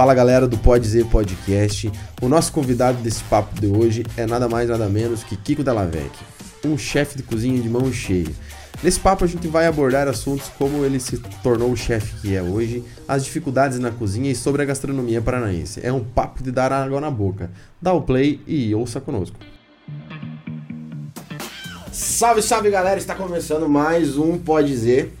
Fala galera do Pode Dizer Podcast. O nosso convidado desse papo de hoje é nada mais nada menos que Kiko Delavec, um chefe de cozinha de mão cheia. Nesse papo a gente vai abordar assuntos como ele se tornou o chefe que é hoje, as dificuldades na cozinha e sobre a gastronomia paranaense. É um papo de dar água na boca. Dá o play e ouça conosco. Salve, salve galera! Está começando mais um Pode Dizer,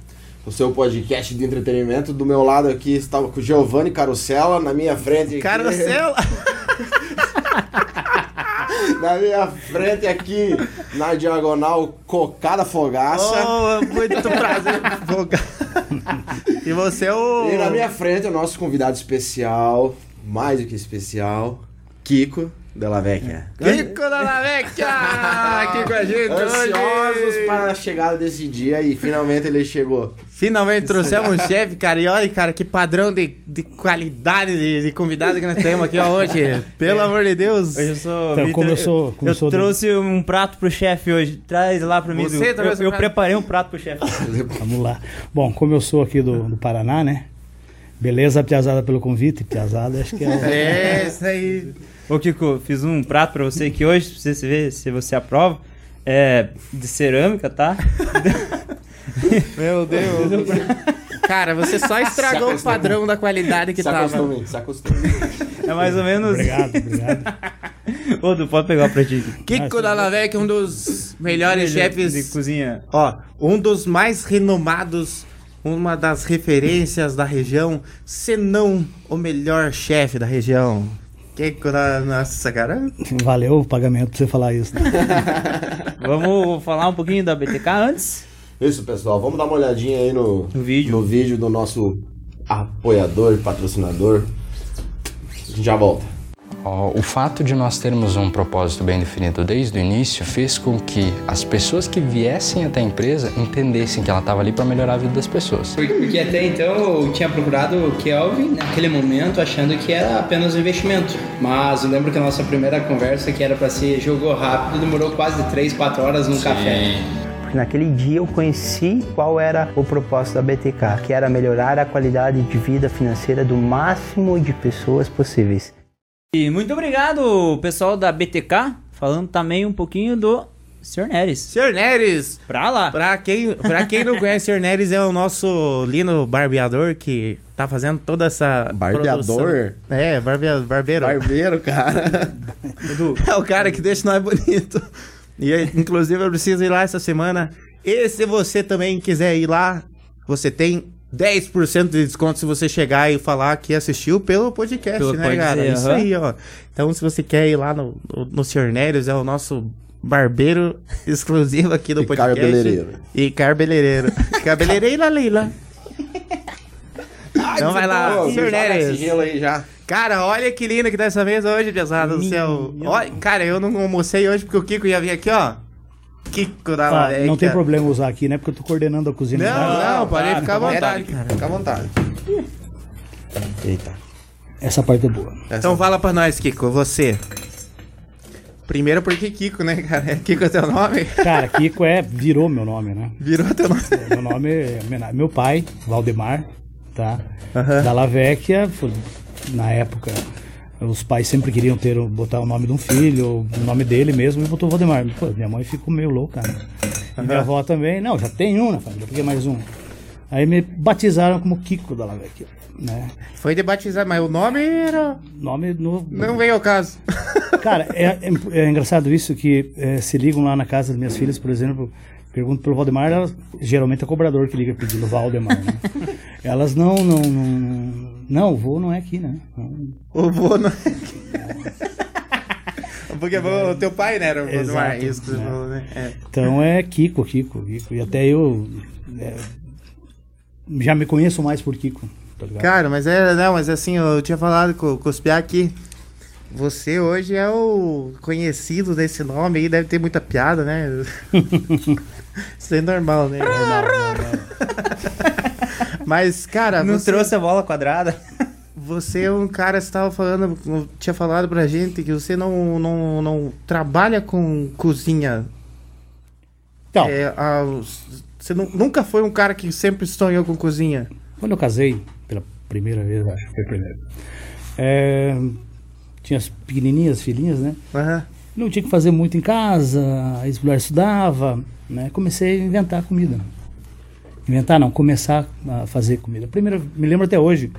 o seu podcast de entretenimento. Do meu lado aqui estava com o Giovanni Carosella, na minha frente. Aqui, Carosella! na minha frente aqui, na diagonal, Cocada Fogaça. Oh, muito prazer. e você é o. E na minha frente, o nosso convidado especial, mais do que especial, Kiko Della Vecchia. Kiko Della Vecchia! Aqui com a gente Ansiosos hoje. para a chegada desse dia e finalmente ele chegou. Finalmente trouxemos um chefe, cara. E olha, cara, que padrão de, de qualidade de, de convidado que nós temos aqui ó, hoje. Pelo amor de Deus. Hoje eu sou. Então, como eu sou- como eu eu do- trouxe um prato pro chefe hoje. Traz lá pra mim. Você eu, trouxe um eu prato? preparei um prato pro chefe. Vamos lá. Bom, como eu sou aqui do, do Paraná, né? Beleza, Piazada, pelo convite. Piazada, acho que é o... É, isso aí. Ô, Kiko, fiz um prato pra você aqui hoje, pra você ver se você aprova. É de cerâmica, tá? Meu Deus. Cara, você só estragou o padrão da qualidade que Se tava. acostume, se acostume. É mais ou menos. Obrigado, obrigado. Ô, Tu pode pegar pra ti. Kiko. Della Vecchia, um dos melhores chefes de cozinha. Ó, um dos mais renomados, uma das referências da região, se não o melhor chefe da região. Que nossa, cara. Valeu o pagamento pra você falar isso. Né? Vamos falar um pouquinho da BTK antes? Isso, pessoal, vamos dar uma olhadinha aí no, No vídeo. no vídeo do nosso apoiador, patrocinador. A gente já volta. O fato de nós termos um propósito bem definido desde o início fez com que as pessoas que viessem até a empresa entendessem que ela estava ali para melhorar a vida das pessoas. Porque até então eu tinha procurado o Kelvin naquele momento achando que era apenas um investimento. Mas eu lembro que a nossa primeira conversa, que era para ser jogou rápido, demorou quase 3, 4 horas num café. Porque naquele dia eu conheci qual era o propósito da BTK, que era melhorar a qualidade de vida financeira do máximo de pessoas possíveis. E muito obrigado, pessoal da BTK, falando também um pouquinho do Sr. Neres. Senhor Neres, Pra lá. pra quem, pra quem não conhece, o Senhor Neres é o nosso lindo barbeador que tá fazendo toda essa. Barbeador? produção. É, barbea, barbeiro. Barbeiro, cara. É o cara que deixa nós bonito. E inclusive eu preciso ir lá essa semana. E se você também quiser ir lá, você tem 10% de desconto se você chegar e falar que assistiu pelo podcast, Pelo né, Pode cara? Dizer, Isso aham. aí, ó. Então, se você quer ir lá no, no, no Sr. Nérios, é o nosso barbeiro exclusivo aqui do E podcast. cabeleireiro. E cabeleireiro. cabeleireira, Leila. Então vai lá, Pô, Sr. Nérios. gelo aí já. Cara, olha que linda que tá essa mesa hoje, pesado do céu. Olha, cara, eu não almocei hoje porque o Kiko ia vir aqui, ó. Kiko da Ah, não tem problema usar aqui, né? Porque eu tô coordenando a cozinha. Não, não, pode ficar à vontade, Fica à vontade. Eita. Essa parte é boa. Então fala pra nós, Kiko, você. Primeiro porque Kiko, né, cara? Kiko é teu nome? Cara, Kiko é, virou meu nome, né? Virou teu nome. Meu nome é meu pai, Valdemar, tá? Da Lavecchia, na época, os pais sempre queriam ter botar o nome de um filho, o nome dele mesmo, e botou Valdemar. Pô, minha mãe ficou meio louca, né? E minha avó também, não, já tem um na família, por que mais um? Aí me batizaram como Kiko da Lavecchia, né? Foi de batizar, mas o nome era... Nome no... não veio ao caso. Cara, é, é- é engraçado isso que é, se ligam lá na casa das minhas filhas, por exemplo, perguntam pelo Valdemar, elas, geralmente é o cobrador que liga pedindo Valdemar, né? Elas não, não, não, não, o vô não é aqui, né? O vô não é Porque o teu pai, né, era o Exato, Valdemar, isso que você né? falou, né? É. Então é Kiko, Kiko, Kiko. E até eu é, já me conheço mais por Kiko, tá ligado? Cara, mas é, não, mas assim, eu tinha falado com, com os Piá que você hoje é o conhecido desse nome aí, deve ter muita piada, né? Isso é normal, né? Mas, cara, Não você, trouxe a bola quadrada. você é um cara, você tava falando, tinha falado pra gente que você não, não, não trabalha com cozinha. Então, É, os- você nu- nunca foi um cara que sempre sonhou com cozinha. Quando eu casei, pela primeira vez, acho que foi a primeira. É, tinha as pequenininhas, filhinhas, né? Aham. Não tinha que fazer muito em casa, a ex-mulher estudava, né? Comecei a inventar comida. Inventar não, começar a fazer comida. Primeiro, me lembro até hoje,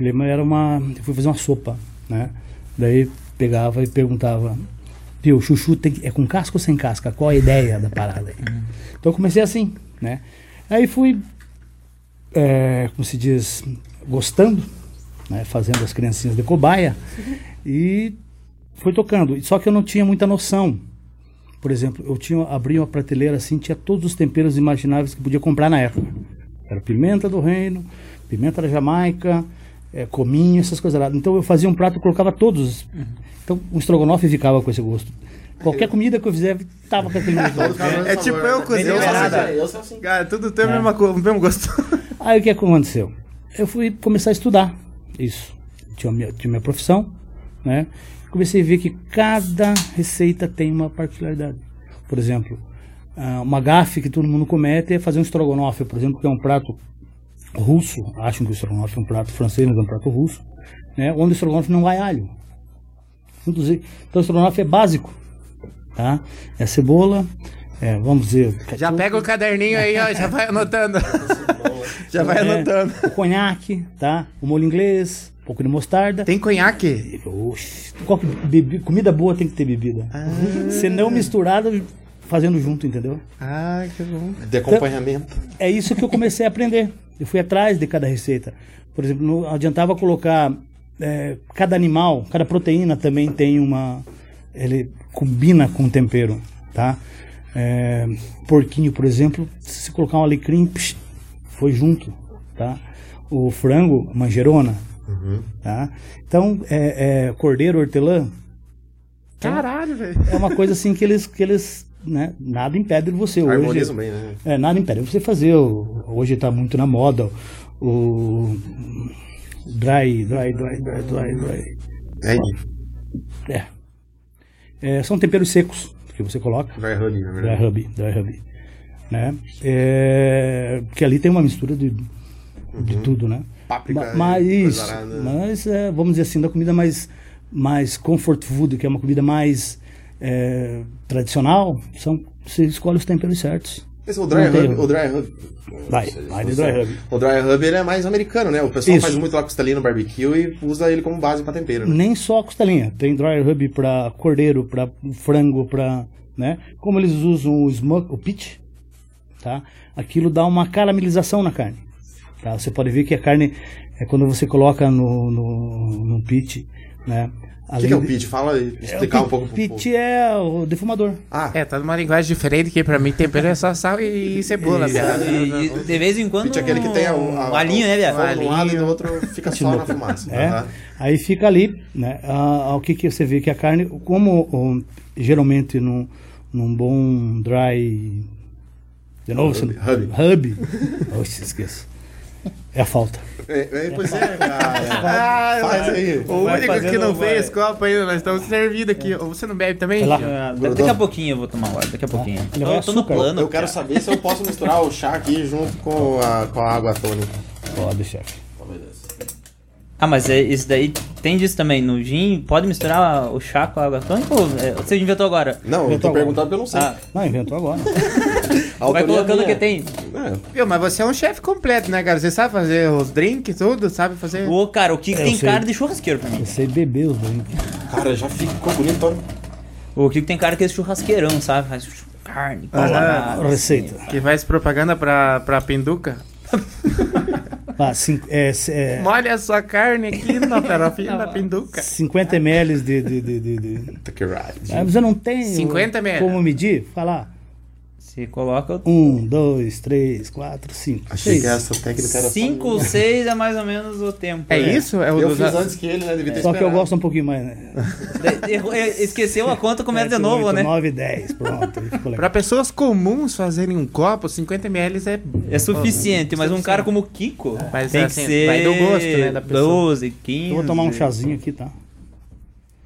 me lembro, era uma, eu fui fazer uma sopa, né? Daí pegava e perguntava, Pio, chuchu tem, é com casca ou sem casca? Qual a ideia da parada? Então eu comecei assim, né? Aí fui, é, como se diz, gostando, né? Fazendo as criancinhas de cobaia e foi tocando. Só que eu não tinha muita noção. Por exemplo, eu tinha abri uma prateleira assim, tinha todos os temperos imagináveis que podia comprar na época. Era pimenta do reino, pimenta da Jamaica, é, cominho, essas coisas lá. Então eu fazia um prato e colocava todos. Então o estrogonofe ficava com esse gosto. Qualquer comida que eu fizer, tava com aquele mesmo gosto. É tipo eu cozinho. Deliberada. Eu sou assim. Cara, tudo tem a mesma co- o mesmo gosto. Aí o que aconteceu? Eu fui começar a estudar isso. Tinha minha, tinha minha profissão, né? Comecei a ver que cada receita tem uma particularidade. Por exemplo, ah, uma gafe que todo mundo comete é fazer um estrogonofe, por exemplo, que é um prato russo. Acham que o estrogonofe é um prato francês, mas é um prato russo. Né? Onde o estrogonofe não vai alho. Então o estrogonofe é básico. Tá? É cebola, é, vamos dizer... Já pega o caderninho aí, ó, já vai anotando. já vai é, anotando. O conhaque, tá? O molho inglês, pouco de mostarda. Tem conhaque? Oxi, bebi- comida boa tem que ter bebida. Se não misturado, fazendo junto, entendeu? Ai, que bom. De acompanhamento. É isso que eu comecei a aprender. Eu fui atrás de cada receita. Por exemplo, não adiantava colocar é, cada animal, cada proteína também tem uma. Ele combina com o tempero, tá? É, porquinho, por exemplo, se você colocar um alecrim, psh, foi junto, tá? O frango, manjerona, tá? Então, é, é, cordeiro, hortelã, Caralho, velho. é uma coisa assim que eles, que eles né, nada impede de você hoje. Harmonizam bem, né? É, nada impede você fazer. hoje está muito na moda o dry, dry, dry, dry, dry, dry. É, É. É, são temperos secos que você coloca. dry rub, na Dry verdade. rub, dry rub. Né? É, que ali tem uma mistura de, de tudo, né? Páprica Ma- mas, isso, mas é, vamos dizer assim, da comida mais, mais comfort food, que é uma comida mais é, tradicional, são, você escolhe os temperos certos. Esse é o dry Não erro. o dry rub. Vai, Nossa, vai de dry rub. O dry rub ele é mais americano, né? O pessoal Isso. faz muito lá costelinha no barbecue e usa ele como base pra tempero, né? Nem só a costelinha, tem dry rub para cordeiro, para frango, para, né? Como eles usam o smoke, o pitch, tá? Aquilo dá uma caramelização na carne. Tá? Você pode ver que a carne é quando você coloca no no, no pitch, né? O que, que é o pitch? Fala e explicar um pouco pro Pitch é o defumador. Ah, É, tá numa linguagem diferente que pra mim tempero é só sal e cebola, viado. E, e de vez em quando. pitch é aquele que tem a, a, um alinho, né, de um lado e Alinho. do outro fica só na fumaça. É, Aham. aí fica ali, né? Ah, o que que você vê que a carne, como ó, geralmente num, num bom dry, de novo, Hub, você- hub. hub, Oxe, esqueço, é a falta. É, é, pois é, cara. Ah, aí. O Vai único que não vai. fez copo ainda, nós estamos servindo aqui. Ou Você não bebe também? Lá. Ah, Daqui a pouquinho eu vou tomar agora, daqui a pouquinho. Tô, vai tô no plano. Eu quero saber se eu posso misturar o chá aqui junto com a, com a água tônica. Pode, chefe. Ah, mas é, isso daí tem disso também. No gin, pode misturar o chá com a água tônica ou é, você inventou agora? Não, eu tô Inventou perguntando porque eu não sei. Ah, Não, inventou agora. Vai colocando o que tem. É, Viu, mas você é um chefe completo, né, cara? Você sabe fazer os drinks, tudo, sabe fazer. Ô, cara, o Kiko Eu tem sei. cara de churrasqueiro pra mim. Eu sei beber os drinks. cara, já ficou bonito. olha. O Kiko tem cara que é churrasqueirão, sabe? Faz carne, Aham. colorada, Receita. Que faz propaganda pra, pra pinduca. Ah, cin- é, é, Molha a sua carne aqui na farofinha da pinduca. 50 ml de... de, de, de, de- Tá que right. Ah, você não tem 50 ml. como medir? Fala. Você coloca Um, dois, três, quatro, cinco, Achei seis. que essa técnica era 5 ou 6 é mais ou menos o tempo. É isso? É o Eu dos- fiz antes que ele, né? Devia ter Só que eu gosto um pouquinho mais, né? É, Esqueceu a conta, começa de novo, né? 9, 10, pronto. Pra pessoas comuns fazerem um copo, 50 ml é. É suficiente, mas um cara como o Kiko Mas, tem assim, que ser vai do gosto, né, da pessoa. 12, 15. Eu vou tomar um chazinho aqui, tá?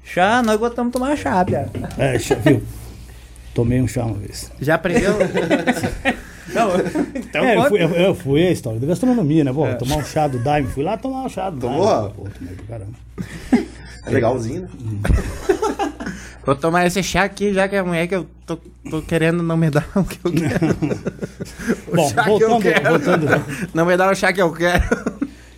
Chá, nós gostamos de tomar chá, Pia. É, chá, viu? Tomei um chá uma vez. Já aprendeu? Não, então É, eu fui, eu, eu fui a história da gastronomia, né? Pô, tomar um chá do Daime, fui lá tomar um chá do Tomou? Daime. Pô, tomei pra caramba. É legalzinho, né? Vou tomar esse chá aqui, já que a mulher que eu tô, tô querendo não me dá o que eu quero. O Bom, chá que eu voltando, quero. voltando. Não me dá o chá que eu quero.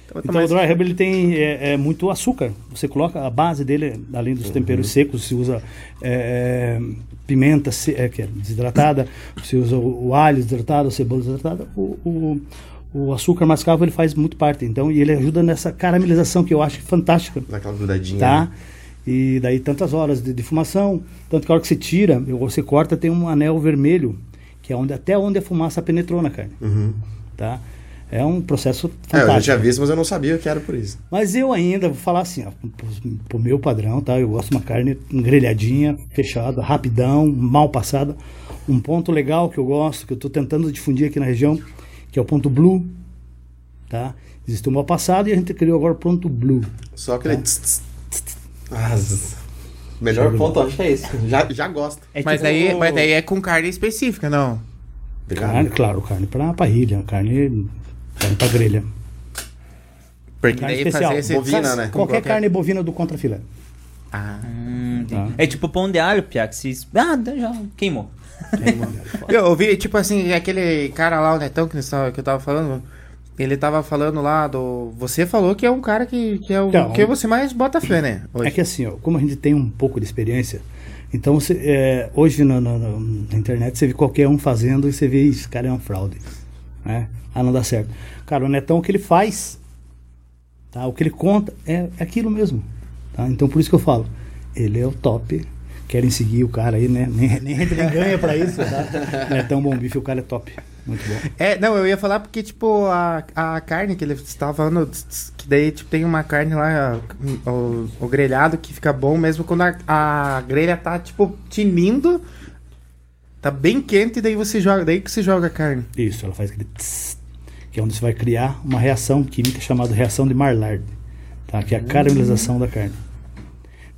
Então tomar o dry rub ele tem é, é, muito açúcar. Você coloca a base dele, além dos temperos secos, você usa é, é, pimenta se- é, que é desidratada, você usa o, o alho desidratado, a cebola desidratada. O, o, o açúcar mascavo ele faz muito parte. Então, e ele ajuda nessa caramelização que eu acho fantástica. Daquela grudadinha. Tá? né? E daí tantas horas de, de fumação, tanto que a hora que você tira, ou você corta, tem um anel vermelho, que é onde, até onde a fumaça penetrou na carne. Uhum. Tá? É um processo É, eu já fantástico. tinha visto, mas eu não sabia que era por isso. Mas eu ainda vou falar assim, ó, pro, pro meu padrão, tá? Eu gosto de uma carne grelhadinha, fechada, rapidão, mal passada. Um ponto legal que eu gosto, que eu estou tentando difundir aqui na região, que é o ponto blue, tá? Existe o mal passado e a gente criou agora o ponto blue. Só aquele. tss, tss, tss, tss. Ah, zzz. melhor ponto, acho que é esse. Já, já gosto. É Mas, tipo daí, mas daí é com carne específica, não? Carne, claro, carne para parrilha, carne, carne para grelha. Porque Carne daí especial. fazer esse... Bovina, né? Qualquer carne bovina do contrafilé. Ah. Entendi. Tá. É tipo pão de alho, Pia, que se... Ah, já queimou. Eu ouvi, tipo assim, aquele cara lá, o Netão, que, eu tava falando, ele tava falando lá do... Você falou que é um cara que, que é o Então, que você mais bota fé, né? Hoje. É que assim, ó, como a gente tem um pouco de experiência, então você, é, hoje na, na- na- na internet você vê qualquer um fazendo e você vê, esse cara é uma fraude. Né? Ah, não dá certo. Cara, o Netão, o que ele faz, tá? o que ele conta, é, é aquilo mesmo. Tá? Então por isso que eu falo, ele é o top. Querem seguir o cara aí, né? Nem, nem, nem ganha pra isso, tá? Netão Bom Bife, o cara é top. Muito bom. É, não, eu ia falar porque, tipo, a, a carne que ele estava falando, que daí, tipo, tem uma carne lá, o, o grelhado, que fica bom mesmo quando a, a grelha tá, tipo, tinindo, tá bem quente, e daí você joga, daí que você joga a carne. Isso, ela faz aquele tss, que é onde você vai criar uma reação química chamada reação de Maillard, tá? Que é a caramelização da carne.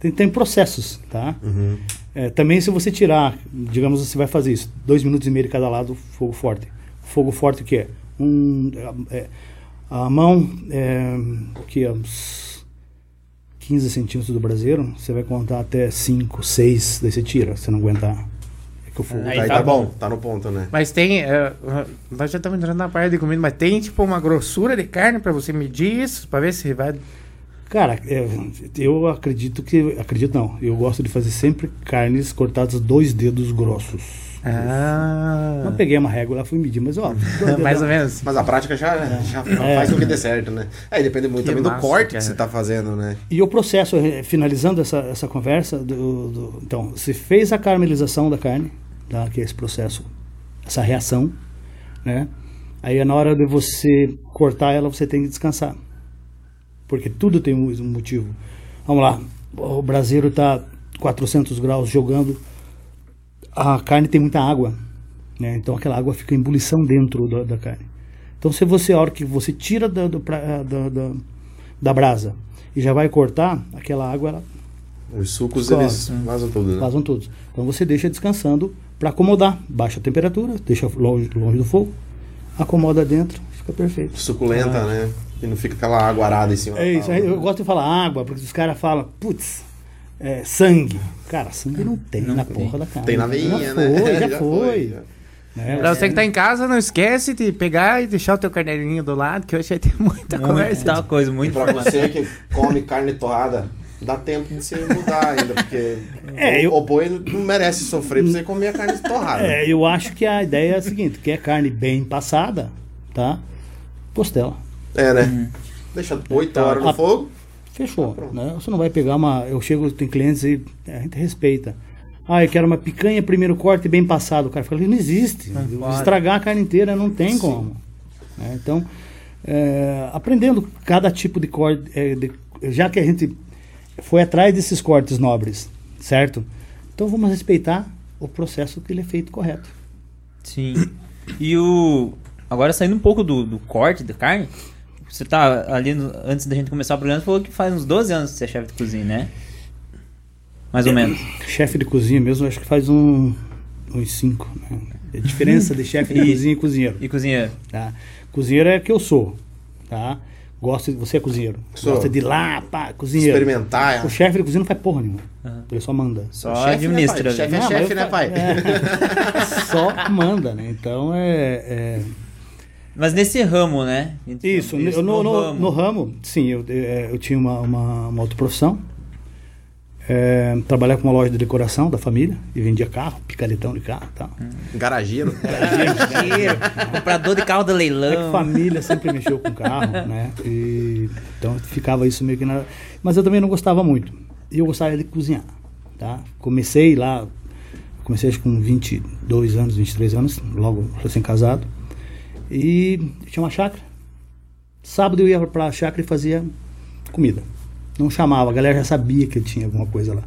Tem, tem processos, tá? É, também se você tirar, digamos, você vai fazer isso, dois minutos e meio de cada lado, fogo forte. Fogo forte o que é? Um, é, a mão, é, o que é? Uns 15 centímetros do braseiro, você vai contar até 5, 6, daí você tira, se não aguentar. É que o fogo Aí Aí tá tá, bom, tá no ponto, né? Mas tem, é, nós já estamos entrando na parte de comida, mas tem, tipo, uma grossura de carne pra você medir isso, pra ver se vai... Cara, é, eu acredito que. Acredito não. Eu gosto de fazer sempre carnes cortadas dois dedos grossos. Ah... Não peguei uma régua lá, fui medir, mas ó. Mais ou menos. Mas a prática já, já É. faz com que dê certo, né? É, depende muito Que também do massa, corte cara. que você tá fazendo, né? E o processo, eh, finalizando essa, essa conversa, do, do- então, você fez a caramelização da carne, tá? que é esse processo, essa reação, né? Aí na hora de você cortar ela, você tem que descansar. Porque tudo tem um motivo. Vamos lá, o braseiro está 400 graus jogando, a carne tem muita água, né? Então aquela água fica em ebulição dentro da, da carne. Então se você, a hora que você tira da, da, da, da brasa e já vai cortar, aquela água ela Os sucos, eles vazam tudo, né? vazam todos. Então você deixa descansando para acomodar, baixa a temperatura, deixa longe, longe do fogo, acomoda dentro, fica perfeito. Suculenta, né? E não fica aquela água arada em cima. É isso, tábua. eu gosto de falar água, porque os caras falam, putz, é, sangue. Cara, sangue não tem na porra da carne. Tem na veinha, já né? Foi, já, foi. já. Né? Pra você que tá em casa, não esquece de pegar e deixar o teu carneirinho do lado, que hoje vai ter muita conversa. Muita coisa, E muito pra informação. você que come carne torrada, dá tempo de você mudar ainda, porque É, o, eu- o boi não merece sofrer pra você comer a carne torrada. É, eu acho que a ideia é a seguinte, que é carne bem passada, tá? Costela. É, né? Deixa 8 horas no a- fogo. Fechou. Né? Você não vai pegar uma. Eu chego, tem clientes e a gente respeita. Ah, eu quero uma picanha, primeiro corte bem passado. O cara fala, não existe. Vou Estragar a carne inteira não tem como. Né? Então, é, aprendendo cada tipo de corte, é, de- já que a gente foi atrás desses cortes nobres, certo? Então vamos respeitar o processo que ele é feito correto. Sim. E o. Agora saindo um pouco do, do corte da carne, você tá ali no- antes da gente começar o programa, você falou que faz uns 12 anos que você é chefe de cozinha, né? Mais ou menos. Chefe de cozinha mesmo, acho que faz um, uns cinco. Né? A diferença de chefe de cozinha e cozinheiro. E cozinheiro? Tá? Cozinheiro é que eu sou, tá? Gosto de, você é cozinheiro. Sou. Gosta de ir lá, pá, cozinheiro. Experimentar. O chefe de cozinha não faz porra nenhuma. Ele só manda. Só Chefe, administra. Né, pai? Chefe é Não, chefe, né, eu pai? Só manda, né? Então é. é- Mas nesse ramo, né? Isso, no, no, no- no ramo, sim, eu, é, eu tinha uma, uma, uma outra profissão. É, trabalhava com uma loja de decoração da família e vendia carro, picaretão de carro e tal. Garageiro. Comprador de carro do É que leilão. família sempre mexeu com carro, né? E, então ficava isso meio que na. Mas eu também não gostava muito. E eu gostava de cozinhar, tá? Comecei lá, comecei acho com 22 anos, 23 anos, logo recém-casado. E tinha uma chácara. Sábado eu ia pra chácara e fazia comida. Não chamava, a galera já sabia que tinha alguma coisa lá.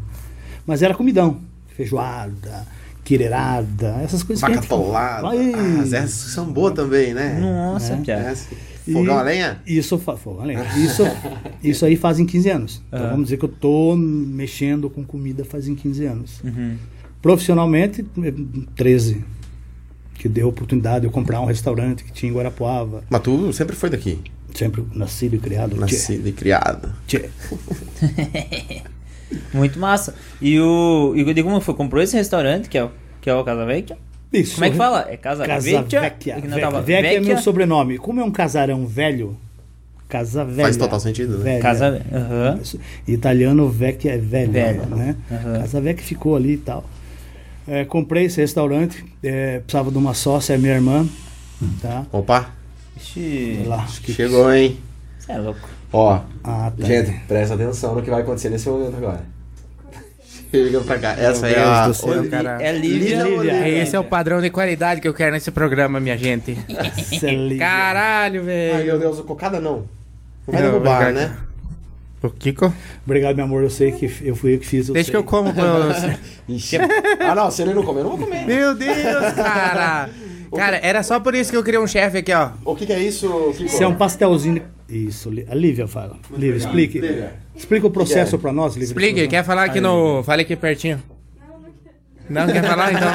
Mas era comidão. Feijoada, quireirada, essas coisas Vaca tolada. Ai. Ah, as essas são boas também, né? Nossa, Piá. Essa. Fogão a lenha? Isso, fogão a lenha. Isso, isso aí fazem 15 anos. Então Aham. vamos dizer que eu tô mexendo com comida fazem 15 anos. Uhum. Profissionalmente, eh, 13. Que deu a oportunidade de eu comprar um restaurante que tinha em Guarapuava. Mas tu sempre foi daqui. Sempre nascido e criado. Tchê, Nascido e criado. tchê. Muito massa. E o. E digo como foi? Comprou esse restaurante, que é o, que é o Casa Vecchia? Isso. Como é que fala? É Casa, Casa Vecchia? Vecchia. É Vecchia. Vecchia é meu sobrenome. Como é um casarão velho, Casa Velha. Faz total sentido, né? Velha. Casa. Em italiano, Vecchia é velho, Velho. né? Aham. Casa Vecchia ficou ali e tal. É, comprei esse restaurante, é, precisava de uma sócia, minha irmã, tá? Opa, Ixi. Acho que... chegou, hein? Você é louco. Ó, Ah, tá. gente, presta atenção no que vai acontecer nesse momento agora. Chega pra cá. Essa Meu é a. Deus do céu, Oli- cara. É Lívia. Lívia. Esse é o padrão de qualidade que eu quero nesse programa, minha gente. Excelente. Caralho, Ai, velho. meu Deus, cocada não. Não vai Não, derrubar, né? O Kiko? Obrigado, meu amor, eu sei que eu fui eu que fiz. Eu Deixa sei. que eu como. Ixi. Ah, não, se ele não comer, eu não vou comer. Meu Deus, cara. Cara, era só por isso que eu queria um chefe aqui, ó. O que, que é isso, Kiko? Isso é um pastelzinho. Isso, a Lívia fala. Lívia, explique. Lívia. Explica o processo pra nós, Lívia. Explique, quer falar aqui no. Fale aqui pertinho. Não, quer falar então?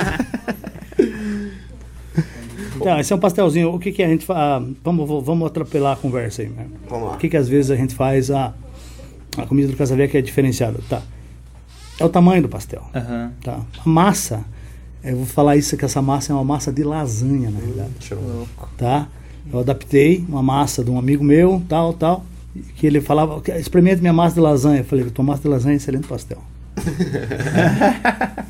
Então, esse é um pastelzinho. O que, que a gente faz? Vamos, vamos atropelar a conversa aí. Né? Vamos lá. O que, que às vezes a gente faz? A, a comida do Casa Velha é diferenciada. Tá. É o tamanho do pastel. Aham. Tá. A massa, eu vou falar isso que essa massa é uma massa de lasanha, na verdade. Show. Tá? Eu adaptei uma massa de um amigo meu, tal, tal, que ele falava, experimente minha massa de lasanha. Eu falei, tua massa de lasanha é excelente pastel.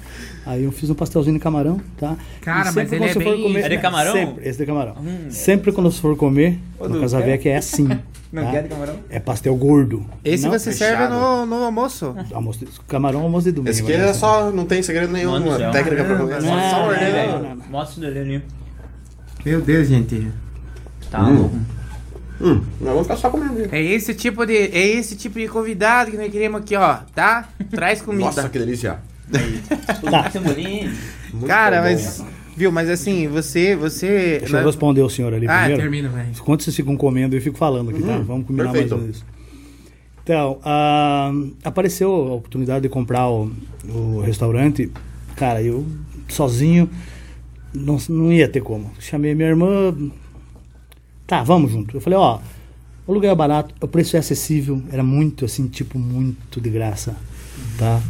Aí eu fiz um pastelzinho de camarão, tá? Cara, mas ele é você for bem- comer- É de camarão? Sempre, esse de camarão. Sempre quando você for comer, no Casa Vecchia é assim. Não tá? quer de camarão? É pastel gordo. Esse Não, você serve fechado. no, no almoço. almoço de- camarão almoço de domingo. Esse aqui né? é só. Não tem segredo nenhum, Mano uma técnica pra comer. É só, Não, só não, não. Mostra o. Meu Deus, gente. Tá louco. Hum, nós vamos ficar só comendo. É esse tipo de. É esse tipo de convidado que nós queremos aqui, ó. Tá? Traz comida. Nossa, que delícia. Tá. Cara, bom. mas. Viu, mas assim, você. Você. Deixa eu responder o senhor ali Ah, primeiro. termina, velho. Enquanto vocês ficam comendo, eu fico falando aqui, tá? Vamos combinar perfeito. mais menos. Então, ah, apareceu a oportunidade de comprar o, o restaurante. Cara, eu sozinho não, não ia ter como. Chamei minha irmã. Tá, vamos junto. Eu falei, ó, o lugar é barato, o preço é acessível, era muito assim, tipo, muito de graça, tá?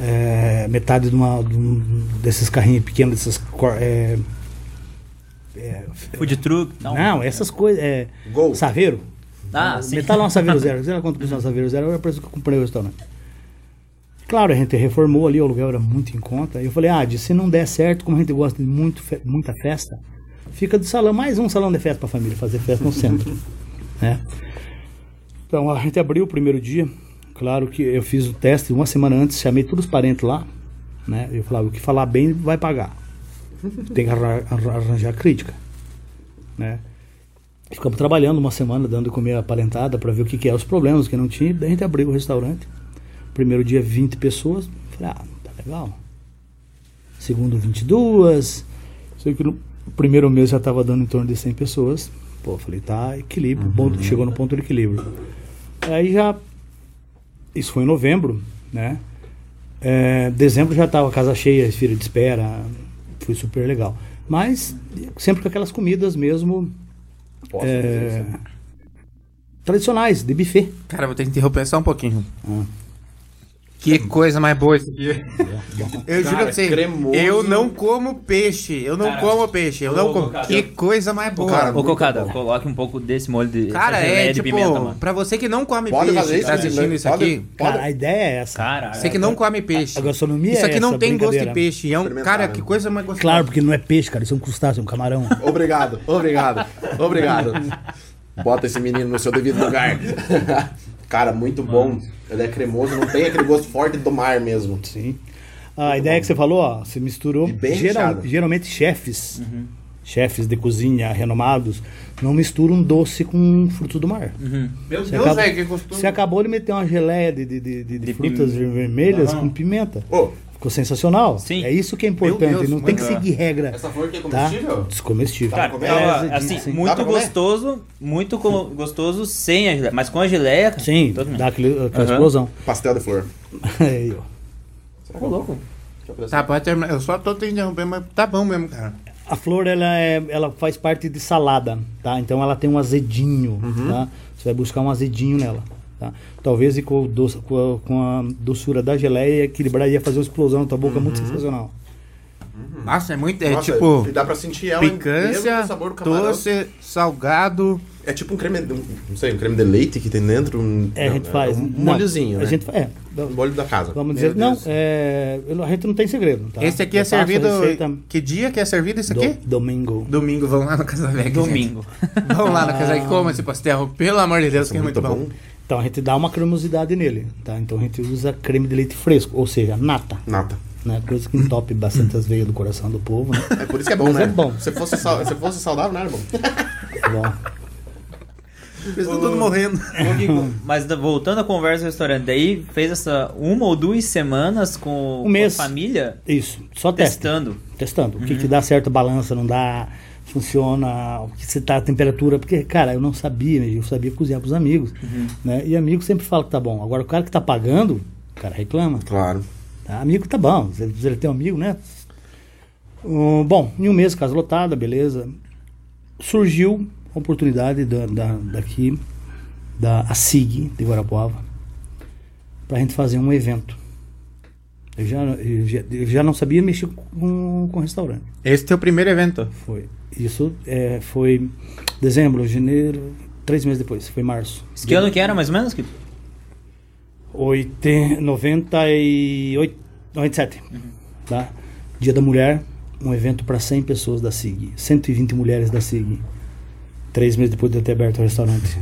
É, metade de, uma, de um desses carrinhos pequenos, desses. cor- É, é, Food truck. não, essas coisas. É, Gol. Saveiro. Ah, sim. Metal é um Saveiro Zero. Sei lá quanto custa um Saveiro Zero, era o preço que eu comprei o restaurante. Claro, a gente reformou ali, o aluguel era muito em conta. E eu falei, ah, de, se não der certo, como a gente gosta de muito fe- muita festa, fica de salão, mais um salão de festa pra família, fazer festa no centro. né? Então a gente abriu o primeiro dia. Claro que eu fiz o teste uma semana antes, chamei todos os parentes lá. Né? Eu falava, o que falar bem vai pagar. Tem que arra- arra- arranjar crítica. Né? Ficamos trabalhando uma semana, dando comer a parentada para ver o que, que é os problemas que não tinha. Daí a gente abriu o restaurante. Primeiro dia, 20 pessoas. Falei, ah, tá legal. Segundo, 22. Sei que no primeiro mês já estava dando em torno de 100 pessoas. Pô, falei, tá, equilíbrio. ponto- chegou no ponto de equilíbrio. Aí já. Isso foi em novembro, né? É, dezembro já estava casa cheia, filha de espera. Foi super legal. Mas sempre com aquelas comidas mesmo Posso é, tradicionais, de buffet. Cara, vou ter que interromper só um pouquinho. Hum. Que coisa mais boa isso aqui. Eu juro Cara, pra você, cremoso. eu não como peixe. Eu não Cara, como peixe. Eu não como. Cocada. Que coisa mais boa. Cara, Ô, Cocada, bom. coloque um pouco desse molho de Cara, é tipo, pimenta, mano. pra você que não come Pode peixe, fazer isso? tá assistindo né? isso Pode- aqui, pode- Cara, a ideia é essa. Caralho. você que não come peixe. A gastronomia Isso é aqui não essa tem gosto de brincadeira. peixe. É um, cara, né? que coisa mais gostosa. Claro, porque não é peixe, cara. Isso é um crustáceo, é um camarão. Obrigado, obrigado, obrigado. Bota esse menino no seu devido lugar. Cara, muito bom. Ele é cremoso, não tem aquele gosto forte do mar mesmo. Sim. A ideia que você falou, ó, você misturou. Bem geral- geralmente chefes, chefes de cozinha renomados, não misturam doce com frutos do mar. Meu Você Deus, acaba- velho, que gostoso. Você acabou de meter uma geleia de, de, de, de- de De frutas pim- vermelhas Aham. com pimenta. Ô, Ficou sensacional. Sim. É isso que é importante. Deus, não tem que seguir regra. essa flor aqui é Tá? comestível? Descomestível. Cara, ela, É, assim, sim. Dá muito comer? gostoso, muito co- gostoso sem a geleia. Mas com a geleia, Sim, todo dá aquele, aquela Aham. explosão. Pastel de flor. Aí, ó. Ô, louco. Tá, pode terminar. Eu só tô te interrompendo, mas tá bom mesmo, cara. A flor ela, é, ela faz parte de salada, tá? Então ela tem um azedinho, tá? Você vai buscar um azedinho nela, tá? Talvez e com, doce, com, a, com a doçura da geleia equilibrar ia fazer uma explosão na tua boca muito sensacional. Nossa, é muito. É Nossa, tipo. dá pra sentir ela Picância, mesmo no sabor do camarão. doce, salgado. É tipo um creme, de- um- não sei, um creme de leite que tem dentro. Um, É, a gente não, faz. Um não, molhozinho, A né? gente fa- é, Um molho da casa. vamos dizer, não, é, a gente não tem segredo, tá? Esse aqui é Eu a servido. receita Que dia que é servido isso do- aqui? domingo. Domingo, vão lá na Casa gente. Domingo. Vão lá na Casa Velha e comam esse pastel. Pelo amor de Deus, que é muito bom. Então a gente dá uma cremosidade nele, tá? Então a gente usa creme de leite fresco, ou seja, nata, Nata. né? Coisa que entope bastante as veias do coração do povo, né? É por isso que é bom, Mas né? é bom. Se fosse, sal- se fosse saudável, não era bom. Tá bom. Eles estão todos morrendo. Mas voltando à conversa do restaurante, daí fez essa uma ou duas semanas com, com mês. a família Isso, só testa. testando. Testando. O que, que dá certo, balança, não dá, funciona, o que você tá a temperatura. Porque, cara, eu não sabia, né? eu sabia cozinhar pros amigos. Né? E amigo sempre fala que tá bom. Agora o cara que tá pagando, o cara reclama. Claro. Tá? Amigo tá bom, se se ele tem um amigo, né? Bom, em um mês, casa lotada, beleza. Surgiu a oportunidade da, da, daqui, da ASIG de Guarapuava, pra gente fazer um evento. Eu já, eu já, eu já não sabia mexer com, com restaurante. Esse é o teu primeiro evento. Foi. Isso é, foi dezembro, janeiro, três meses depois, foi março. Isso que ano que era, mais ou menos? Kiko? Oite, 98, 97. Tá? Dia da Mulher, um evento para 100 pessoas da SIG. 120 mulheres da SIG. Três meses depois de eu ter aberto o restaurante.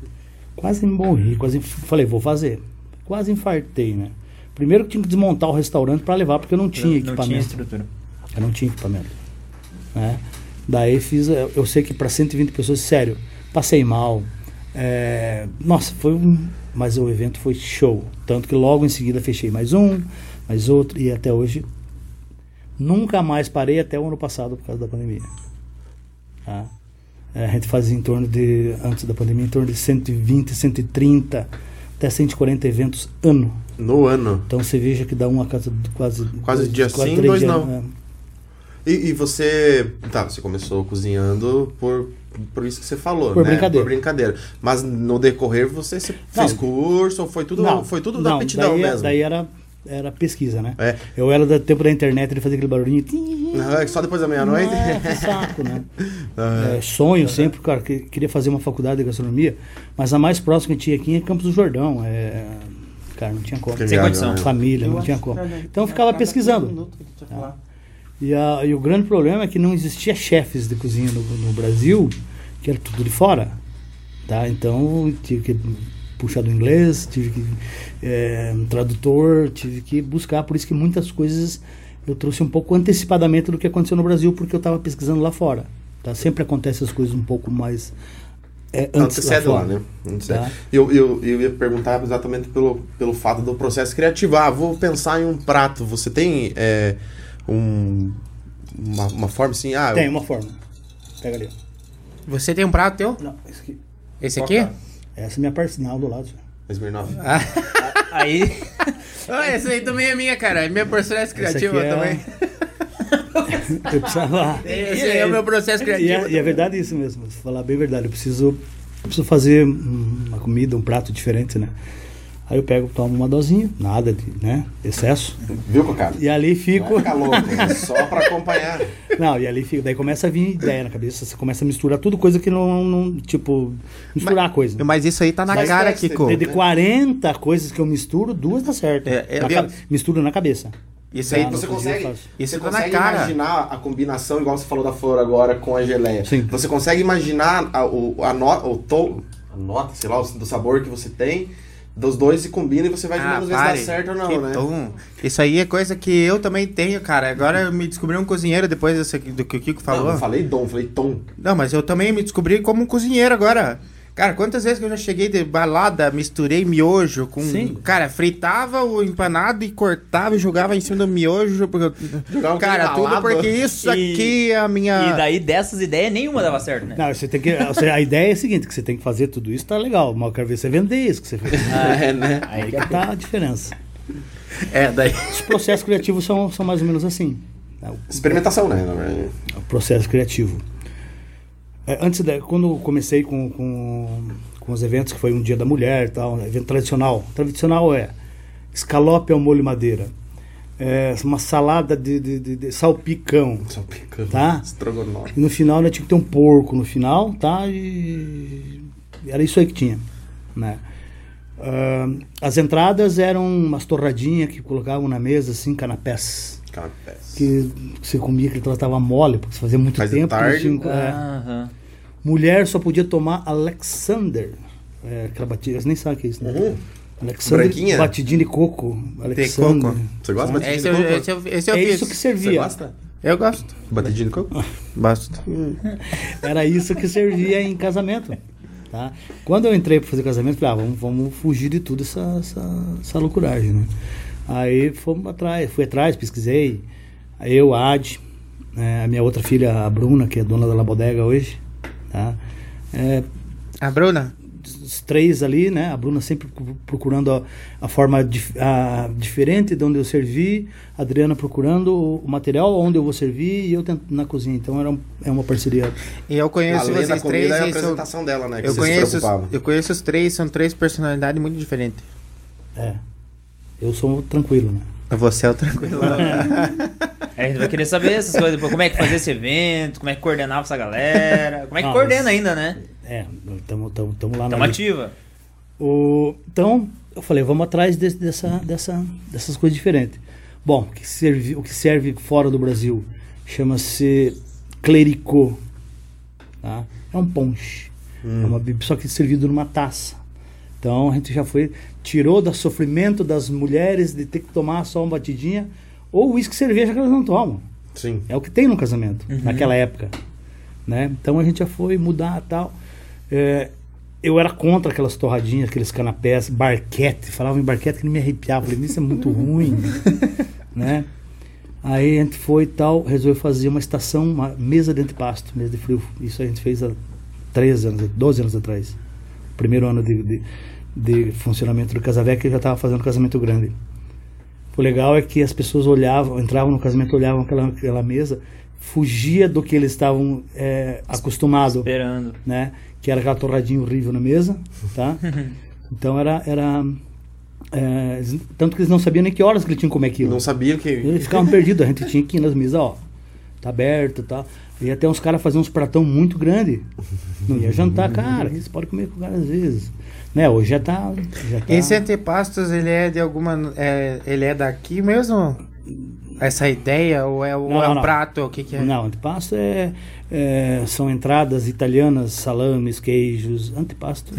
Quase morri, quase falei, vou fazer. Quase infartei, né? Primeiro que tinha que desmontar o restaurante para levar, porque eu não tinha Não equipamento. tinha estrutura. Eu não tinha equipamento. Né? Daí fiz, eu eu sei que para 120 pessoas, sério, passei mal. É, nossa, foi um. Mas o evento foi show. Tanto que logo em seguida fechei mais um, mais outro, e até hoje nunca mais parei até o ano passado por causa da pandemia. Tá? É, a gente fazia em torno de, antes da pandemia, em torno de 120, 130, até 140 eventos ano. No ano. Então você veja que dá uma casa de quase. Quase dia sim, três dois não. né? E, e você. Tá, você começou cozinhando por, por isso que você falou, Por né? brincadeira. Por brincadeira. Mas no decorrer você se- fez curso, foi tudo, Não, foi tudo da não, aptidão daí, mesmo. Daí era, era pesquisa, né? É. Eu era do tempo da internet, ele fazia aquele barulhinho. Não, é só depois da meia-noite? É, saco, né? É, sonho sempre, cara, que queria fazer uma faculdade de gastronomia, mas a mais próxima que tinha aqui é Campos do Jordão. É, cara, não tinha como. Sem condição. né? Família, não tinha como. Então eu ficava pesquisando. E, a- e o grande problema é que não existia chefes de cozinha no, no Brasil, que era tudo de fora. Tá? Então tive que puxar do inglês, tive que é, um tradutor, tive que buscar, por isso que muitas coisas eu trouxe um pouco antecipadamente do que aconteceu no Brasil, porque eu estava pesquisando lá fora. Tá? Sempre acontece as coisas um pouco mais é, antes Antecede lá, fora. né? Antecede. Tá. Eu, eu, eu ia perguntar exatamente pelo, pelo fato do processo criativo. Ah, vou pensar em um prato. Você tem é, um, uma, uma forma assim? Ah, eu- Tem uma forma. Pega ali. Você tem um prato teu? Não, esse aqui. Esse aqui? Essa é minha parcinal do lado. senhor. Smirnoff. Aí, Ah, essa aí também é minha, cara. É minha personagem criativa é- também. eu precisava. Esse é o meu processo E criativo. é, e é verdade isso mesmo, se falar bem verdade. Eu preciso, eu preciso fazer um- uma comida, um prato diferente, né? Aí eu pego, tomo uma dosinha, nada de né, excesso. Viu, Cocado? E ali Não fico. é ficar louco, é só pra acompanhar. Não, e ali fica. Daí começa a vir ideia na cabeça. Você começa a misturar tudo, coisa que não. não tipo, misturar a coisa. Mas isso aí tá na Mas cara, Kiko. né? De 40 coisas que eu misturo, duas dá certo. É, é, Na Misturo na cabeça. Isso aí Você consegue, eu você consegue imaginar a combinação, igual você falou da flor agora com a geleia. Sim. Você consegue imaginar a, o, a, no, o to, a nota, sei lá, o- do sabor que você tem, dos dois se combina e você vai Ah, ver se dá certo ou não, Que né? Isso aí é coisa que eu também tenho, cara. Agora eu me descobri um cozinheiro depois desse do que o Kiko falou. não falei dom, falei tom. Não, mas eu também me descobri como um cozinheiro agora. Cara, quantas vezes que eu já cheguei de balada, misturei miojo com. Sim. Cara, fritava o empanado e cortava e jogava em cima do miojo. Porque... Jogava Cara, tudo porque isso E- aqui é a minha. E daí dessas ideias nenhuma dava certo, né? Não, você tem que. ou seja, A ideia é a seguinte: que você tem que fazer tudo isso, tá legal. Mas eu quero ver você vender isso que você fez. É, né? Aí que tá a diferença. É, daí. Os processos criativos são, são mais ou menos assim. Experimentação, né? o processo criativo. É, antes da, quando eu comecei com, com, com os eventos, que foi um dia da mulher e tal, evento tradicional. Tradicional é escalope ao molho madeira, é, uma salada de, de, de- de salpicão. Picando. Tá. Estrogonofe. E no final né, tinha que ter um porco no final, tá? E era isso aí que tinha, né? Ah, as entradas eram umas torradinhas que colocavam na mesa, assim, canapés. Canapés. Que você comia que ela tava mole, porque você fazia muito Faz tempo. tarde. não tinha- é. Aham. Mulher só podia tomar Alexander. É, aquela batida, você nem sabe o que é isso, né? Uhum. Alexander Branquinha? batidinha de coco. Alexander. coco. Você gosta de batidinha Esse de eu, coco? esse eu, esse eu É fiz. isso que Você servia. gosta? Eu gosto. Batidinha de coco? Gosto. Era isso que servia em casamento. Tá? Quando eu entrei para fazer casamento, falei, ah, vamos, vamos fugir de tudo essa, essa, essa loucuragem, né? Aí fomos atrás, fui atrás, pesquisei. Eu, a Ad, né, a minha outra filha, a Bruna, que é dona da La Bodega hoje, tá? É, A Bruna? os três ali, né? A Bruna sempre pro- procurando a, a forma dif- a- diferente de onde eu servi, a Adriana procurando o, o material onde eu vou servir e eu tento, na cozinha. Então era um- é uma parceria. E eu conheço Além vocês três. é a e são- apresentação dela, né? Que eu, conheço, eu conheço os três, são três personalidades muito diferentes. É. Eu sou tranquilo, né? Você é o tranquilo. Aí a gente vai querer saber essas coisas. depois, Como é que fazia esse evento? Como é que coordenava essa galera? Como é que Não, coordena mas- ainda, né? É, estamos lá Tamo na ativa. O, então, eu falei, vamos atrás desse- dessa, dessa, dessas coisas diferentes. Bom, o que serve, o que serve fora do Brasil chama-se clericot. Tá? É um ponche. É uma bebida, só que servido numa taça. Então a gente já foi, tirou do sofrimento das mulheres de ter que tomar só uma batidinha, ou uísque e cerveja que elas não tomam. Sim. É o que tem no casamento, naquela época. Né? Então a gente já foi mudar tal. É, eu era contra aquelas torradinhas, aqueles canapés, barquete. Falava em barquete que não me arrepiava. Falei, isso é muito ruim. né? Aí a gente foi e tal, resolveu fazer uma estação, uma mesa de antipasto, mesa de frio. Isso a gente fez há 13 anos, 12 anos atrás. Primeiro ano de, de, de funcionamento do Casavec, eu já estava fazendo casamento grande. O legal é que as pessoas olhavam, entravam no casamento, olhavam aquela, aquela mesa, fugia do que eles estavam é, acostumados, Esperando. né? Que era aquela torradinha horrível na mesa, tá? Então era, era é, tanto que eles não sabiam nem que horas que eles tinham que comer aquilo. Não sabia que. Eles ficavam perdidos, a gente tinha que ir nas mesas, ó, tá aberto, tá? E até uns caras faziam uns pratão muito grande. Não ia jantar, cara, que você pode comer com várias vezes. Né, hoje já tá, já tá Esse antepastos, ele é de alguma. É, ele é daqui mesmo? Essa ideia? Ou é, ou Não, é um não. prato? O que, que é? Não, antipasto é, é- são entradas italianas, salames, queijos, antipasto.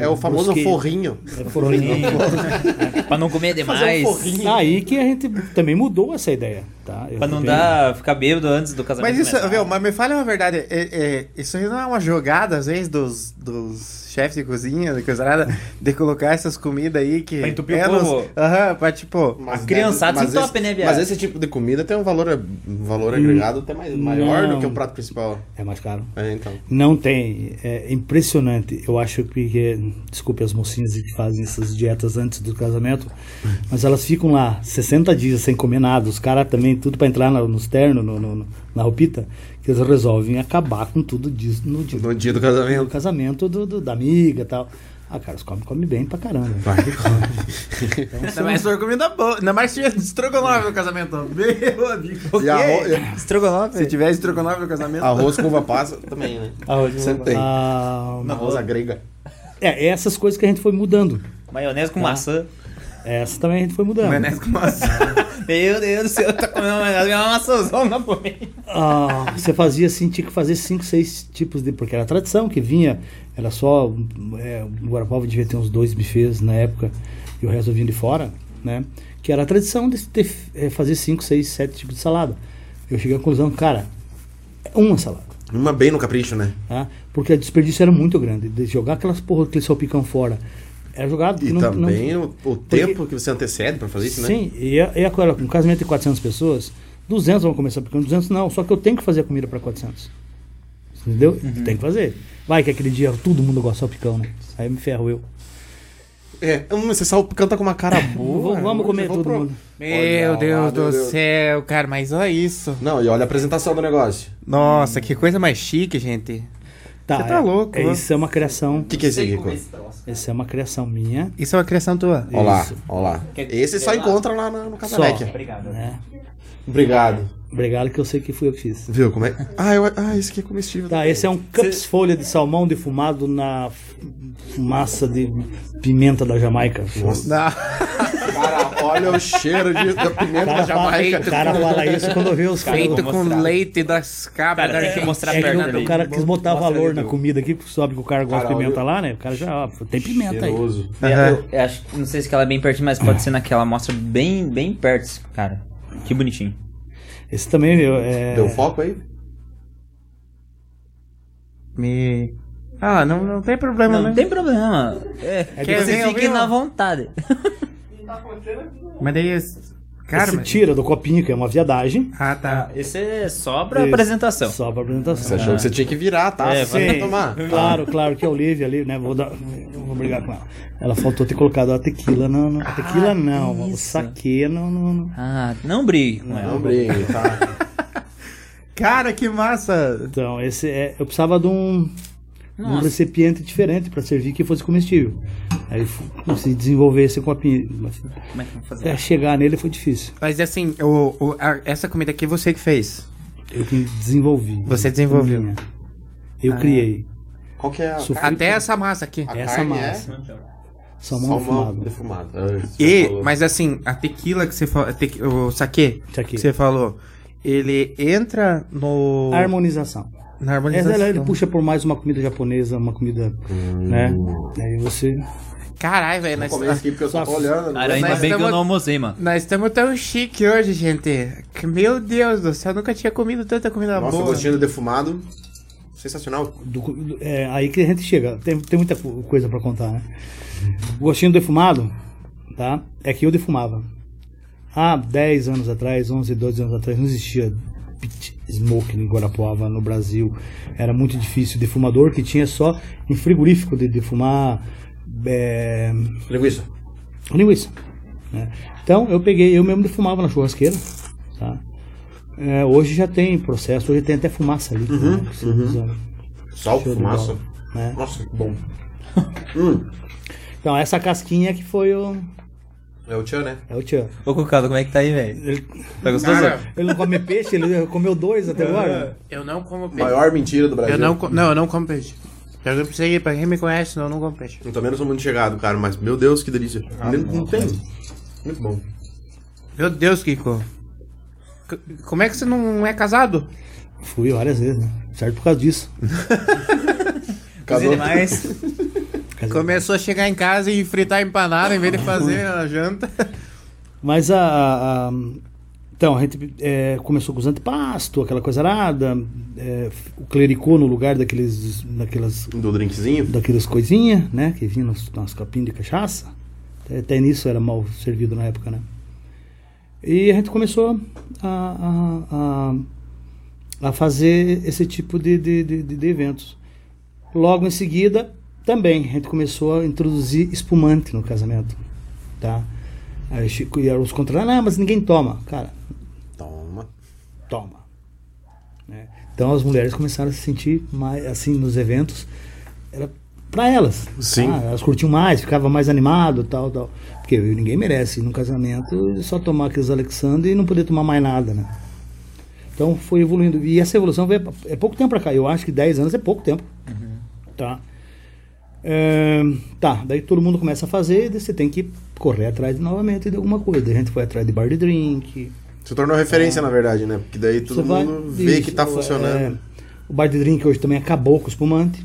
É o famoso brusqueta. forrinho. É forrinho. pra não comer demais. Aí que a gente também mudou essa ideia, tá? Pra não dar, ficar bêbado antes do casamento. Mas isso, começar. viu, mas me fala uma verdade, é- é- isso aí não é uma jogada, às vezes, dos, dos chefes de cozinha, de coisa nada, de colocar essas comidas aí que... Pra entupir o é povo. Aham, pra tipo... Mas criançada deve- se esse- né, viado? Mas esse tipo de comida tem um valor, um valor agregado até mais, maior do que um prato principal. É mais caro. É, então. Não tem. É impressionante. Eu acho que. Desculpe as mocinhas que fazem essas dietas antes do casamento, mas elas ficam lá 60 dias sem comer nada. Os caras também, tudo para entrar na- nos ternos, no, no- na roupita, que eles resolvem acabar com tudo disso no dia, No dia do casamento. casamento do, do- da amiga e tal. Ah, cara, os comem, comem bem pra caramba. Vai que come. Ainda mais for comida boa. Ainda mais se tiver estrogonofe no casamento. Meu amigo. E arroz, Estrogonofe. Se tiver estrogonofe no casamento. arroz com uva passa também, né? Sempre tem. Ah, Arroz à grega. é, essas coisas que a gente foi mudando. Maionese com maçã. Essa também a gente foi mudando. Maionese com maçã. Meu Deus do céu, tá comendo uma maionese, uma maçãzona, pô. Ah, você fazia assim, tinha que fazer cinco, seis tipos de. Porque era tradição que vinha, era só. É, o Guarapava devia ter uns dois bufês na época e o resto vinha de fora, né? Que era a tradição de ter, é, fazer cinco, seis, sete tipos de salada. Eu cheguei à conclusão, cara, é uma salada. Uma bem no capricho, né? Tá? Porque o desperdício era muito grande. De jogar aquelas porra, aquele salpicão fora. Era jogado. E não- não- também o, o tempo que você antecede pra fazer isso, né? Sim, e, a- e agora, um casamento de 400 pessoas, 200 vão começar porque 200 não, só que eu tenho que fazer a comida para 400. Entendeu? Tem que fazer. Vai que aquele dia todo mundo gosta de salpicão, né? Aí me ferro eu. É, hum, você salpicão tá com uma cara boa. Vamos- vamos comer Vamos todo pro- mundo. Meu Olha Deus do Deus. céu, cara, mas olha isso. Não, e olha a apresentação do negócio. Nossa, que coisa mais chique, gente. Tá, Você tá é- louco, é, isso é uma criação. O que, que é esse aqui, Rico? Essa é uma criação minha. Isso é uma criação tua. Olha lá, Isso. olha lá. Quer- Esse só encontra lá no. Casalec. Obrigado. Né? Obrigado. Obrigado que eu sei que fui eu que fiz. Viu como é? Ah, eu... ah esse aqui é comestível. Tá, esse é um cups folha de salmão defumado na fumaça de pimenta da Jamaica. Nossa. Cara, olha o cheiro de, da pimenta cara, da fala, Jamaica. o cara fala isso quando vê os caras. Feito com mostrar. leite das cabras. Cara, tem que mostrar É que perto o, cara quis botar Mostra valor ali, na viu? comida aqui, sabe que o cara gosta Cara, de pimenta olha- lá, né? O cara já, ó, tem pimenta aí. Cheiroso. É, eu, eu acho, não sei se ela é bem pertinho, mas pode ser naquela. Mostra bem, bem perto, cara. Que bonitinho. Esse também, meu, é... Deu foco aí? Me... Ah, não, não tem problema, Não, né? não tem problema. É, Quer você ver, fique viu? na vontade. Mas daí... esse- Cara, Esse mas... tira do copinho, que é uma viadagem, Ah, tá. Esse é só pra Isso. apresentação. só pra Você apresentação. achou que você tinha que virar, tá? É, Você Sim, vai tomar. claro, claro, que a Olivia ali, né? Vou, dar, vou brigar com ela. Ela faltou ter colocado a tequila, não, não. A tequila não, o isso. saque não, não, não. Ah, não brigue com ela. Não brigue, tá? Cara, que massa! Então, esse é, eu precisava de um, um Nossa. recipiente diferente para servir que fosse comestível. Aí fu- consegui desenvolver esse copinho. Mas, Como é que vamos fazer? é, chegar nele foi difícil. Mas assim, o, o- a- essa comida aqui você que fez. Eu que desenvolvi. Você desenvolveu. Minha. Eu criei. Qual que é a... Sofri Até essa massa aqui. a essa massa. É? Salmão defumado. defumado. Ah, E, mas assim, a tequila que você falou, o saque Saquê. que você falou, ele entra no Harmonização. Na Essa harmonização. ela, ele puxa por mais uma comida japonesa, uma comida, né? Aí você Caralho, velho, nós, comer aqui porque eu só tô Nossa. olhando. Cara, ainda Nós bem que eu estamos- não almocei, mano. nós estamos tão chique hoje, gente. Meu Deus do céu, eu nunca tinha comido tanta comida Nossa, o boa. gostinho do defumado. Sensacional. do- do- é, aí que a gente chega. Tem, tem muita co- coisa pra contar, né? O gostinho defumado, tá? É que eu defumava. Há 10 anos atrás, 11, 12 anos atrás, não existia pit smoke em Guarapuava no Brasil. Era muito difícil. Defumador que tinha só em frigorífico de defumar é, Linguiça. linguiça. né? Então eu peguei, eu mesmo defumava na churrasqueira. Tá? É, hoje já tem processo, hoje tem até fumaça ali. né, que você usa. Sal, fumaça. bola, né? Nossa, que bom. hum, Então, essa casquinha que foi o. é o tchan, né? É o tchan. Ô, Cucado, como é que tá aí, velho? Ele, Tá gostoso? Cara, ele não come peixe, ele comeu dois até agora. eu não como peixe. Maior mentira do Brasil. Eu não, não, eu não como peixe. Eu não sei, pra quem me conhece, não, eu não como peixe. Eu também não sou muito chegado, cara, mas meu Deus, que delícia. não, não tem. Muito bom. Meu Deus, Kiko. Como é que você não é casado? Fui várias vezes, né? Certo por causa disso. Casou. mais. Dizer, Começou a chegar em casa e fritar empanada em vez de fazer a janta. Mas a. a- a- então, a gente é, começou com os antipasto, aquela coisa arada, é, o clericô no lugar daqueles, daquelas, Do drinkzinho. daquelas coisinhas, né? Que vinha nos, nas copinhas de cachaça. Até, até nisso era mal servido na época, né? E a gente começou a, a, a, a fazer esse tipo de, de, de, de eventos. Logo em seguida, também, a gente começou a introduzir espumante no casamento, tá? Aí Chico e os contra, não, mas ninguém toma. Cara, Toma. toma. né? Então as mulheres começaram a se sentir mais assim nos eventos, era para elas. Sim. tá? Elas curtiam mais, ficava mais animado, tal, tal. Porque ninguém merece num casamento só tomar aqueles Alexander e não poder tomar mais nada, né? Então foi evoluindo. E essa evolução veio, é pouco tempo pra cá. Eu acho que 10 anos é pouco tempo. Tá? É, tá, daí todo mundo começa a fazer, daí você tem que correr atrás novamente de alguma coisa. Daí a gente foi atrás de bar de drink, Se tornou referência, na verdade, né? Porque daí todo você vai- mundo vê isso, que tá é, funcionando. o bar de drink hoje também acabou com o espumante.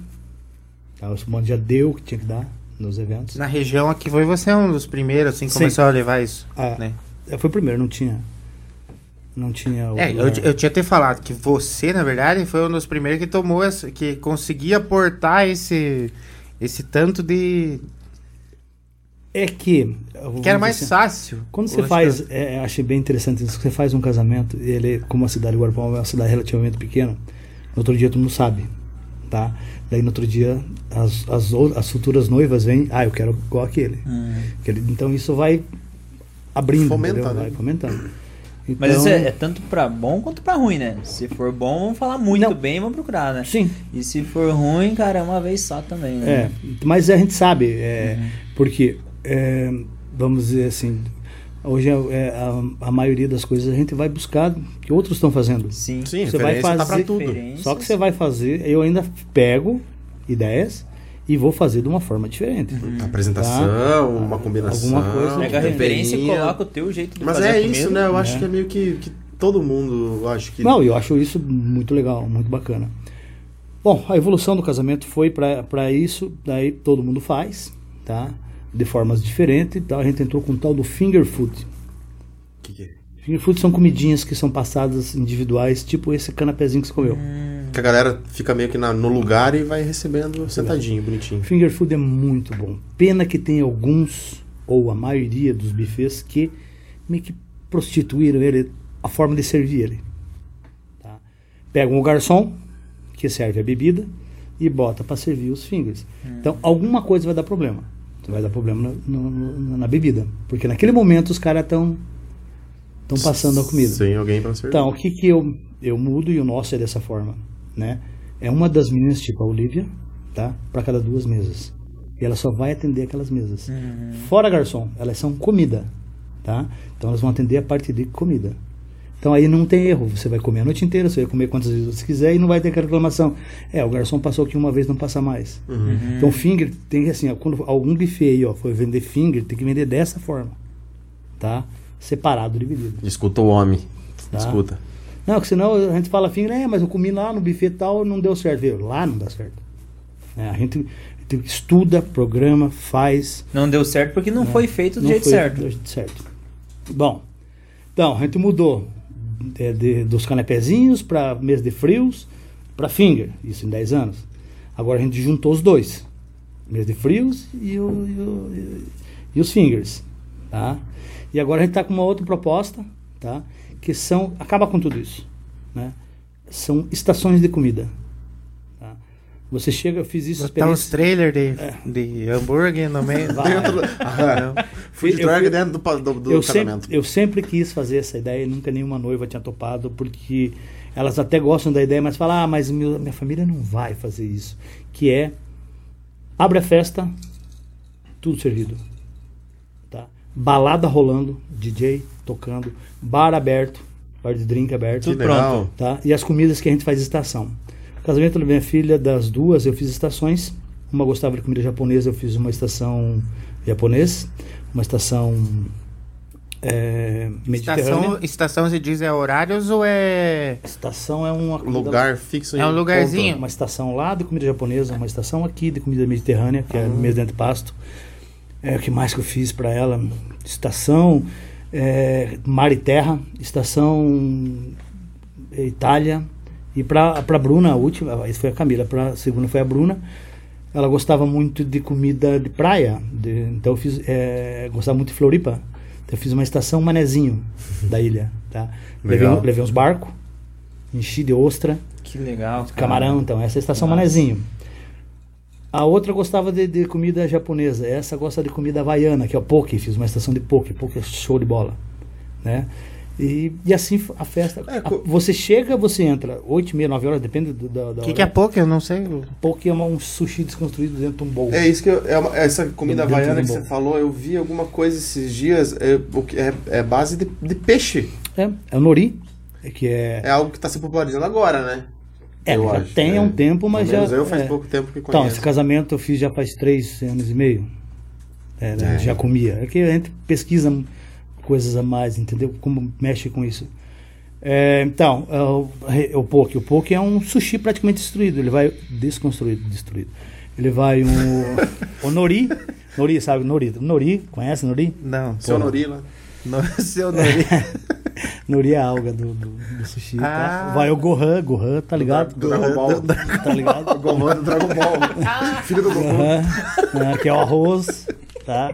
Tá, o espumante já deu o que tinha que dar nos eventos. Na região aqui foi você um dos primeiros, assim, que Sim. começou a levar isso. Ah, né? é, Foi o primeiro, não tinha. Não tinha. o É, eu, eu tinha até falado que você, na verdade, foi um dos primeiros que tomou essa, que conseguia aportar esse, esse tanto de. É que. que era mais fácil. Quando você faz, que- é, achei bem interessante isso, você faz um casamento, e ele, como a cidade de Guarapão é uma cidade relativamente pequena, no outro dia todo mundo sabe, tá? Daí no outro dia as, as, as futuras noivas vêm, ah, eu quero igual aquele. Aquele- Então isso vai abrindo, Fomenta, né? vai fomentando. Mas Então, isso é, é tanto pra bom quanto pra ruim, né? Se for bom, vamos falar muito Não. bem, vamos procurar, né? Sim, E se for ruim, cara, é uma vez só também, né? é, mas a gente sabe, é, porque, é, vamos dizer assim, hoje é, é, a, a maioria das coisas a gente vai buscar que outros estão fazendo. Sim. Sim, Você vai referência tá pra fazer- tudo. Só que você vai fazer, eu ainda pego ideias e vou fazer de uma forma diferente. Apresentação, uma combinação. Alguma coisa Pega a referência e coloca o teu jeito de Mas fazer é a isso, comida. né? Eu acho né? que é meio que, que todo mundo, eu acho que. Não, eu acho isso muito legal, muito bacana. Bom, a evolução do casamento foi para isso, daí todo mundo faz, tá? De formas diferentes, então a gente entrou com o tal do finger food. Que que é? Finger food são comidinhas que são passadas individuais, tipo esse canapézinho que você comeu. Que a galera fica meio que na- no lugar e vai recebendo sentadinho, bonitinho. Finger food é muito bom. Pena que tem alguns, ou a maioria dos buffets, que meio que prostituíram ele, a forma de servir ele. Tá? Pegam o garçom, que serve a bebida, e bota para servir os fingers. Então, alguma coisa vai dar problema. Vai dar problema na, no- no- na bebida. Porque naquele momento os caras estão estão passando a comida. Sem alguém pra servir. Então, o que que eu, eu mudo e o nosso é dessa forma, né? É uma das meninas, tipo a Olivia, tá? Para cada duas mesas. E ela só vai atender aquelas mesas. Fora garçom, elas são comida, tá? Então elas vão atender a parte de comida. Então aí não tem erro, você vai comer a noite inteira, você vai comer quantas vezes você quiser e não vai ter aquela reclamação. É, o garçom passou aqui uma vez, não passa mais. Então finger tem que assim, ó, quando algum buffet aí, ó, for vender finger, tem que vender dessa forma, tá? Separado, dividido. Escuta o homem. Tá. Escuta. Não, porque senão a gente fala finger, é, mas eu comi lá no buffet tal, não deu certo. Viu? Lá não dá certo. É, a, gente, a gente estuda, programa, faz. Não deu certo porque não, foi feito do não jeito foi certo. do jeito certo. Bom, então a gente mudou é, de- dos canapézinhos para mesa de frios para finger, isso em 10 anos. Agora a gente juntou os dois, mesa de frios e, o- e o- e os fingers, tá? E agora a gente está com uma outra proposta, tá? Que são, acaba com tudo isso, né? São estações de comida. Tá? Você chega, eu fiz isso. Botar uns trailers de, de hambúrguer no meio. Food Eu truck fui- dentro do, do, do eu, sempre, casamento. eu sempre quis fazer essa ideia e nunca nenhuma noiva tinha topado, porque elas até gostam da ideia, mas falam, ah, mas meu- minha família não vai fazer isso. Que é, abre a festa, tudo servido. Balada rolando, DJ tocando, bar aberto, bar de drink aberto. Que legal. Tá? E as comidas que a gente faz estação. Casamento da minha filha, das duas, eu fiz estações. Uma gostava de comida japonesa, eu fiz uma estação japonês, uma estação é, mediterrânea. Estação, estação se diz é horários ou é. Estação é uma Lugar fixo É um lugarzinho. ponta. uma estação lá de comida japonesa, uma estação aqui de comida mediterrânea, que é mesa dentro de pasto. É o que mais que eu fiz para ela? Estação é, Mar e Terra, estação é, Itália e para para Bruna a última, essa foi a Camila, para a segunda foi a Bruna. Ela gostava muito de comida de praia, de- então eu fiz é, gostava muito de Floripa. Então eu fiz uma estação Manezinho da ilha, tá? Levei, levei uns barcos enchi de ostra, Que legal. cara. camarão, então, essa é a estação manezinho. A outra gostava de, de comida japonesa, essa gosta de comida havaiana, que é o poke, fiz uma estação de poke, poke é show de bola, né? E, e assim a festa. É, a- você chega, você entra, 8 e meia, 9 horas, depende do, da, O que, que é pouco? Eu não sei. Poke é uma- um sushi desconstruído dentro de um bowl. É isso que eu, é uma- essa comida Dentro havaiana que você falou, eu vi alguma coisa esses dias, é, o que- é, é base de, de peixe. É, é o nori, que é... É algo que está se popularizando agora, né? É, eu já acho, tem é. um tempo, mas Pelo já... eu faz é. pouco tempo que Então, conheço. esse casamento eu fiz já faz três anos e meio. É, né, É. Já comia. É que a gente pesquisa coisas a mais, entendeu? Como mexe com isso. É, então, é o, o poke. O poke é um sushi praticamente destruído. Ele vai desconstruído, destruído. Ele vai um, o nori. Nori, sabe? Nori. Nori, conhece nori? Não. Seu Porra. Norila. Não, seu nome. Nori é a alga do, do, do sushi. tá? Ah. Vai o Gohan, Gohan, tá ligado? Do Dragon Ball. Tá ligado? Gohan do Dragon Ball. Filho do Goku. Aham, né, que é o arroz, tá?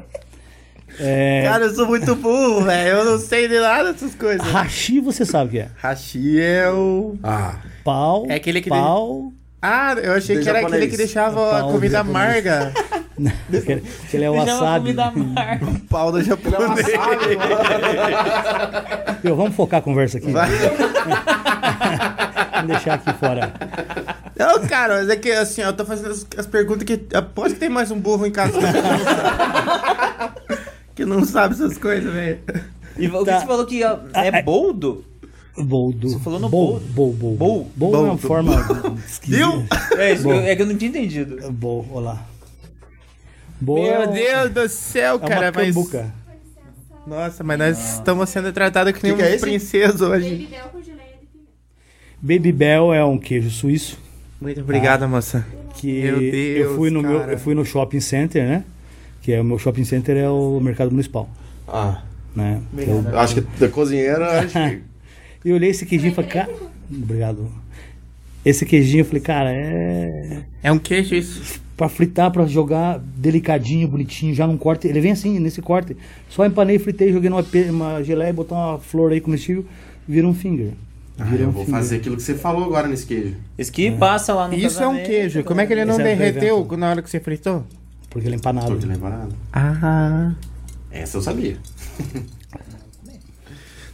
É, Cara, eu sou muito burro, velho. Eu não sei de nada dessas coisas. hashi você sabe o que é? Hashi é o. Ah, Pau, É aquele que pau, Ah, eu achei De que era japonês. aquele que deixava a Pau comida amarga. ele é o wasabi. O pau do japonês. Viu, vamos focar a conversa aqui. Vai. Vamos deixar aqui fora. Não, cara, mas é que assim, eu tô fazendo as, as perguntas que. Aposto que tem mais um burro em casa. que não sabe essas coisas, velho. E o que Tá. você falou que ó, é Ah, é- boldo? Boldo. Você falou no bol. bol. Bol, bol. Bol? Bol é uma forma esquisita. Viu? É, isso, é que eu não tinha entendido. Bol, olha é Meu um- Deus do céu, é uma cara. Mas... cambuca. Nossa, mas nós estamos sendo tratados que nem Que é um esse? princesa hoje. Baby Bell com geleia de pimenta. Baby Bell é um queijo suíço. Muito obrigada, moça. que Meu eu Deus, fui no meu, cara. eu fui no shopping center, né? Que é o meu shopping center é o mercado municipal, ah. né? Eu, Eu acho que da cozinheira, acho que... eu olhei esse queijinho e falei, cara, obrigado. Esse queijinho eu falei, cara, é É um queijo isso. pra fritar, pra jogar delicadinho, bonitinho, já num corte. Ele vem assim, nesse corte. Só empanei, fritei, joguei numa uma geleia, botar uma flor aí comestível, vira um finger. Ah, Vira eu um vou finger. fazer aquilo que você falou agora nesse queijo. Esse que passa lá no Isso é um queijo. Como é que ele não Esse é derreteu evento. na hora que você fritou? Porque ele é empanado. Tô te lembrando. Ah. Essa eu sabia.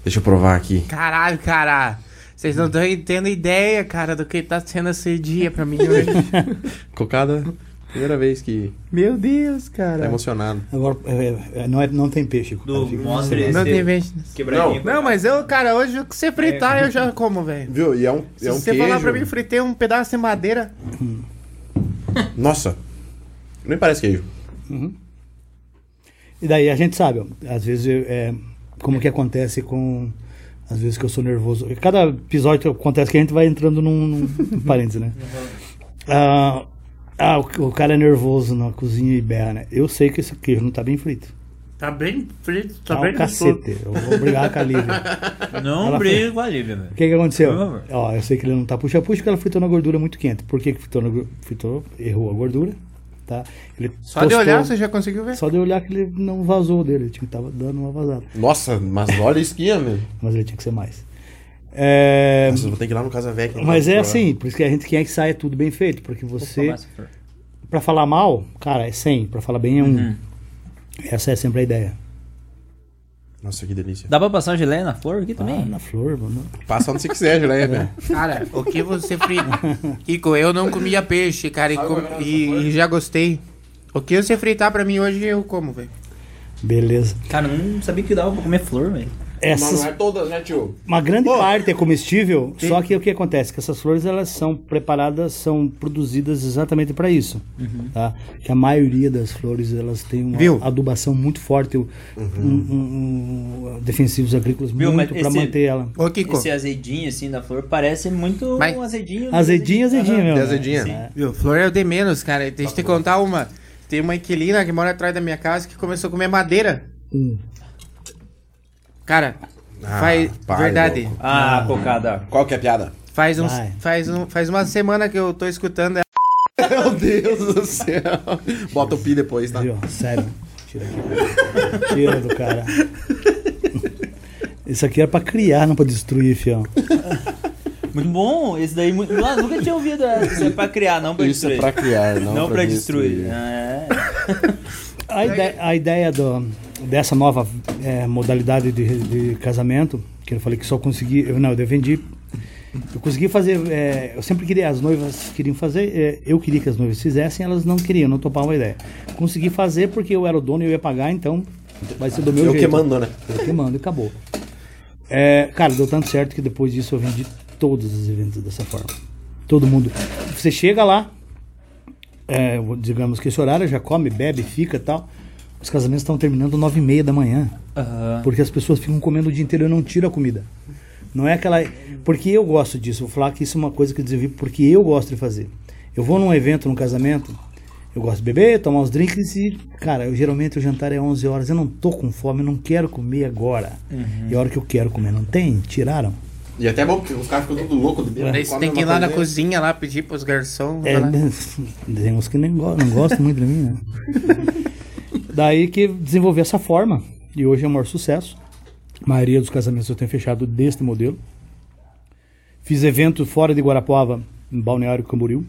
Deixa eu provar aqui. Caralho, cara. Vocês não estão tendo ideia, cara, do que tá sendo esse dia pra mim hoje. Cocada, primeira vez que Meu Deus, tá cara. emocionado. Agora, é, é, não, é, não tem peixe. cara, Do mostre Não tem vez. quebradinho. Não, mas eu, cara, hoje o que você fritar eu já como, velho. Viu? E é um, Se é um você queijo... falar pra mim, fritei um pedaço de madeira. Nossa, nem parece queijo. E daí a gente sabe, ó, às vezes é, como que acontece com às vezes que eu sou nervoso. Cada episódio que acontece que a gente vai entrando num, num parênteses, né? Ah, ah, o, o cara é nervoso na cozinha e berra, né? Eu sei que esse queijo não tá bem frito. Tá bem frito, Tá, um cacete. Eu vou brigar com a Lívia. Não Ela briga com a Lívia, velho. O que que aconteceu? Ó, eu sei que ele não tá puxa-puxa porque ela fritou na gordura muito quente. Por que que fritou na fritou? Errou a gordura, tá? Ele Só de tostou- olhar você já conseguiu ver? Só de olhar que ele não vazou dele, ele tinha que tava dando uma vazada. Nossa, mas olha isso aqui, meu. Mas ele tinha que ser mais. É, Nossa, vou ter que ir lá no Casa Vecchia. mas é Provar. assim, por isso que a gente quer que saia tudo bem feito, porque você, pra falar mal, cara, é 100, pra falar bem é um. Uhum. Essa é sempre a ideia. Nossa, que delícia. Dá pra passar geleia na flor aqui Ah, também? na flor, mano. Passa onde você quiser, Juliana, velho. Cara, o que você frita? Kiko, eu não comia peixe, cara, e, com- e- e já gostei. O que você fritar pra mim hoje eu como, velho. Beleza. Cara, eu não sabia que dava pra comer flor, velho. Essas, é todas, né, tio? uma grande Pô. parte é comestível, só que o que acontece? Que essas flores elas são preparadas, são produzidas exatamente para isso. Tá? Que a maioria das flores elas têm uma Viu? adubação muito forte, um- um- um- defensivos agrícolas Viu, muito mas para manter ela. Ô, Kiko, Esse azedinho assim da flor parece muito Mas- um azedinho. Azedinho, azedinho mesmo. Tem né? azedinha? É. viu, flor é o de menos, cara. Deixa eu te contar uma. Tem uma inquilina que mora atrás da minha casa que começou a comer madeira. Hum. Cara, Ah, faz. para, verdade. louco. Ah, cocada. Qual que é a piada? Faz, uns, Vai. faz, um, faz uma semana que eu tô escutando. Meu Deus do céu. Bota o pi depois, tá? Viu? Sério. Tira aqui. Tira do cara. Isso aqui é pra criar, não pra destruir, fião. Muito bom, esse daí muito... Nossa, nunca tinha ouvido essa. Isso é pra criar, não pra Isso é destruir. pra criar, não, não pra pra destruir. É. A ideia, a ideia do- dessa nova é, modalidade de, de casamento, que eu falei que só consegui, eu não, eu vendi, eu consegui fazer, é, eu sempre queria, as noivas queriam fazer, é, eu queria que as noivas fizessem, elas não queriam, não topavam a ideia. Consegui fazer porque eu era o dono e eu ia pagar, então vai ser do meu Eu jeito. que mando, né? Eu que mando e acabou. É, cara, deu tanto certo que depois disso eu vendi todos os eventos dessa forma. Todo mundo. Você chega lá, é, digamos que esse horário já come, bebe, fica e tal. Os casamentos estão terminando nove e meia da manhã. Aham. Porque as pessoas ficam comendo o dia inteiro e eu não tiro a comida. Não é aquela. Porque eu gosto disso. Vou falar que isso é uma coisa que eu desenvolvi porque eu gosto de fazer. Eu vou num evento, num casamento, eu gosto de beber, tomar uns drinks e, cara, eu, geralmente o jantar é 11 horas. Eu não tô com fome, eu não quero comer agora. E a hora que eu quero comer não tem, tiraram. E até é bom porque os caras ficam tudo loucos de. Daí você tem que ir lá na cozinha lá pedir pros garçons. É, tem uns que nem go não gostam muito de mim, né? Daí que desenvolvi essa forma. E hoje é o maior sucesso. A maioria dos casamentos eu tenho fechado deste modelo. Fiz evento fora de Guarapuava, em Balneário Camboriú.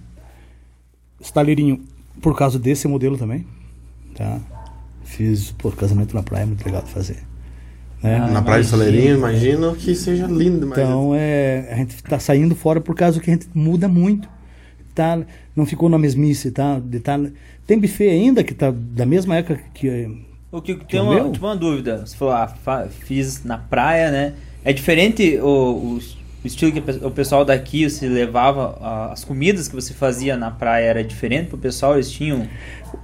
Estaleirinho, por causa desse modelo também. Tá? Fiz, pô, casamento na praia, muito legal de fazer. Né? Na Praia de Soleirinho, imagino que seja lindo, mas... Então é, a gente está saindo fora por causa que a gente muda muito. Não ficou na mesmice, tá? De tem buffet ainda que tá da mesma época que O que Que tem o uma, tipo uma dúvida. Você falou, ah, fiz na praia, né? É diferente o, o, o estilo que o pe- o pessoal daqui você levava, as comidas que você fazia na praia era diferente pro pessoal, eles tinham.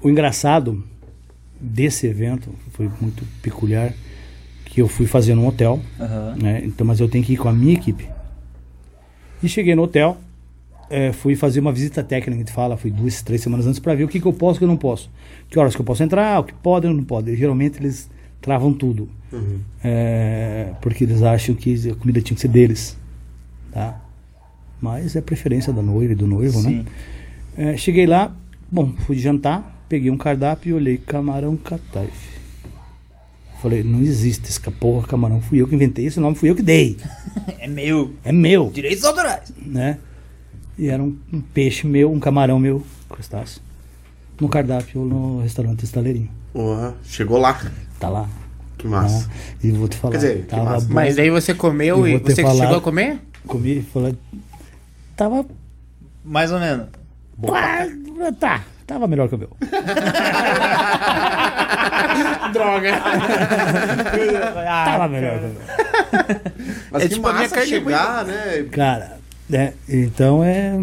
o engraçado desse evento foi muito peculiar que eu fui fazer num hotel, Aham. né? Então, mas eu tenho que ir com a minha equipe. E cheguei no hotel, eh, fui fazer uma visita técnica, a gente fala, fui duas, três semanas antes para ver o que, que eu posso e o que eu não posso. Que horas que eu posso entrar, o que pode o que não pode. E, geralmente eles travam tudo. Eh, porque eles acham que a comida tinha que ser deles. Tá? Mas é preferência da noiva e do noivo, né? Sim. É, cheguei lá, bom, fui jantar, peguei um cardápio e olhei camarão cataife. Falei, não existe esse ca- porra camarão, fui eu que inventei esse nome, fui eu que dei. É meio. É meu, Direitos autorais. né? E era um, um peixe meu, um camarão meu, crustáceo, no cardápio no restaurante Estaleirinho. Porra, chegou lá. Tá lá. Que massa. tá? E vou te falar, Quer dizer, que tava massa. bom. Mas aí você comeu Eu e ter você falado- chegou a comer? Comi e falei, tava, Mais ou menos. tá, tava melhor que o meu. Droga. tava melhor que o meu. Mas É que tipo massa carne chegar, né? Cara, é, então é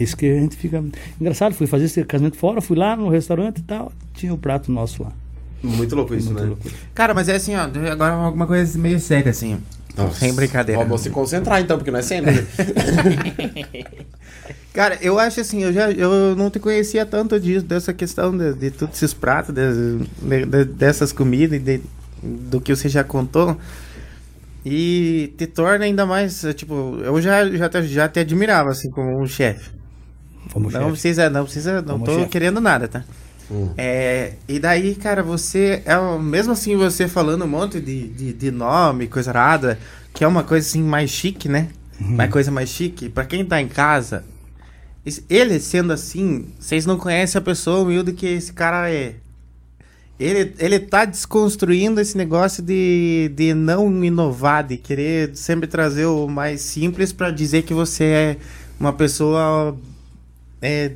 isso que a gente fica. Engraçado, fui fazer esse casamento fora, fui lá no restaurante e tal, tinha o prato nosso lá. Muito louco isso, né? Cara, mas é assim, ó. Agora alguma coisa meio séria, assim. Nossa. Sem brincadeira. Vamos se concentrar então, porque não é sempre. né? Cara, eu acho assim, eu já eu não te conhecia tanto disso, dessa questão de, de todos esses pratos, de- de- de- dessas comidas, e de- do que você já contou. E te torna ainda mais, eh, tipo, eu já, já, te, já te admirava, assim, como um chefe. Como Não chefe. precisa, não precisa, não Como tô chefe. querendo nada, tá? Hum. É, e daí, cara, você, é, o- mesmo assim, você falando um monte de, de, de nome, coisa nada, que é uma coisa assim mais chique, né? Uhum. Uma coisa mais chique, pra quem tá em casa, ele sendo assim, vocês não conhecem a pessoa humilde que esse cara é. Ele, ele tá desconstruindo esse negócio de, de não inovar, de querer sempre trazer o mais simples pra dizer que você é uma pessoa é,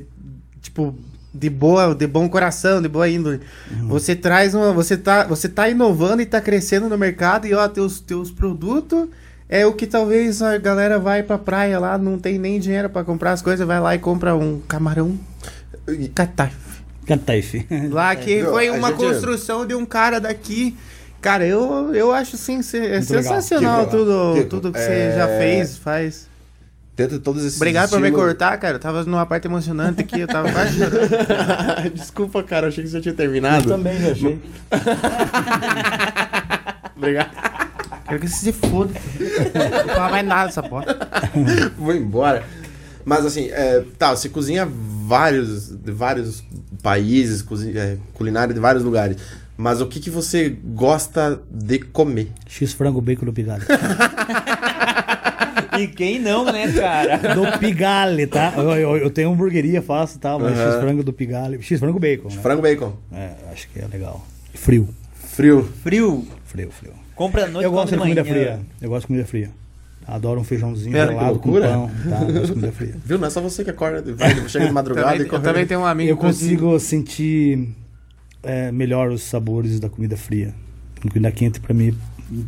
tipo de boa, de bom coração, de boa índole. Você traz uma, você tá, você tá inovando e tá crescendo no mercado e ó, teus teus produtos é o que talvez a galera vai pra praia lá, não tem nem dinheiro pra comprar as coisas, vai lá e compra um camarão cataife. Cataife. Lá que Viu, foi uma gente- construção de um cara daqui. Cara, eu, eu acho assim, se- é Muito sensacional Kiko, tudo, Kiko, tudo que é- você já fez, faz. Dentro de todos esses Obrigado por me estilos- cortar, cara. Eu tava numa parte emocionante aqui, eu tava quase chorando. Desculpa, cara, achei que você tinha terminado. também já achei. Obrigado. Quero que você se foda. Não fala mais nada dessa porra. Vou embora. Mas assim, é, tá, você cozinha vários, de vários países, cozinha, é, culinária de vários lugares. Mas o que, que você gosta de comer? X frango bacon no pigado. E quem não, né, cara? Do Pigalle, tá? Eu, eu, eu tenho hamburgueria, faço, tá? Mas Aham. X-frango do Pigalle. X-frango bacon, né? Frango bacon. É, acho que é legal. Frio, Frio. Frio. frio, frio. Compra à noite eu gosto de de comida fria. Eu gosto de comida fria. Adoro um feijãozinho Pera, que gelado com loucura. pão, tá? Eu fria. Viu? Não é só você que acorda, vai, chega de madrugada Também, e eu corre. também tenho um amigo Eu que consigo sentir é, melhor os sabores da comida fria. Comida quente, pra mim,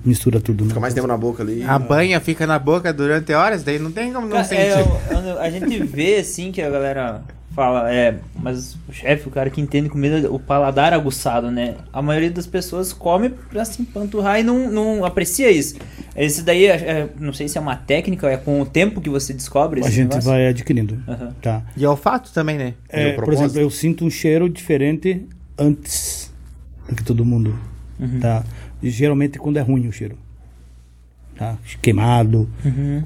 mistura tudo. né? Fica mais tempo na boca ali. A banha fica na boca durante horas, daí não tem como não Cara, é, sentir. eu- a gente vê assim que a galera fala, é, mas o chefe, o cara que entende comida, o paladar aguçado, né? A maioria das pessoas come pra se empanturrar e não, não aprecia isso. Esse daí, é, é, não sei se é uma técnica, é com o tempo que você descobre A gente negócio? vai adquirindo, Aham. tá? E olfato também, né? É, o por exemplo, eu sinto um cheiro diferente antes do que todo mundo, Uhum. tá? E geralmente quando é ruim o cheiro, tá? Queimado, Uhum.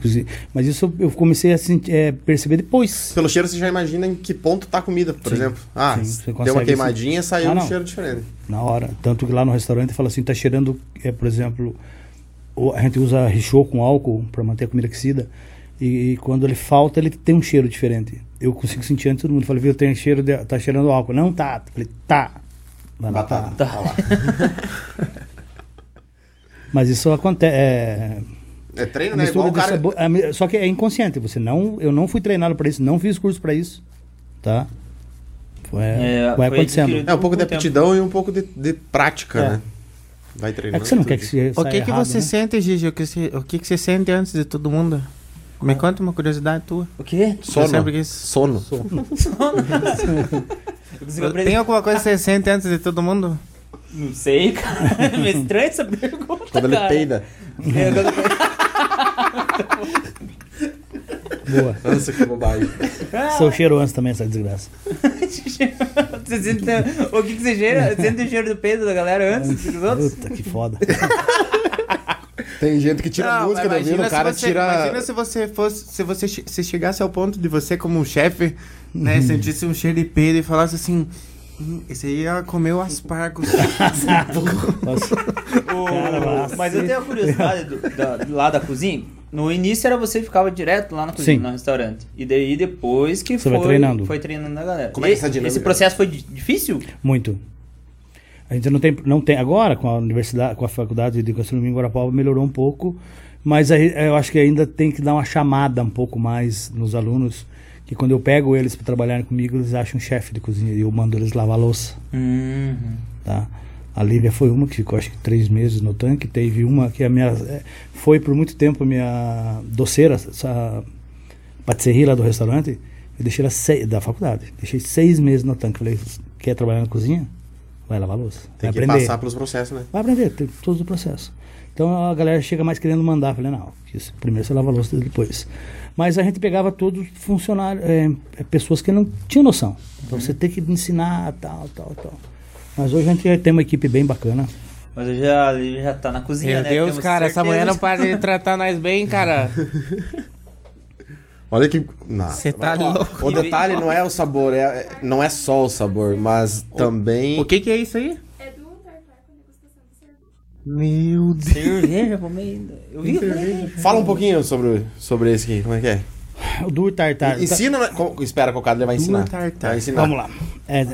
mas isso eu comecei a sentir, é, perceber depois. Pelo cheiro você já imagina em que ponto tá a comida, por Sim. exemplo. Ah, Sim, você deu uma queimadinha, saiu Ah, um cheiro diferente. Na hora. Tanto que lá no restaurante fala assim, tá cheirando, é, por exemplo, a gente usa richô com álcool para manter a comida aquecida. E, quando ele falta, ele tem um cheiro diferente. Eu consigo sentir antes todo mundo. Falei, viu, tem cheiro de, tá cheirando álcool. Não tá. Falei, tá. Batata. tá. Tá lá. Mas isso acontece. É, É treino, né? Igual cara. sabor- só que é inconsciente. Você não, eu não fui treinado para isso, não fiz curso para isso, tá? Foi, É, vai foi acontecendo. É um pouco de Com o tempo. aptidão e um pouco de, de prática, É. né? Vai treinando. É que você não quer que isso. se O que, que você né? sente, Gigi? O que, você, o que, que você sente antes de todo mundo? Me conta uma curiosidade tua. O quê? Sono. Sempre quis- Sono. Consigo aprender- Tem alguma coisa que você sente antes de todo mundo? Não sei, cara. É meio estranho essa pergunta, Quando ele cara. peida. É, quando- Boa. Nossa, que bobagem. Sou cheiro antes também, essa desgraça. Você sente, o que, que você cheira? Sente o cheiro do peito da galera antes dos outros? Puta, que foda. Tem gente que tira a Não, música mas da vida, imagina o cara se você, tira. Imagina se você fosse. Se você se chegasse ao ponto de você, como um chefe, né, Uhum. sentisse um cheiro de peido e falasse assim. "Hum, esse aí ia comer o. O- mas eu tenho a curiosidade do, da, lá da cozinha. No início era você que ficava direto lá na cozinha, Sim. no restaurante. E daí depois que Você foi, treinando. foi treinando a galera. Como é que é E- essa dinâmica? Esse processo foi di- difícil? Muito. A gente não tem, não tem agora com a universidade, com a faculdade de gastronomia em Guarapava melhorou um pouco, mas aí, eu acho que ainda tem que dar uma chamada um pouco mais nos alunos, que quando eu pego eles para trabalharem comigo, eles acham chefe de cozinha e eu mando eles lavar a louça, Uhum. tá? A Lívia foi uma que ficou acho que três meses no tanque, teve uma que a minha é, foi por muito tempo a minha doceira, essa patisserie lá do restaurante, eu deixei ela seis, da faculdade, deixei seis meses no tanque, falei, quer trabalhar na cozinha? Vai lavar a louça. Tem vai que aprender. passar pelos processos, né? Vai aprender, tem todo o processo. Então a galera chega mais querendo mandar. Falei, não, isso, primeiro você lava a louça depois. Mas a gente pegava todos funcionários, é, é, pessoas que não tinham noção. Então você tem que ensinar, tal, tal, tal. Mas hoje a gente tem uma equipe bem bacana. Mas eu já, ele já tá na cozinha, Meu né? Deus, Temos cara, essa certeza. mulher não para de tratar nós bem, cara. Olha que. Você tá louco. O detalhe não é o sabor, é, é- não é só o sabor, mas também. O que que é isso aí? É do tartar com degustação de cerveja. Meu Deus. Cerveja da- Eu vi. Fala um pouquinho sobre, sobre esse aqui, como é que é? O Dur Tartar. Ensina, né? Co- espera, Cocado, ele vai ensinar. tartar. Vai ensinar. Vamos lá. É,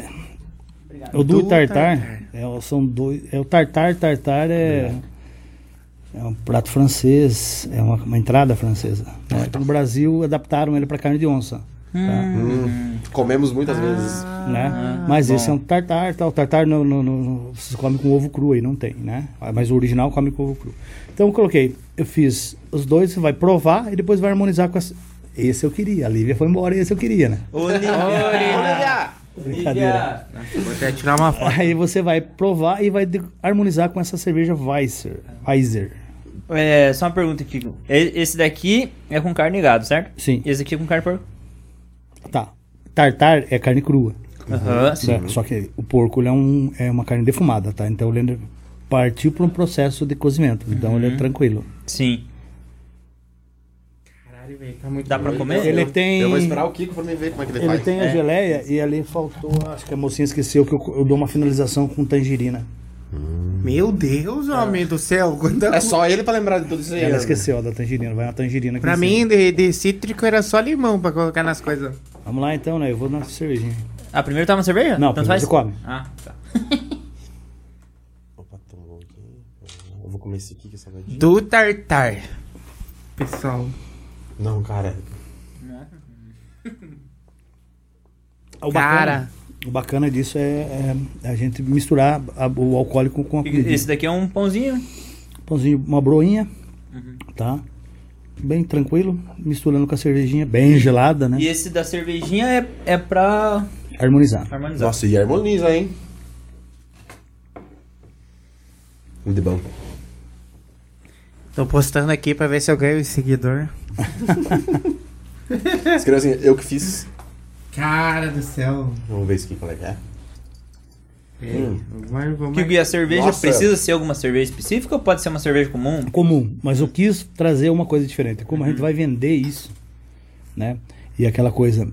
o Dur Tartar, é, o- são dois. É o Tartar, Tartar é. É um prato francês, é uma, uma entrada francesa. né? No Brasil adaptaram ele para carne de onça. Tá? Hum, comemos muitas vezes. né? Mas esse é um tartar, tal. Tartar no, no, no- você come com ovo cru aí, não tem, né? Mas o original come com ovo cru. Então eu coloquei, eu fiz os dois, você vai provar e depois vai harmonizar com essa. Esse eu queria, a Lívia foi embora, esse eu queria, né? Olivia! Brincadeira. Vou até tirar uma foto. Aí você vai provar e vai harmonizar com essa cerveja Weiser. Weiser. É, só uma pergunta aqui. E- Esse daqui é com carne e gado, certo? Sim. Esse aqui é com carne porco? Tá. Tartar é carne crua. Aham, sim. Só que o porco ele é, um, é uma carne defumada, tá? Então ele partiu para um processo de cozimento. Então ele é tranquilo. Sim. Caralho, velho, tá muito Dá pra doido. comer? Ele tem. Eu vou esperar o Kiko pra me ver como é que ele, Ele faz. tem a É. geleia e ali faltou, acho que a mocinha esqueceu que eu, eu dou uma finalização com tangerina. Meu Deus, homem do céu. Quanta É só ele pra lembrar de tudo isso aí. Ela né? esqueceu ó, da tangerina. Vai uma tangerina aqui. Pra mim, de, de cítrico era só limão pra colocar nas coisas. Vamos lá então, né? Eu vou na cervejinha. Ah, primeiro tava uma cerveja? Não, Tanto primeiro faz? você come. Ah, tá. Opa, tomou aqui. Eu vou comer esse aqui que é salgadinho. Do tartar. Pessoal. Não, cara. O Cara. bacana, o bacana disso é, é a gente misturar a- o alcoólico com a comida. Esse daqui é um pãozinho. Pãozinho, uma broinha, Uhum. tá? Bem tranquilo, misturando com a cervejinha, bem gelada, né? E esse da cervejinha é, é pra Harmonizar. harmonizar. Nossa, e harmoniza, hein? Muito bom. Tô postando aqui pra ver se eu ganho seguidor. Escreveu assim, eu que fiz. Cara do céu. Vamos ver isso aqui, qual é que é. Hum. Vamos, vamos. Que a cerveja Nossa. precisa ser alguma cerveja específica ou pode ser uma cerveja comum? Comum, mas eu quis trazer uma coisa diferente. Como a gente vai vender isso, né? E aquela coisa.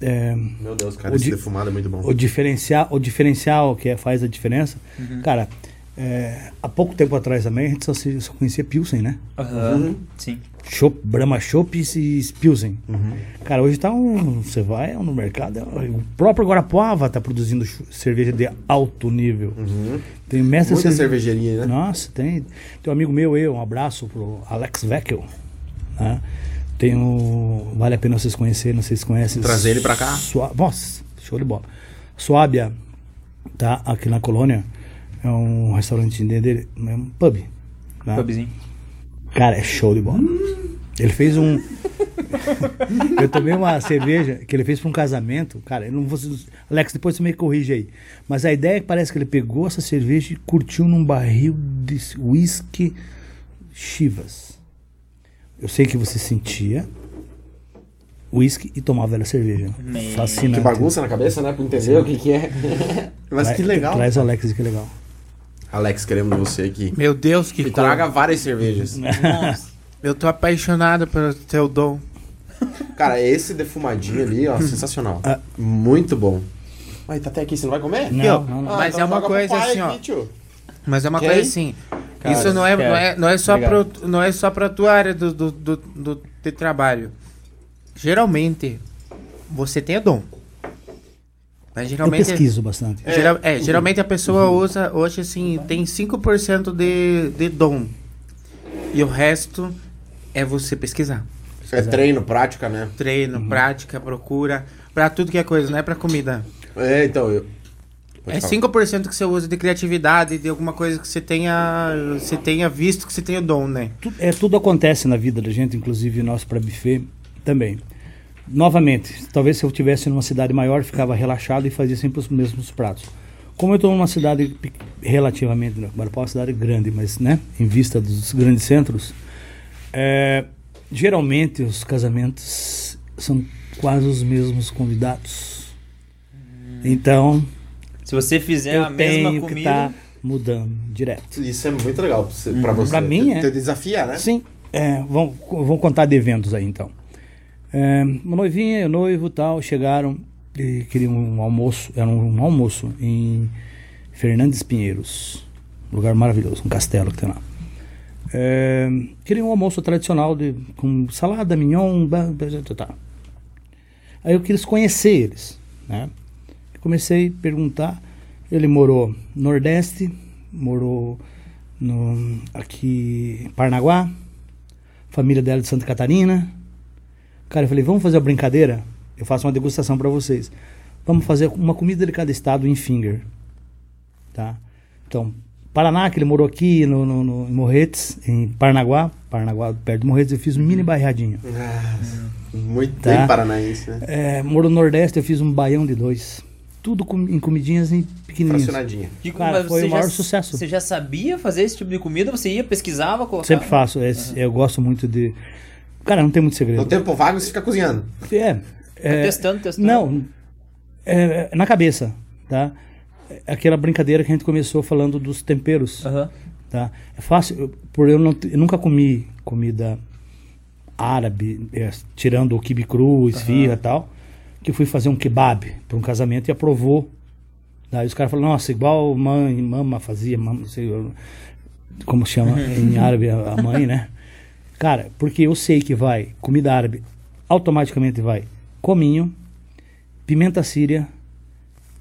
é, Meu Deus, cara, O esse di- defumado é muito bom. o diferencial, o diferencial que é- faz a diferença, cara. É, há pouco tempo atrás também a gente só, se- só conhecia Pilsen, né? Aham. Sim. Chopp, Brahma Chopp e Pilsen. Cara, hoje tá um. Você vai no mercado, o próprio Guarapuava tá produzindo cerveja de alto nível. Tem mestre Muita cerve- cervejaria, né? Nossa, tem. Tem um amigo meu, eu, um abraço pro Alex Veckel. Né? Tem o. Vale a pena vocês conhecerem, não sei se conhecem. Trazer ele pra cá. Sua, nossa, show de bola. Suábia, tá? Aqui na colônia. É um restaurantinho dele, é um pub. né? Pubzinho. Cara, é show de bola. Ele fez um. eu tomei uma cerveja que ele fez para um casamento. Cara, eu não vou. Alex, depois você me corrige aí. Mas a ideia é que parece que ele pegou essa cerveja e curtiu num barril de whisky Chivas. Eu sei que você sentia whisky e tomava ela cerveja. Fascinante. Que bagunça na cabeça, né? Pra entender o que, que é. Mas que legal. Traz o Alex, que legal. Alex, queremos você aqui. Meu Deus, que E cor. traga várias cervejas. Eu tô apaixonado pelo teu dom. Cara, esse defumadinho ali, ó, sensacional. Ah. Muito bom. Mas tá até aqui, você não vai comer? Não, não, não. Mas então é uma coisa assim, ó. aqui, tio. Mas é uma Quem? coisa assim. Cara, isso não é, não é, não é só Obrigado. pro, não é só pra tua área do, do, do, do de trabalho. Geralmente, você tem o dom. Mas Eu geralmente. pesquiso bastante. Geral- é, geralmente a pessoa usa, hoje assim, tem 5% de, de dom. E o resto é você pesquisar. É treino, prática, né? Treino, Uhum. prática, procura. Pra tudo que é coisa, não é pra comida. É, então, eu. É falar. 5% que você usa de criatividade, de alguma coisa que você tenha, você tenha visto que você tenha o dom, né? É, tudo acontece na vida da gente, inclusive nosso para buffet também. Novamente, talvez se eu tivesse numa cidade maior, ficava relaxado e fazia sempre os mesmos pratos. Como eu estou numa cidade relativamente, Guarapau é uma cidade grande, mas né, em vista dos grandes centros, é, geralmente os casamentos são quase os mesmos convidados. Então, Se você fizer eu a mesma tenho que comida. estar mudando direto. Isso é muito legal pra você. Você. Pra mim, é. Te desafia, né? Sim. É, vamos, vamos contar de eventos aí então. É, uma noivinha o noivo tal chegaram e queriam um almoço. Era um, um almoço em Fernandes Pinheiros. Um lugar maravilhoso, um castelo que tem lá. É, queriam um almoço tradicional de, com salada, mignon, tá. Aí eu quis conhecer eles, né? Comecei a perguntar. Ele morou no Nordeste, morou no, aqui em Parnaguá, família dela de Santa Catarina. Cara, eu falei, vamos fazer uma brincadeira? Eu faço uma degustação para vocês. Vamos fazer uma comida de cada estado em finger. Tá? Então, Paraná, que ele morou aqui no, no, no- em Morretes, em Parnaguá, Parnaguá perto de Morretes, eu fiz um mini barreadinho. Muito Tá. bem paranaense, né? É, morou no Nordeste, eu fiz um baião de dois. Tudo com, em comidinhas em pequenininhas. Fracionadinha. Que- Cara, foi o maior já- sucesso. Você já sabia fazer esse tipo de comida? Você ia, pesquisava, colocava? Sempre faço. esse- Eu gosto muito de. Cara, não tem muito segredo. No tempo vago você fica cozinhando. É. Tá é testando, testando. Não. É, na cabeça, tá? Aquela brincadeira que a gente começou falando dos temperos, tá? É fácil, eu- por eu, não, eu nunca comi comida árabe, é, tirando o quibe cru, esfirra e tal, que fui fazer um kebab para um casamento e aprovou Daí os caras falam, nossa, igual mãe, mama fazia, mama, não sei como chama em árabe a a mãe, né? Cara, porque eu sei que vai comida árabe, automaticamente vai cominho, pimenta síria,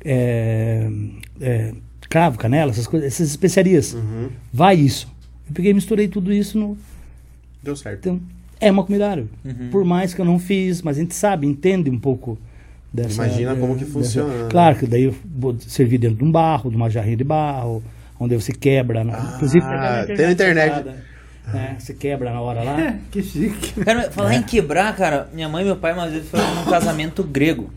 é, é, cravo, canela, essas coisas, essas especiarias. Uhum. Vai isso. Eu peguei e misturei tudo isso no. Deu certo. Então, é uma comida árabe. Uhum. Por mais que eu não fiz, mas a gente sabe, entende um pouco dessa. Imagina como que dessa- funciona, né? Claro que daí eu vou servir dentro de um barro, de uma jarrinha de barro, onde você quebra. né? Inclusive, Ah, tem na internet. Né? Você quebra na hora lá. Que chique. Cara, falar em quebrar, cara, minha mãe e meu pai uma vez foram num casamento grego.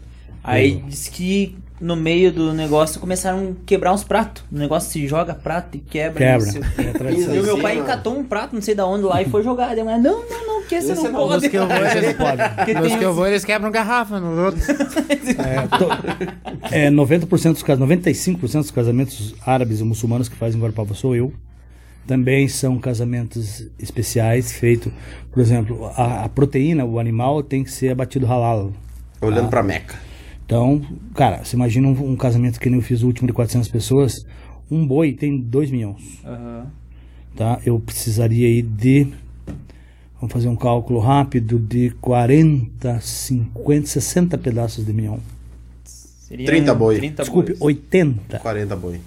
Aí disse que no meio do negócio começaram a quebrar uns pratos. O negócio se joga prato e quebra. Quebra. não. É. E o meu pai catou um prato, não sei da onde lá, e foi jogar. Daí, mas não, não, não, que esse, Esse não não, pode. Nos que eu vou, eles, nos tem que eu vou, eles quebram garrafa nos outros. É, to- é, 90% dos casos, 95% dos casamentos árabes e muçulmanos que fazem em Guarapava sou eu. Também são casamentos especiais, feito, por exemplo, a, a proteína, o animal tem que ser abatido halal. Olhando Ah. pra Meca. Então, cara, você imagina um, um casamento que nem eu fiz o último de 400 pessoas, um boi tem 2 milhões, Aham. tá? Eu precisaria aí de, vamos fazer um cálculo rápido, de 40, 50, 60 pedaços de milhão. Seria 30 boi. 30 Desculpe, bois. 80. 40 boi.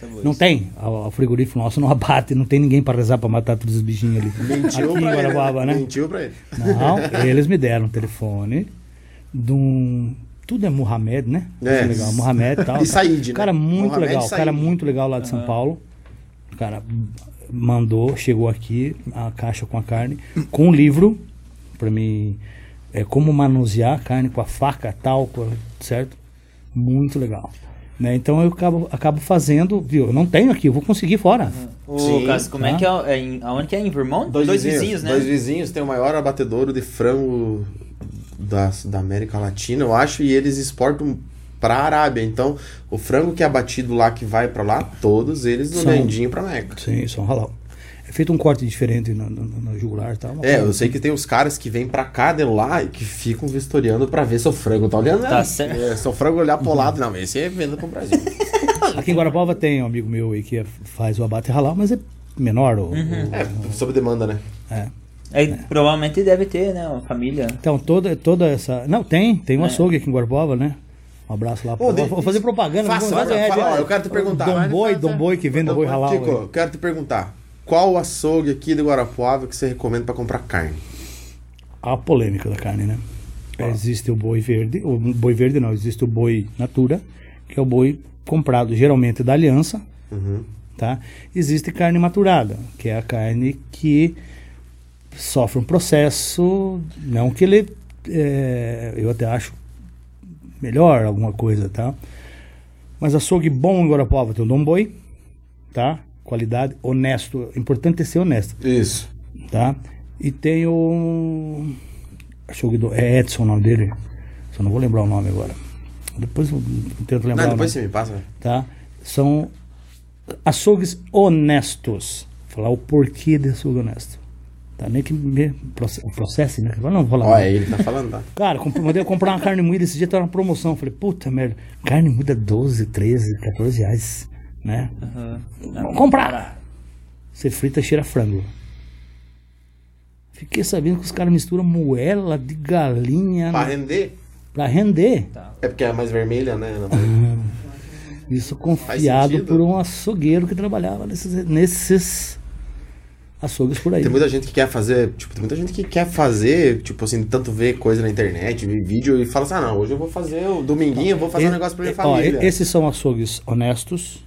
40 bois. Não tem. O frigorífico nosso não abate, não tem ninguém para rezar para matar todos os bichinhos ali. Mentiu Aqui pra ele. Né? Mentiu pra ele. Não, eles me deram um telefone de um. Tudo é Mohamed, né? É. Muito legal, Mohamed e tal. E Said, né? Cara muito Mohamed legal, Said. cara muito legal lá de São Paulo. O cara mandou, chegou aqui, a caixa com a carne, com um livro para mim, é, como manusear a carne com a faca, tal, certo? Muito legal. Né? Então eu acabo, acabo fazendo, viu? Eu não tenho aqui, eu vou conseguir fora. Ô, Sim. Cássio, como é Tá. que é? é em, aonde que é? Em Vermont? Dois, vizinhos, né? Dois vizinhos tem o maior abatedouro de frango da, da América Latina, eu acho, e eles exportam pra Arábia. Então, o frango que é abatido lá, que vai pra lá, todos eles no São- pra Meca. Sim, são halal. É feito um corte diferente no, no, no jugular e tal. É, eu sei que tem os caras que vêm pra cá de lá e que ficam vistoriando pra ver se o frango tá olhando. Tá né? certo. É, se o frango olhar pro lado, não, esse é venda pro Brasil. Aqui em Guarapava tem um amigo meu aí que é- faz o abate halal, mas é menor. o- o- é, sob demanda, né? é. Aí provavelmente deve ter, né? Uma família. Então, toda, toda essa. Não, tem, tem um açougue aqui em Guarapava, né? Um abraço lá. Ô, Vou, de- vou fazer propaganda. Faça, olha, fala, ó, eu quero te perguntar. Dom Boi, Dom é. Boi que vende boi halal. Aí. eu quero te perguntar. Qual açougue aqui de Guarapuava que você recomenda pra comprar carne? A polêmica da carne, né? Existe o boi verde, o boi verde não, existe o boi natura, que é o boi comprado geralmente da aliança, Uhum. tá? Existe carne maturada, que é a carne que sofre um processo, não que ele, é, eu até acho melhor alguma coisa, tá? Mas açougue bom em Guarapuava tem o Dom Boi, tá? Qualidade, honesto, importante é ser honesto, Isso. tá? E tem o açougue do, é Edson o nome dele, só não vou lembrar o nome agora. Depois eu tento lembrar Não, o depois você me passa. tá? São açougues honestos. Falar o porquê de açougue honesto. Tá? Nem que me proce- processe, né? Não, vou. Ó, é ele que tá falando, tá? Cara, mandei eu comprar uma carne moída esse dia, tava na promoção. Falei, puta merda, carne moída 12, 13, 14 reais, né? Aham. Vamos comprar! Você frita, cheira frango. Fiquei sabendo que os caras misturam moela de galinha Pra render? pra render. É porque é mais vermelha, né? Isso confiado por um açougueiro que trabalhava nesses, nesses açougues por aí. Tem muita gente que quer fazer, tipo, tem muita gente que quer fazer, tipo assim, tanto ver coisa na internet, ver vídeo e fala assim, ah não, hoje eu vou fazer o dominguinho, eu vou fazer um E- negócio pra minha ó, família. esses são açougues honestos,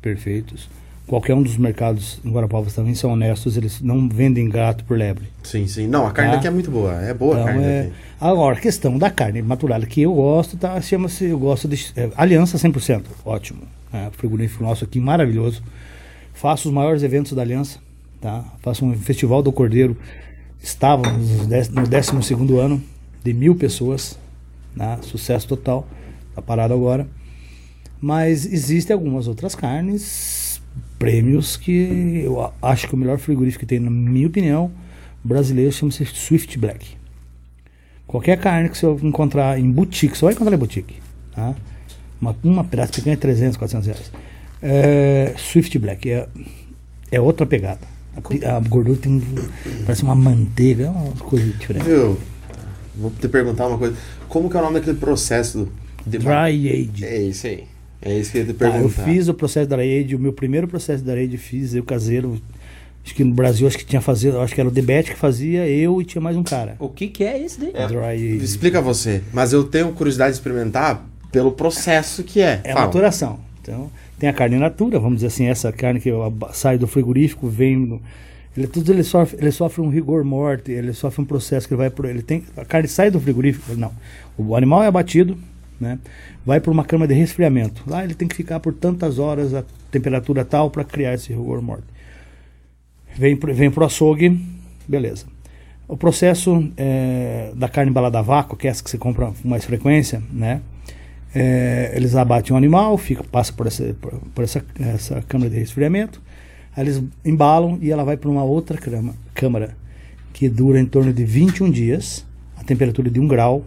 perfeitos. Qualquer um dos mercados em Guarapava também são honestos, eles não vendem gato por lebre. Sim, sim. Não, a carne Tá. daqui é muito boa. É boa a Então, carne é... daqui. Agora, a questão da carne maturada que eu gosto, tá? Chama-se, eu gosto de é, Aliança 100%, ótimo. É, frigorífico nosso aqui, maravilhoso. Faço os maiores eventos da Aliança, tá? Faço um festival do Cordeiro. Estávamos no dez- no 12 segundo ano, de mil pessoas, né? Sucesso total. Tá parado agora. Mas existem algumas outras carnes, prêmios que eu acho que o melhor frigorífico que tem, na minha opinião, brasileiro chama-se Swift Black. Qualquer carne que você encontrar em boutique, você vai encontrar em boutique, tá? Uma, uma pedaço pequeno é 300, 400 reais. É, Swift Black é, é outra pegada. A, a gordura tem. Parece uma manteiga, é uma coisa diferente. Viu? Vou te perguntar uma coisa. Como que é o nome daquele processo Dry age. É isso aí. É isso que eu ia te Tá, eu perguntar. fiz o processo da age, o meu primeiro processo da age fiz eu caseiro. Acho que no Brasil acho que tinha fazer, acho que era o Debete que fazia, eu e tinha mais um cara. O que que é esse daí? É, Dry. Explica você. Mas eu tenho curiosidade de experimentar pelo processo que é. É a Fala. maturação. Então, tem a carne in natura, vamos dizer assim, essa carne que sai do frigorífico, vem no, ele tudo ele sofre, ele sofre um rigor morte, ele sofre um processo que ele vai por ele tem a carne sai do frigorífico, não. O animal é abatido, né? Vai por uma câmara de resfriamento. Lá ele tem que ficar por tantas horas a temperatura tal para criar esse rigor morte. Vem vem pro açougue, beleza. O processo é, da carne embalada a vácuo, que é essa que você compra com mais frequência, né? É, eles abatem o animal, fica, passa por, essa, por essa, essa câmara de resfriamento, aí eles embalam e ela vai para uma outra crama, câmara que dura em torno de 21 dias, a temperatura de 1 grau,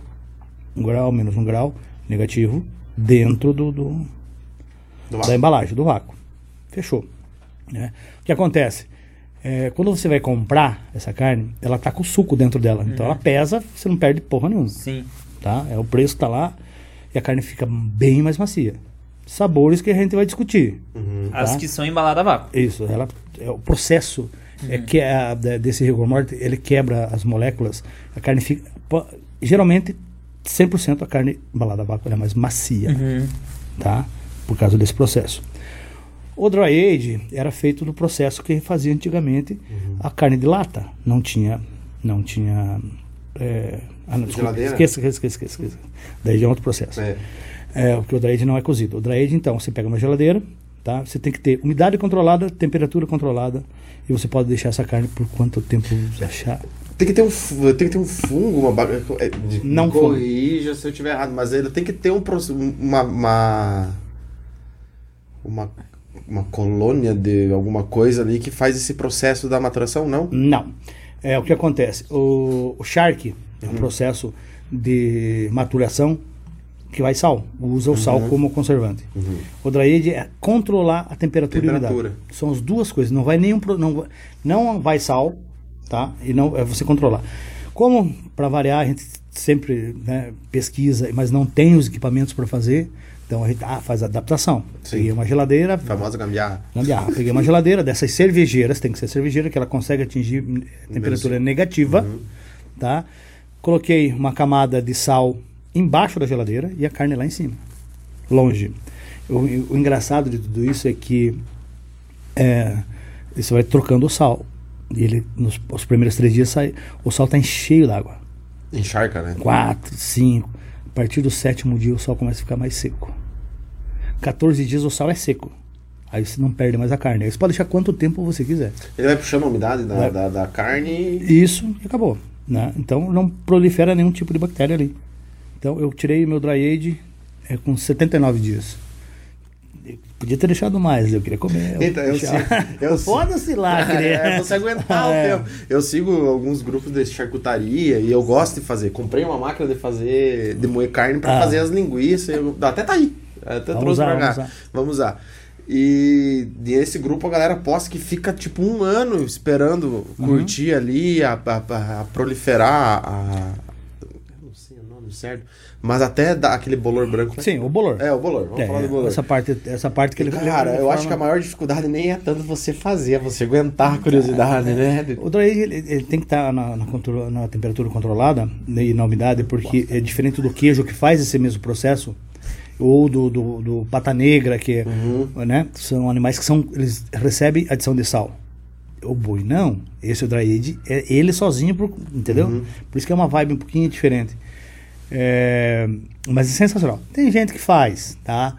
1 grau menos 1 grau, negativo, dentro do, do, Do da embalagem, do vácuo. Fechou. né? O que acontece? É, quando você vai comprar essa carne, ela tá com suco dentro dela. Então ela pesa, você não perde porra nenhuma. Sim. Tá? É, o preço tá lá e a carne fica bem mais macia. Sabores que a gente vai discutir. As Tá. que são embaladas a vácuo. Isso, ela, é o processo é que a, da- desse rigor morte, ele quebra as moléculas, a carne fica geralmente 100% a carne embalada a vácuo ela é mais macia, tá? Por causa desse processo. O dry age era feito do processo que fazia antigamente a carne de lata, não tinha não tinha é, ah, não, desculpa, Geladeira? esqueça, esqueça, esqueça, esqueça. Daí já é outro processo. É. É, porque o dry age não é cozido. O dry age, então, você pega uma geladeira, tá? Você tem que ter umidade controlada, temperatura controlada, e você pode deixar essa carne por quanto tempo achar. Tem que ter um, tem que ter um fungo, uma ba- é, Não corrija se eu estiver errado, mas ele tem que ter um uma uma uma, uma colônia de alguma coisa ali que faz esse processo da maturação, não? Não. É, o que acontece? O, o Shark é um processo de maturação que vai sal. Usa o sal como conservante. O dry age é controlar a temperatura, e Temperatura. umidade. São as duas coisas. Não vai nenhum não, não vai sal, tá? E não é você controlar. Como para variar a gente sempre né, pesquisa, mas não tem os equipamentos para fazer, então a gente ah, faz adaptação. Sim. Peguei uma geladeira, Famosa gambiarra. Gambiarra. Peguei uma geladeira dessas cervejeiras, tem que ser cervejeira, que ela consegue atingir temperatura negativa, tá? Coloquei uma camada de sal embaixo da geladeira e a carne lá em cima, longe. O, o engraçado de tudo isso é que é, você vai trocando o sal. E ele, nos os primeiros três dias, sai, o sal está cheio d'água. Encharca, né? Quatro, cinco. A partir do sétimo dia, o sal começa a ficar mais seco. 14 dias, o sal é seco. Aí você não perde mais a carne. Aí você pode deixar quanto tempo você quiser. Ele vai puxando a umidade da, Vai. da, da carne Isso e acabou. Né? Então não prolifera nenhum tipo de bactéria ali. Então eu tirei meu dry age é, com 79 dias. Eu podia ter deixado mais, eu queria comer. Então, eu deixava- sigo- eu Foda-se lá, queria. É, você aguentar É. o tempo. Eu sigo alguns grupos de charcutaria e eu gosto de fazer. Comprei uma máquina de fazer, de moer carne pra Ah. fazer as linguiças. Eu, até tá aí. Até Vamos trouxe usar, pra cá. vamos usar. Vamos usar. E nesse grupo a galera posta que fica tipo um ano esperando Uhum. curtir ali, a, a- a proliferar a. Eu não sei o nome certo. Mas até dar aquele bolor branco. Sim, o bolor. É, o bolor. Vamos É, falar do bolor. essa parte, essa parte que ele Cara, eu acho forma- que a maior dificuldade nem é tanto você fazer, é você aguentar a curiosidade, né? O dry ele, ele tem que estar na, na contro- na temperatura controlada né, e na umidade, porque é diferente do queijo que faz esse mesmo processo, ou do, do, do pata negra, que é, Uhum. né, são animais que são, eles recebem adição de sal. O boi não. Esse o dry age é ele sozinho, por- entendeu? Uhum. Por isso que é uma vibe um pouquinho diferente. É, mas é sensacional. Tem gente que faz, tá?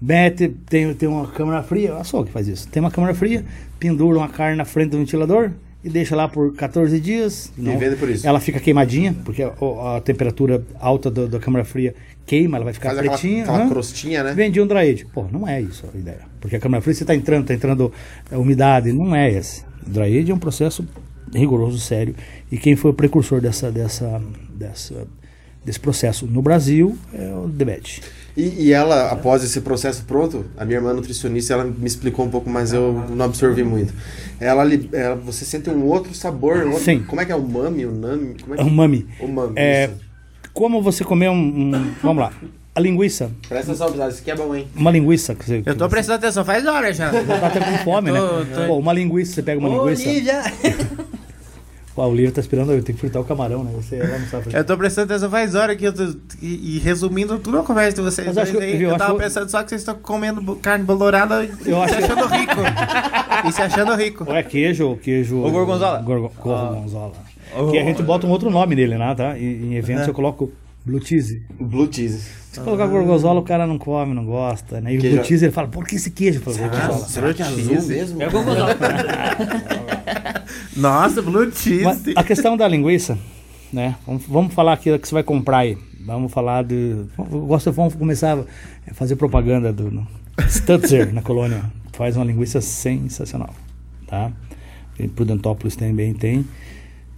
Mete, tem, tem uma câmara fria, a só que faz isso. Tem uma câmara fria, pendura uma carne na frente do ventilador e deixa lá por 14 dias. E vende por isso. Ela fica queimadinha, porque a, a temperatura alta do- da câmara fria queima, ela vai ficar Faz aquela, pretinha. aquela aham. crostinha, né? Vendi um dry age. Pô, não é isso a ideia. Porque a câmara fria você está entrando, está entrando é, umidade, não é esse. O dry age é um processo rigoroso, sério. E quem foi o precursor dessa, dessa, dessa desse processo. No Brasil, é o Debet. E, e ela, após esse processo pronto, a minha irmã nutricionista, ela me explicou um pouco, mas eu não absorvi muito. Ela, ela você sente um outro sabor. um outro- Sim. Como é que é o mami, o nami? Como é É que... um mami. O mami. É, isso. como você comer um, um- Vamos lá. A linguiça. Presta atenção, pessoal, isso aqui é bom, hein? Uma linguiça. Que você, Eu tô prestando atenção, faz hora já. Tá até com fome, né? Tô- tô- Pô, uma linguiça, você pega uma linguiça. Pô, o Lívia tá esperando eu tenho que fritar o camarão, né? Você ela não sabe fazer. Eu tô prestando atenção faz hora que eu tô. E, e resumindo tudo a conversa de vocês. Mas acho que- aí, viu, eu acho tava que- pensando só que vocês estão comendo carne bolorada e Eu acho se que- achando rico. e se achando rico. Ou é queijo, ou queijo. Ou gorgonzola? Gorgo- gorgonzola. Que a gente bota um outro nome nele, né? Tá? E, em eventos eu coloco blue cheese. Blue cheese. Se colocar gorgonzola, o cara não come, não gosta, né? E o Queijo- blue cheese ele fala, por que esse queijo? Eu gorgonzola. Será que é azul mesmo? É o gorgonzola. Nossa, blue cheese. Mas a questão da linguiça, né? Vamos, vamos falar aqui que você vai comprar aí. Vamos falar de. Gosto, vamos começar a fazer propaganda do Stutzer, na colônia. Faz uma linguiça sensacional, tá? Prudentópolis também tem.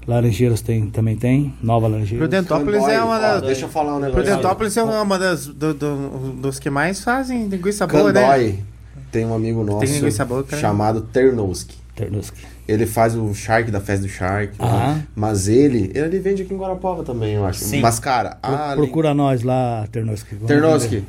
Laranjeiras tem, também tem. Nova Laranjeiras. Prudentópolis é uma das. Deixa eu falar um negócio. Prudentópolis é uma das do- do- dos que mais fazem linguiça boa, né? Candói. Tem um amigo nosso Tem linguiça boa, cara. chamado Ternowski. Ternuski. Ele faz o Shark da festa do Shark. Ah. né? Mas ele, ele vende aqui em Guarapova também, eu acho. Sim. Mas, cara, a Procura nós lá, Ternuski. Vamos Ternoski, vender.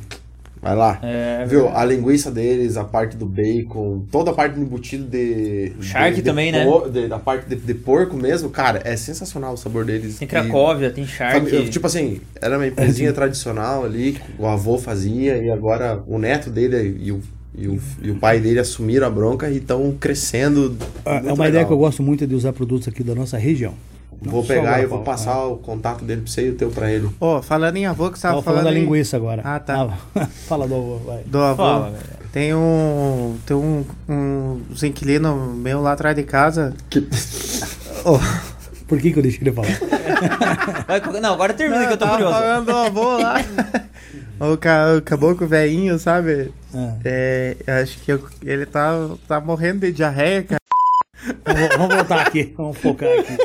vai lá. É, Viu? A linguiça deles, a parte do bacon, toda a parte do embutido de. Shark de- de também, né? por- de- da parte de, de porco mesmo, cara, é sensacional o sabor deles. Tem E- Cracóvia, tem Shark. Fami- Tipo assim, era uma empresinha tradicional ali, que o avô fazia, e agora o neto dele e o, e o, e o pai dele assumiram a bronca e estão crescendo. Ah, É uma ideia legal. que eu gosto muito de usar produtos aqui da nossa região. Não Vou pegar e vou passar o contato dele pra você e o teu pra ele. Ó, falando em avô que você tava Tava falando da falando. em- linguiça agora. Ah, tá. Ah, fala do avô, vai. Do avô. Fala, velho. tem um. Tem um. um uns inquilinos meu lá atrás de casa. Por que, que eu deixei ele falar? Não, agora termina que eu tô tava curioso. falando do avô lá. o, ca, o caboclo velhinho, sabe? Ah, É, acho que eu- ele tá, tá morrendo de diarreia, cara. vamos, vamos voltar aqui, vamos focar aqui.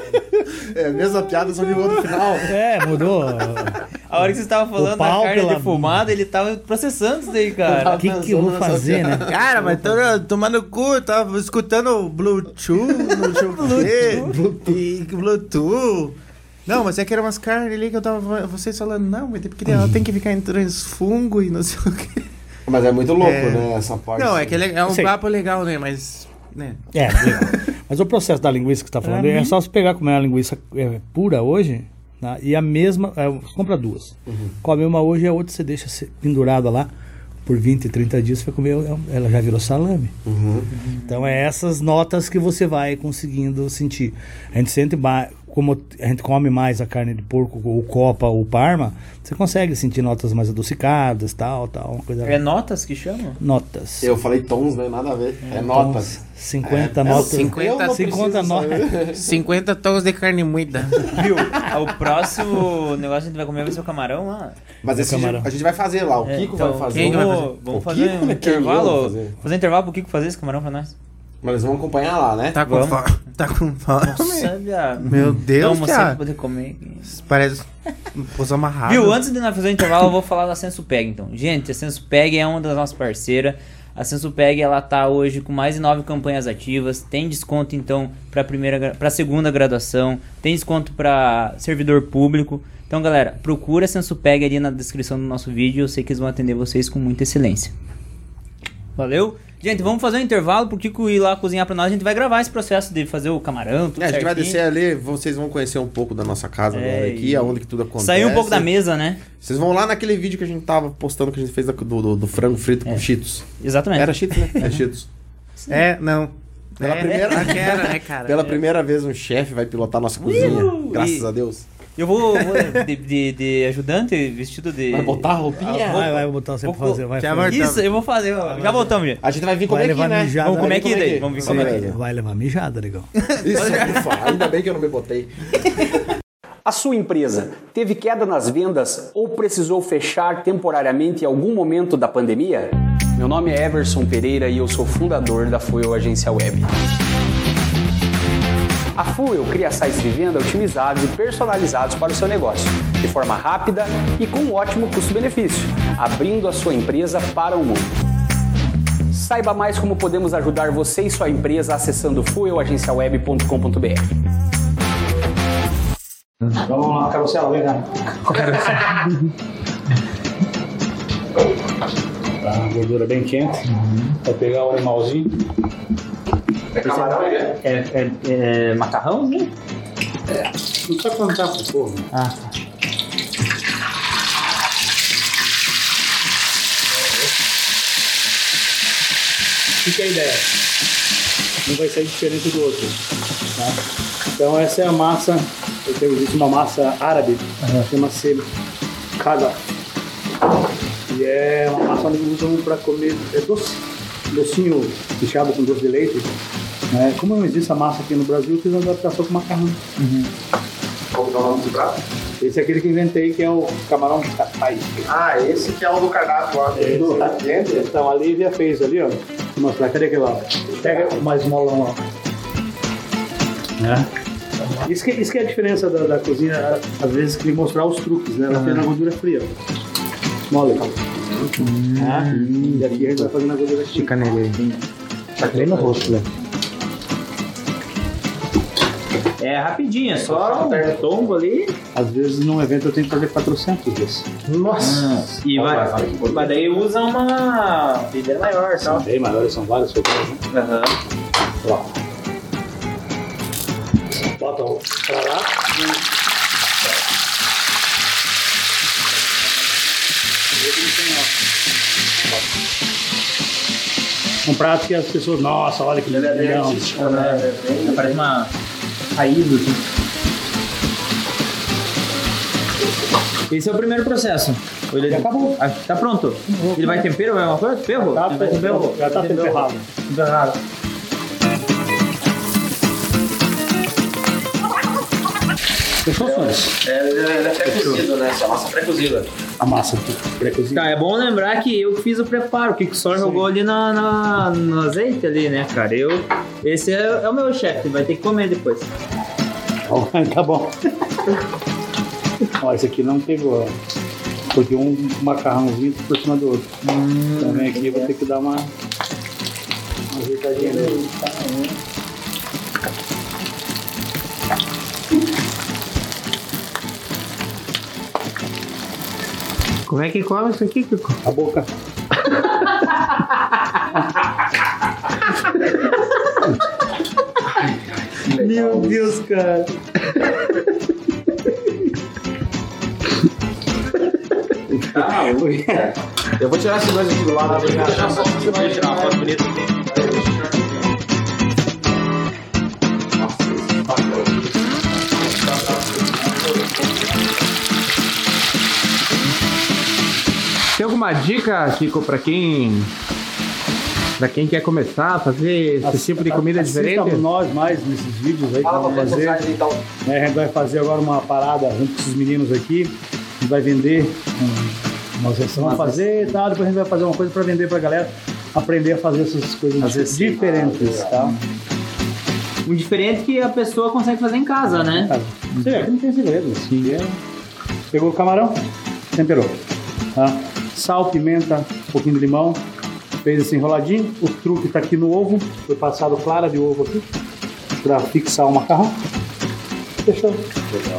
É a mesma piada, só que mudou no final. É, mudou. A hora que você tava falando da carne pela- defumada, ele tava processando isso daí, cara. O que, que eu vou fazer, né? Cara, mas tô tomando cu, tava escutando Bluetooth, não sei o quê. E Bluetooth. Não, mas é que eram umas carnes ali que eu tava. Vocês falando, não, mas é porque ela tem que ficar entrando esse fungo e não sei o quê. Mas é muito louco, É. né? Essa parte. Não, é que é é um Sei. papo legal, né? Mas. Né? É, legal. Mas o processo da linguiça que você tá falando é só você pegar comer uma linguiça é, pura hoje tá? e a mesma. é, você compra duas. Come uma hoje e a outra você deixa pendurada lá por 20, 30 dias. Você vai comer, ela já virou salame. Então é essas notas que você vai conseguindo sentir. A gente sente como a gente come mais a carne de porco, ou copa ou parma, você consegue sentir notas mais adocicadas, tal, tal, uma coisa. É notas que chamam? Notas. Eu falei tons, né? Nada a ver. É, notas. 50 É, notas. eu não 50, 50 preciso notas. saber. 50 tons de carne moída. Viu? O próximo negócio que a gente vai comer vai ser o camarão lá. Mas esse camarão. a gente vai fazer lá. O É, Kiko então, vai fazer. quem vai Vamos, fazer? vamos fazer Kiko, um intervalo. fazer? Fazer um intervalo pro Kiko fazer esse camarão pra nós. Mas eles vão acompanhar lá, né? Tá com fome. Tá com fome. Nossa, viado. Meu Deus, Vamos cara. sempre poder comer. Parece. Coisa amarrada. Viu? Antes de nós fazer o intervalo, eu vou falar da SensoPeg, então. Gente, a SensoPeg é uma das nossas parceiras. A SensoPeg, ela tá hoje com mais de nove campanhas ativas. Tem desconto, então, para primeira, para segunda graduação. Tem desconto para servidor público. Então, galera, procura a SensoPeg ali na descrição do nosso vídeo. Eu sei que eles vão atender vocês com muita excelência. Valeu? Gente, vamos fazer um intervalo pro Kiko ir lá cozinhar pra nós. A gente vai gravar esse processo de fazer o camarão, tudo É, a gente vai certinho. descer ali, vocês vão conhecer um pouco da nossa casa É, agora aqui, e- aonde que tudo acontece. Sair um pouco da mesa, né? Vocês vão lá naquele vídeo que a gente tava postando que a gente fez da- do, do, do frango frito É. com cheetos. Exatamente. Era cheetos, né? Era cheetos. É, não. Pela é, primeira- é né, cara? Pela primeira vez um chefe vai pilotar nossa cozinha. Graças E- a Deus. Eu vou, vou de, de- de ajudante, vestido de. Vai botar a roupinha? Vai, vai botar você pra Vou- fazer. Vai, fazer. vai- Isso, eu vou fazer. ó. Já voltamos, gente. A gente vai vir Vai comer aqui, levar né? mijada. Vamos comer Vai aqui daí. Vamos vir comer aqui. Vai levar mijada, legal. Isso, ufa, ainda bem que eu não me botei. A sua empresa teve queda nas vendas ou precisou fechar temporariamente em algum momento da pandemia? Meu nome é Everson Pereira e eu sou fundador da Foil Agência Web. A Fuel cria sites de venda otimizados e personalizados para o seu negócio, de forma rápida e com um ótimo custo-benefício, abrindo a sua empresa para o mundo. Saiba mais como podemos ajudar você e sua empresa acessando fuelagenciaweb.com.br. Vamos lá, carrossela, vem cá. Tá, a gordura bem quente. Vai pegar o animalzinho. É camarão, é? É, é, macarrão, né? Não precisa contar pro povo. Ah, O que, é a ideia? Um vai sair diferente do outro. tá? Então essa é a massa, eu tenho visto uma massa árabe, chama-se kada. E é uma massa que usam para comer, é doce, docinho recheado com doce de leite. Né? Como não existe a massa aqui no Brasil, eu fiz uma adaptação com macarrão. Como que é o nome do prato? Esse é aquele que inventei, que é o camarão de catai. Ah, esse que é o do cardápio lá. Esse. Então a Lívia fez ali, ó. Vou mostrar, cadê aquele lá? Pega o mais molão lá. Né? Isso que, isso que é a diferença da, da cozinha, às vezes, que mostrar os truques, né? Ela fez na gordura fria. Mole. Né? E aqui a gente vai fazer na gordura quente. Fica nele aí. Bem no rosto, né? é rapidinho, é só um tombo ali. Às vezes num evento eu tenho que fazer 400 desses. Nossa. E vai, mas daí usa uma videira maior, São tal. bem maiores, são vários fogões, né? Aham. Ó. Bota o pra lá. Um prato que as pessoas, nossa, olha que lindão. É, parece uma raiz assim. Esse é o primeiro processo. Ele... Já acabou. Ah, tá pronto. Ele vai tempero ou é uma coisa? Ferro? Tá, Ele vai tempero? já tá temperado. Temperado. Fechou, senhores? É, ele é pré-cozido, né? Essa massa pré-cozida. A massa pré-cozida. Tá, é bom lembrar que eu fiz o preparo, que o só jogou ali na, na- no azeite ali, né, cara? Eu, esse é, é o meu chefe, vai ter que comer depois. tá bom. Ó, esse aqui não pegou, ó. Porque um macarrãozinho por cima do outro. Então vem aqui, eu vou ter que dar uma, uma ajeitadinha nele. Como é que come isso aqui, Kiko? A boca. Meu Deus, cara. Eu vou tirar esses dois aqui do lado. Vou tirar só você vai tirar uma foto alguma dica, Kiko, pra quem. Pra quem quer começar a fazer esse tipo de comida diferente? nós mais nesses vídeos aí que vamos fazer. então. né? A gente vai fazer agora uma parada junto com esses meninos aqui. A gente vai vender um, uma sessão a fazer e tal. Depois a gente vai fazer uma coisa para vender pra galera aprender a fazer essas coisas diferentes, tá? Um diferente que a pessoa consegue fazer em casa, né? Vê, aqui não tem segredo. Assim, é... Pegou o camarão, temperou. Tá? Sal, pimenta, um pouquinho de limão. Fez esse enroladinho. O truque tá aqui no ovo. Foi passado clara de ovo aqui para fixar o macarrão. Fechou.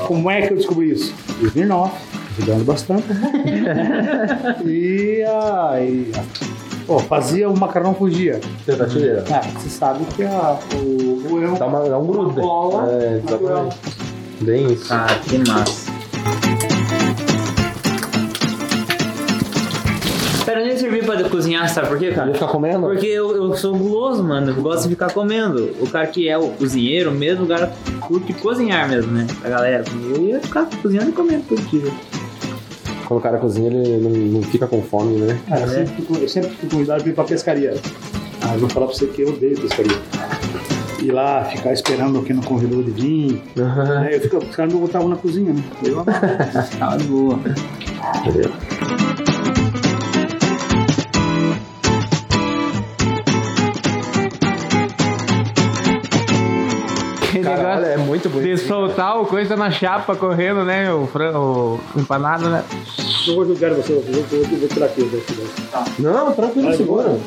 Como é que eu descobri isso? Smirnoff, ajudando bastante. e aí, ó, fazia o macarrão fugir. Tentativa. Ah, você sabe que a, o, o erro Dá, uma, dá um gruda. bola É, natural. exatamente. Bem isso. Ah, que massa. Pra cozinhar, sabe por quê, cara? Vou ficar comendo? Porque eu, eu sou guloso, mano. Eu gosto de ficar comendo. O cara que é o cozinheiro mesmo, o cara curte cozinhar mesmo, né? A galera. Eu ia ficar cozinhando e comendo todo dia. Quando o cara cozinha, ele não, não fica com fome, né? Cara, eu sempre fico, eu sempre fico convidado para ir pra pescaria. Ah, eu vou falar pra você que eu odeio pescaria. Ir lá, ficar esperando quem não convidou de vir. Aí eu fico, os caras não botavam na cozinha, né? Eu, Tá de boa. Muito De bonito. soltar o coisa na chapa correndo, né? O, fran... o empanado, né? Eu vou julgar você, eu vou, eu vou tirar aqui. Vou tirar. Não, tranquilo, Vai, segura.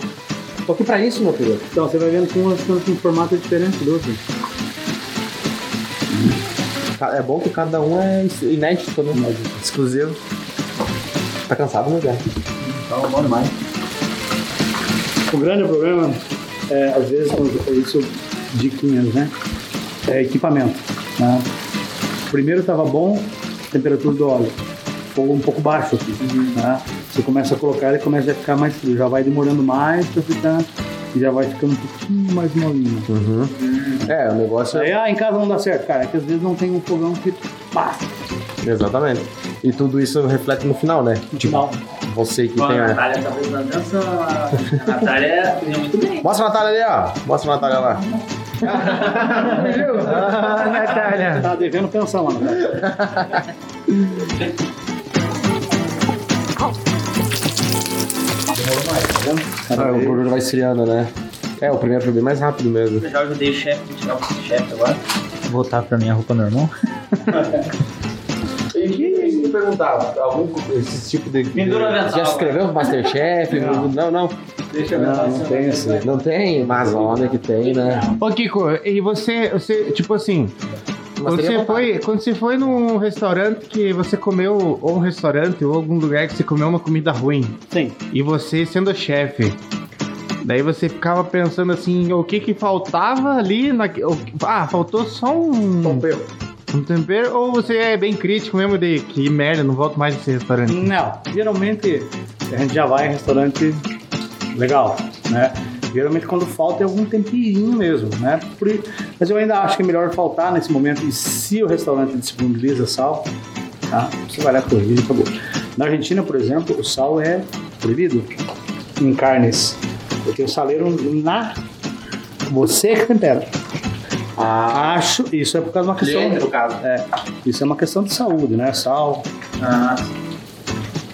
Tô aqui pra isso, meu filho. Então, você vai vendo que um ficando com um formato diferente do outro. É bom que cada um é inédito, né? Exclusivo. Tá cansado, né, Guerra? Então, bom demais. O grande problema é, às vezes, quando é isso, diquinhas, né? É equipamento. Né? Primeiro estava bom, temperatura do óleo. Fogo um pouco baixo aqui. Né? Você começa a colocar, ele começa a ficar mais frio. Já vai demorando mais para ficar. E já vai ficando um pouquinho mais molinho. É, o negócio Aí, é. ah, em casa não dá certo, cara. É que às vezes não tem um fogão que basta. Exatamente. E tudo isso reflete no final, né? Tipo, você que Ó, tem a a. Natália tá prestando atenção. A Natália cozinha muito bem. Mostra a Natália ali, ó. Mostra a Natália lá. Ah, Natália. tá devendo pensão, mano. Ah, o gordura vai esfriando, né? É, o primeiro foi bem mais rápido mesmo. Eu já ajudei o chefe, vou tirar de chefe agora. Voltar pra minha roupa normal. E que me perguntava, algum esse tipo de. Pendura de- avental, Já escreveu Masterchef? Não, não. Não, Deixa eu Não, não tem assim. não tem? Mas olha que tem, né? Ô, Kiko, e você, você tipo assim, quando você, foi, quando você foi num restaurante que você comeu, ou um restaurante, ou algum lugar que você comeu uma comida ruim, Sim. e você sendo chefe, daí você ficava pensando assim, o que que faltava ali, na, ah, faltou só um Tempero. Um tempero, ou você é bem crítico mesmo de que merda, não volto mais nesse restaurante? Não, geralmente a gente já vai em restaurante legal, né? Geralmente quando falta é algum temperinho mesmo, né? Por mas eu ainda acho que é melhor faltar nesse momento e se o restaurante disponibiliza sal, tá? Você vai lá corrigir e acabou. Na Argentina, por exemplo, o sal é proibido em carnes. Porque o saleiro na você que tempera. Acho, isso é por causa de uma questão. Caso. É, isso é uma questão de saúde, né? Sal, Ah,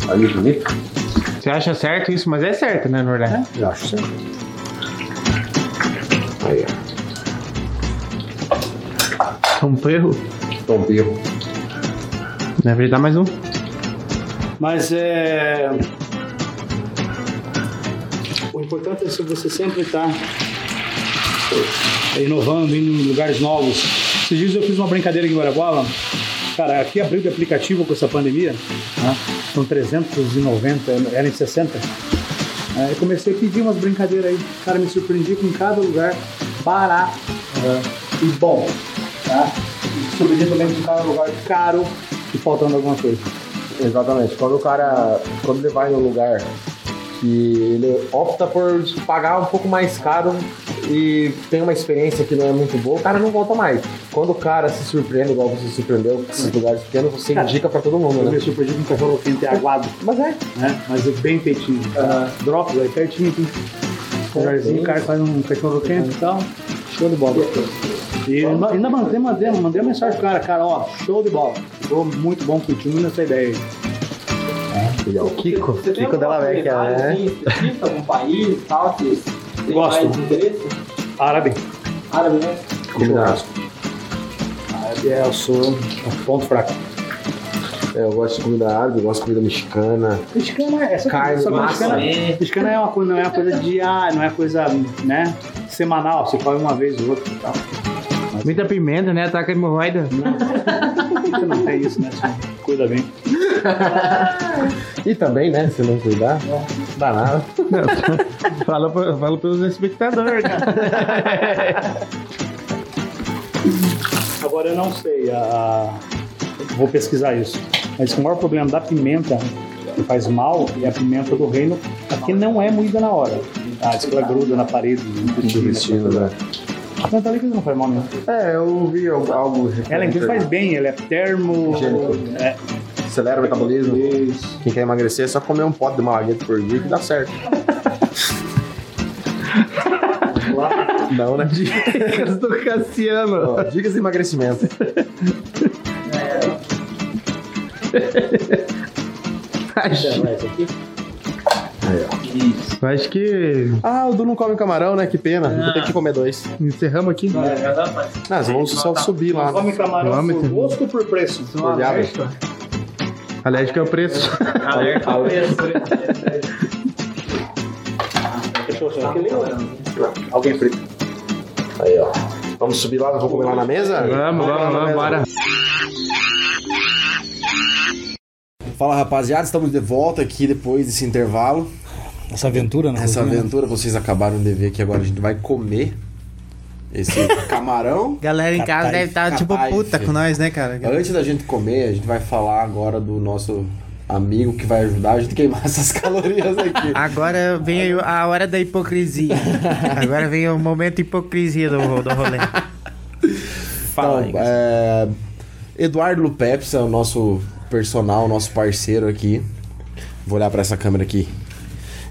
Olha que bonito. Você acha certo isso? Mas é certo, né, na verdade? eu acho certo. Aí, ó. Tempero. Deve dar mais um. Mas é. O importante é se você sempre estar inovando, em lugares novos. Esses dias eu fiz uma brincadeira em Guaraguaba. Cara, aqui abriu de aplicativo com essa pandemia. Né? São 390, era em 60. Aí eu comecei a pedir umas brincadeiras aí. Cara, me surpreendi com cada lugar barato e bom. Tá? Surpreendi também com cada lugar caro e faltando alguma coisa. Exatamente. Quando o cara, quando ele vai num lugar que ele opta por pagar um pouco mais caro e tem uma experiência que não é muito boa, o cara não volta mais. Quando o cara se surpreende, igual você se surpreendeu com esses lugares pequenos, você Cara, indica pra todo mundo, Eu né? me surpreendi com um cachorro quente aguado, Mas é. né? Mas é bem feitinho. Drops aí pertinho aqui. Jardim, o cara faz um cachorro quente e tal. Show de bola. E ainda mandei, mandei, mandei uma mensagem pro cara, cara, ó, show de bola. Ficou muito bom, curtimos nessa ideia aí. Ele é o Kiko. Você tem Kiko Della Vecchia, né? assim, específica, algum país e tal, que tem Gosto. mais interesse? Árabe. Árabe, né? Churrasco. Árabe é o seu ponto fraco. É, eu gosto de comida árabe, eu gosto de comida mexicana. Mexicana é essa Carne, massa. mexicana, mexicana é uma coisa, não é uma coisa diária, não é coisa, né, semanal, você come uma vez ou outra e tal. Muita pimenta, né? Ataca a hemorroida. Você não tem isso, né? Cuida bem. E também, né, se não cuidar, dá nada. fala, fala pelos espectadores, cara. Agora eu não sei, a... vou pesquisar isso. Mas o maior problema da pimenta que faz mal é a pimenta do reino, que não é moída na hora. Ah, diz que ela gruda na parede do Do vestido, né? Líquida não faz mal nenhum. É, eu vi algo. algo Ela inclusive faz bem, ela é termo. Higiênico. É, Acelera o metabolismo. isso. Quem quer emagrecer é só comer um pote de malagueta por dia que dá certo. Não, né? Dicas do Cassiano. Ó, dicas de emagrecimento. Vai, esse Eu acho que Ah, o Du não come camarão, né? Que pena. Vou ter que comer dois. encerramos aqui. Ah, vamos só subir lá. Come camarão Vamos, por gosto ou por preço? Olhava. Alérgico é o preço. Alguém frita. Aí, ó. Vamos subir lá, vamos comer lá na mesa? Vamos, vamos, vamos, bora. Fala rapaziada, estamos de volta aqui depois desse intervalo. Essa aventura, né? Essa aventura vocês acabaram de ver que agora a gente vai comer esse camarão. Galera em casa deve estar tipo capaz, puta com nós, né, cara? Antes da gente comer, a gente vai falar agora do nosso amigo que vai ajudar a gente a queimar essas calorias aqui. Agora vem aí a hora da hipocrisia. Agora vem o momento hipocrisia do, do rolê. Fala aí. Então, é, Eduardo Lupeps é o nosso personal, nosso parceiro aqui. Vou olhar pra essa câmera aqui.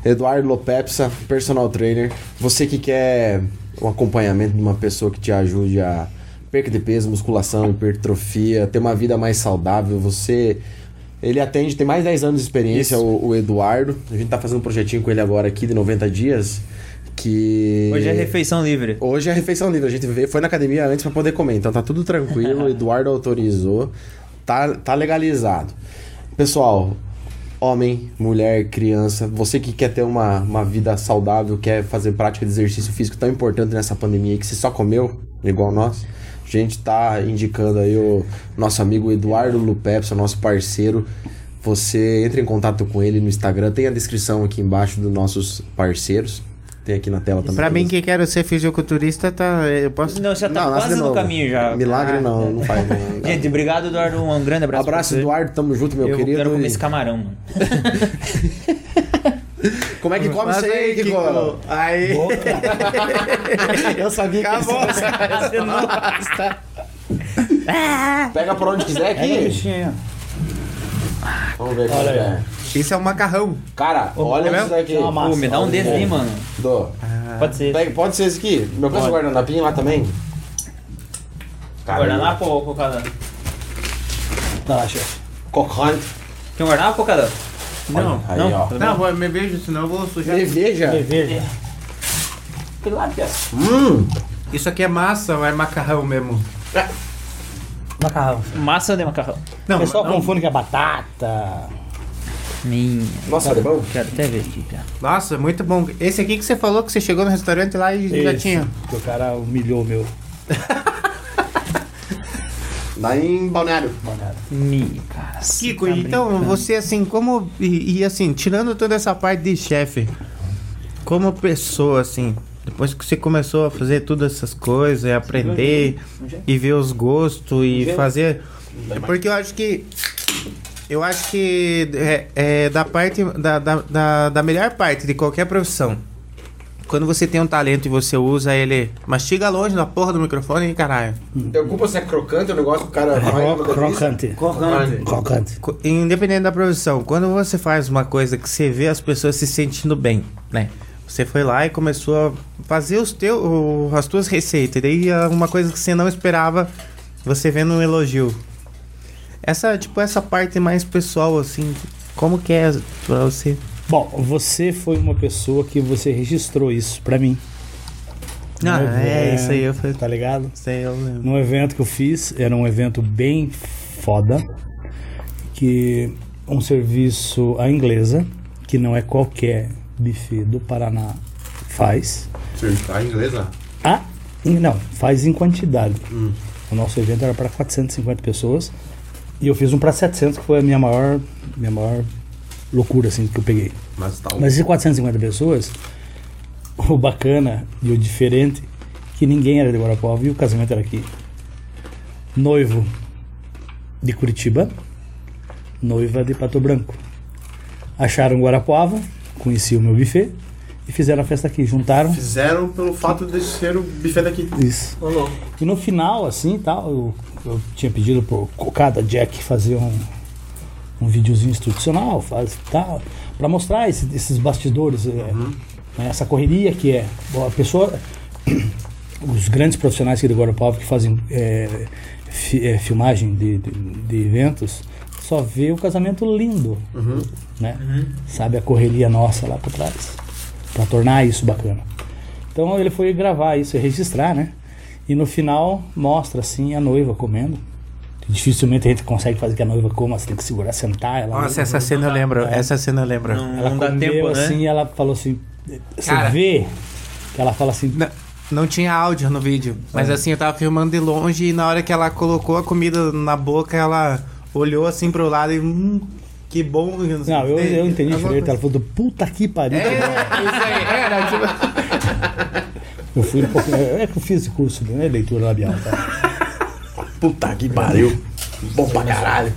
Eduardo Lopepsa, personal trainer. Você que quer um acompanhamento de uma pessoa que te ajude a perca de peso, musculação, hipertrofia, ter uma vida mais saudável, você ele atende, tem mais de 10 anos de experiência, o, o Eduardo. A gente tá fazendo um projetinho com ele agora aqui de 90 dias. Que. Hoje é refeição livre. Hoje é refeição livre. A gente veio, foi na academia antes pra poder comer. Então tá tudo tranquilo. O Eduardo autorizou. Tá, tá legalizado. Pessoal, homem, mulher, criança, você que quer ter uma, uma vida saudável, quer fazer prática de exercício físico tão importante nessa pandemia que você só comeu, igual nós. A gente tá indicando aí o nosso amigo Eduardo Lupepsa, nosso parceiro. Você entra em contato com ele no Instagram, tem a descrição aqui embaixo dos nossos parceiros. Tem aqui na tela também. Pra mim que quero ser fisiculturista, tá, eu posso... Não, já tá Não, quase no caminho já. Milagre não, não faz. Não, não. Gente, obrigado, Eduardo. Um grande abraço. pra Abraço, você. Eduardo, tamo junto, meu Eu querido. quero comer E- esse camarão, mano. Como é que come isso aí, Kiko? Aí. Eu sabia que Acabou. Você não gosta. Pega por onde quiser aqui. Vamos ver Olha é. Isso é um macarrão. Cara, olha mesmo? isso daqui. É uma massa. Pô, me dá um desses aí, mano. Dô. Pode ser. Pega- pode ser esse aqui? Meu caso guardanapinho lá também? Guardanapo ou cocada? Tá lá, chefe. Cocante. Quer um guardanapo ou cocada? Não, Aí, não. ó. Não, vou- me vejo, senão eu vou sujar. Cerveja. Cerveja. Que lá, Pia. Hum. Isso aqui é massa ou é macarrão mesmo? Macarrão. Massa de macarrão. Não, o pessoal não. confunde com a batata. Minha. Nossa, é bom? Quero até ver aqui, Pia. Nossa, muito bom. Esse aqui que você falou que você chegou no restaurante lá e já Esse, tinha. Que o cara humilhou o meu. Lá em Balneário. Minha, cara. Kiko, tá então brincando. você assim, como. E, e, assim, tirando toda essa parte de chefe, como pessoa, assim, depois que você começou a fazer todas essas coisas, e aprender e ver os gostos e fazer. Porque eu acho que. Eu acho que é, é da parte. Da, da, da, da melhor parte de qualquer profissão. Quando você tem um talento e você usa ele. Mastiga longe da porra do microfone e caralho. Preocupa se é crocante o negócio que o cara delícia. crocante. Crocante. Co- Independente da profissão, quando você faz uma coisa que você vê as pessoas se sentindo bem, né? Você foi lá e começou a fazer os teu, as tuas receitas. E daí ah, uma coisa que você não esperava, você vendo um elogio. Essa, tipo, essa parte mais pessoal, assim, como que é pra você? Bom, você foi uma pessoa que você registrou isso pra mim. Ah, é, evento, isso aí eu falei. Tá ligado? Isso aí eu lembro. Num evento que eu fiz, era um evento bem foda, que um serviço à inglesa, que não é qualquer buffet do Paraná faz. A inglesa? Ah, não, faz em quantidade. O nosso evento era para 450 pessoas e eu fiz um para 700, que foi a minha maior, minha maior loucura assim que eu peguei. Mas tá Mas esses 450 pessoas, o bacana e o diferente, que ninguém era de Guarapuava e o casamento era aqui. Noivo de Curitiba, noiva de Pato Branco. Acharam Guarapuava, conheciam o meu buffet e fizeram a festa aqui. Juntaram Fizeram pelo fato de ser o buffet daqui. isso. E no final, assim, tal, eu, eu tinha pedido pro Cocada Jack fazer um, um videozinho institucional, faz tal, para mostrar esse- esses bastidores, é, né, essa correria que é. Bom, A pessoa, os grandes profissionais aqui do Guarapava que fazem é, fi- é, filmagem de, de, de eventos, só vê o casamento lindo, né? Sabe a correria nossa lá por trás, para tornar isso bacana. Então ele foi gravar isso e registrar, né? E no final mostra assim a noiva comendo. Dificilmente a gente consegue fazer que a noiva coma, você tem que segurar, sentar. Ela Nossa, essa cena eu lembro. É. Essa cena eu lembro. ela Não dá comeu tempo, né? assim e ela falou assim. Você Cara. vê que ela fala assim. Não, não tinha áudio no vídeo. Mas assim, eu tava filmando de longe e na hora que ela colocou a comida na boca, ela olhou assim pro lado e. Hum, que bom. Não, eu, eu entendi direito. Ela falou do puta que pariu. É, isso aí, era tipo. Eu fui um pouco. É que eu fiz esse curso, né? Leitura labial. Tá? Puta que pariu. Bom pra caralho.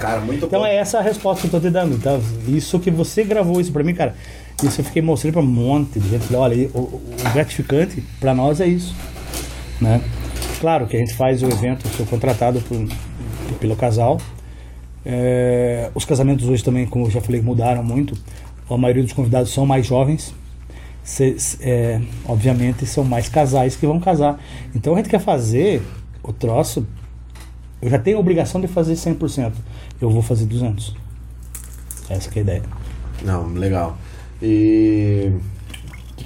Cara, muito Então bom. é essa a resposta que eu tô te dando. Então, isso que você gravou isso pra mim, cara. Isso eu fiquei mostrando pra um monte de gente. Falei, olha, o, o gratificante pra nós é isso. Né? Claro que a gente faz o evento, eu sou contratado por- pelo casal. É, os casamentos hoje também, como eu já falei, mudaram muito. A maioria dos convidados são mais jovens. Se- é, obviamente são mais casais que vão casar. Então a gente quer fazer o troço. Eu já tenho a obrigação de fazer 100%. Eu vou fazer 200. Essa é a ideia. Não, legal. E.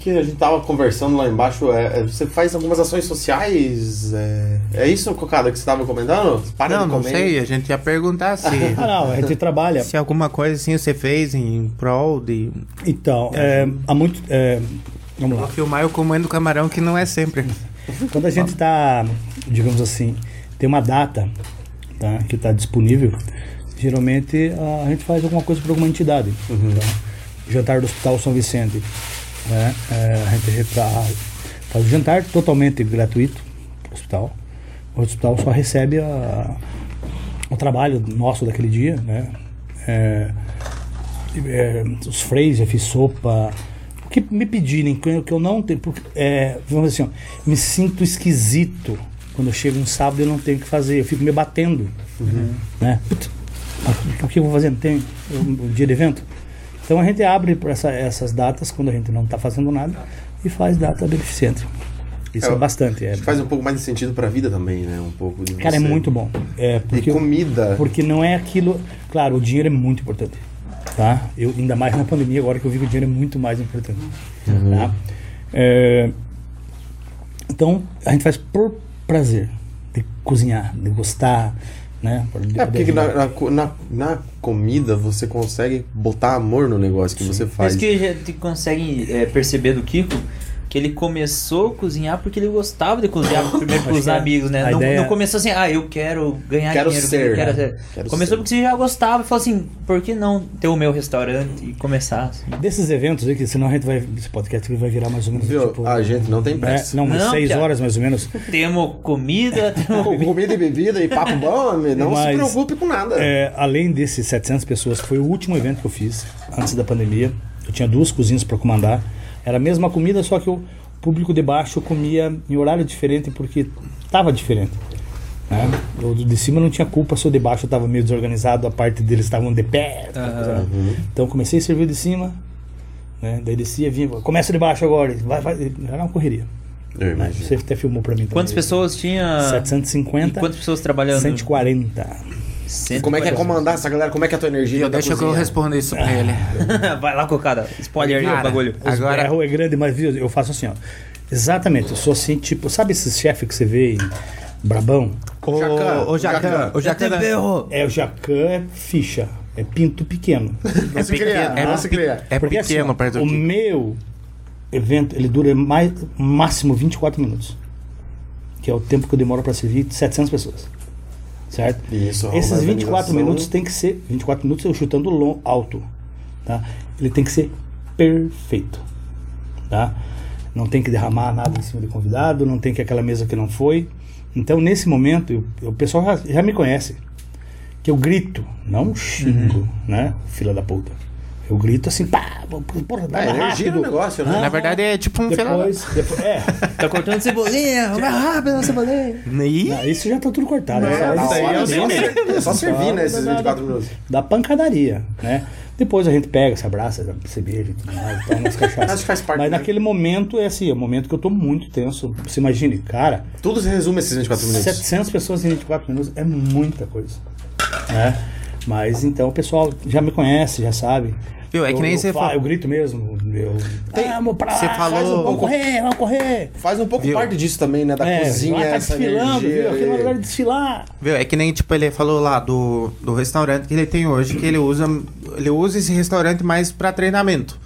O que, a gente tava conversando lá embaixo? É, é, você faz algumas ações sociais? É, é isso, Cocada, que você tava comentando? Para Não, de não sei. A gente ia perguntar se. Ah, não, a gente trabalha. Se alguma coisa assim você fez em prol de. Então, é, há muito. é, vamos lá. Vou filmar eu comendo camarão, que não é sempre. Quando a gente está, digamos assim, tem uma data tá, que está disponível, geralmente a gente faz alguma coisa para alguma entidade. tá? Jantar do Hospital São Vicente. Né? É, a gente faz o jantar totalmente gratuito para o hospital. O hospital só recebe a- o trabalho nosso daquele dia. Né? É, é, os freios, eu fiz sopa. O que me pedirem, que eu, que eu não tenho. Porque, é, vamos dizer assim, ó, me sinto esquisito quando eu chego um sábado e eu não tenho o que fazer. Eu fico me batendo. Né? Putz, mas o que eu vou fazer? Não tem o, o dia de evento? Então a gente abre para essa, essas datas quando a gente não está fazendo nada e faz data beneficente. Isso é, É, bastante. É, Acho que faz um pouco mais de sentido pra vida também, né? Um pouco de Cara, é você. muito bom. É, porque E comida. Porque não é aquilo. Claro, o dinheiro é muito importante. Tá? Eu, ainda mais na pandemia, agora que eu vi que o dinheiro é muito mais importante. Tá? É, então, a gente faz por prazer de cozinhar, de gostar. Né? É, porque na, na, na, na comida você consegue botar amor no negócio que você Por faz. isso que a gente consegue é, perceber do Kiko que ele começou a cozinhar porque ele gostava de cozinhar primeiro pros é- amigos, né? Não, ideia- não começou assim, ah, eu quero ganhar Quero dinheiro. ser, quero né? ser. Quero começou ser. porque você já gostava e falou assim, por que não ter o meu restaurante e começar assim? Desses eventos aí, que senão a gente vai. Esse podcast aqui vai virar mais ou menos. Viu? Tipo, A gente não tem né? pressa. Não, umas Não, seis Thiago. horas mais ou menos. Temos comida, temos Com comida e bebida e papo bom, não se Mas, preocupe com nada. É, além desses 700 pessoas, que foi o último evento que eu fiz antes da pandemia. Eu tinha duas cozinhas para comandar. Era a mesma comida, só que o público de baixo comia em horário diferente porque estava diferente. Né? O de cima não tinha culpa se o de baixo estava meio desorganizado, a parte deles estavam de pé. Então comecei a servir o de cima, né? daí descia, vinha, começa de baixo agora, vai, vai. Era uma correria. Você até filmou para mim também. Quantas pessoas tinha? 750. E quantas pessoas trabalhando? 140. Como é que é comandar essa galera? Como é que é a tua energia? da Deixa que eu cozinha? respondo isso pra ele. Vai lá, cocada. Spoiler aí, o bagulho. Agora- berro é grande, mas viu, eu faço assim, ó. Exatamente, eu sou assim, tipo, sabe esses chefes que você vê em Brabão? Ô, Jacan, ô, Jacan, Jacan. ô, Jacan. É o jacan, é ficha, é pinto pequeno. Não se cria, É, não se cria. é Porque, pequeno assim, perto O aqui. meu evento, ele dura mais, máximo 24 minutos. Que é o tempo que eu demoro para servir 700 pessoas. Certo? Isso, Esses uma 24 organização. minutos tem que ser. 24 minutos eu chutando long, alto. Tá? Ele tem que ser perfeito. Tá? Não tem que derramar nada em cima do convidado, não tem que aquela mesa que não foi. Então, nesse momento, eu- o pessoal já, já me conhece. Que eu grito, não xingo, Uhum. né? Fila da puta. Eu grito assim, pá, porra, dá É, mais energia rápido. no negócio, né? Na verdade é tipo um Depois, depois é, Tá cortando cebolinha, vai rápido na cebolinha. Ih, não, isso já tá tudo cortado. É, essa- hora essa- mesmo. É só servir, né? Esses da- 24 minutos. Da pancadaria, né? Depois a gente pega, se abraça, dá cerveja e tudo mais, toma umas cachaças. Acho faz parte, Mas né? naquele momento é assim, é um momento que eu tô muito tenso. Você imagine, cara, Tudo se resume a esses 24 minutos. 700 pessoas em 24 minutos é muita coisa. Né? Mas então o pessoal já me conhece, já sabe. Viu, é que Eu- nem você fa- falou. Eu grito mesmo. Eu, vamos pra lá, você falou- faz um- vamos correr, vamos correr. Faz um pouco Viu? parte disso também, né? Da É, cozinha, lá tá essa desfilando, viu? Aqui não é lugar de desfilar. Viu? É que nem tipo ele falou lá do, do restaurante que ele tem hoje, que ele usa ele usa esse restaurante mais pra treinamento,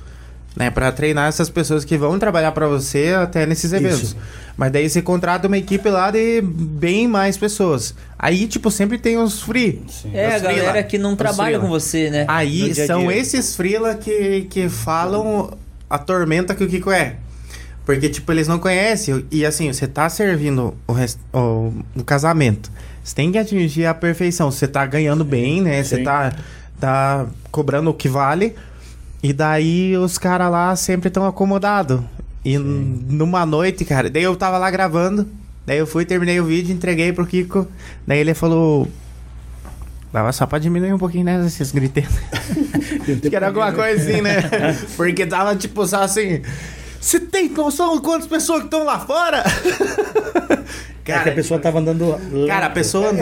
né? Para treinar essas pessoas que vão trabalhar pra você até nesses eventos. Isso. Mas daí você contrata uma equipe lá de bem mais pessoas. Aí tipo sempre tem os free. É, a Os free galera lá. que não Os trabalha free com você, né? Aí a são esses freela que, que falam a tormenta que o Kiko é. Porque, tipo, eles não conhecem. E assim, você tá servindo o, res- o, o casamento. Você tem que atingir a perfeição. Você tá ganhando bem, né? Você Sim. tá, tá cobrando o que vale. E daí os caras lá sempre estão acomodados. E numa noite, cara, daí eu tava lá gravando. Daí eu fui, terminei o vídeo, entreguei pro Kiko. Daí ele falou. Dava só pra diminuir um pouquinho, né? Esses gritando. que era alguma coisa assim, né? Porque tava tipo só assim. Você tem noção de quantas pessoas que estão lá fora? é que a pessoa tava andando. Cara, a pessoa.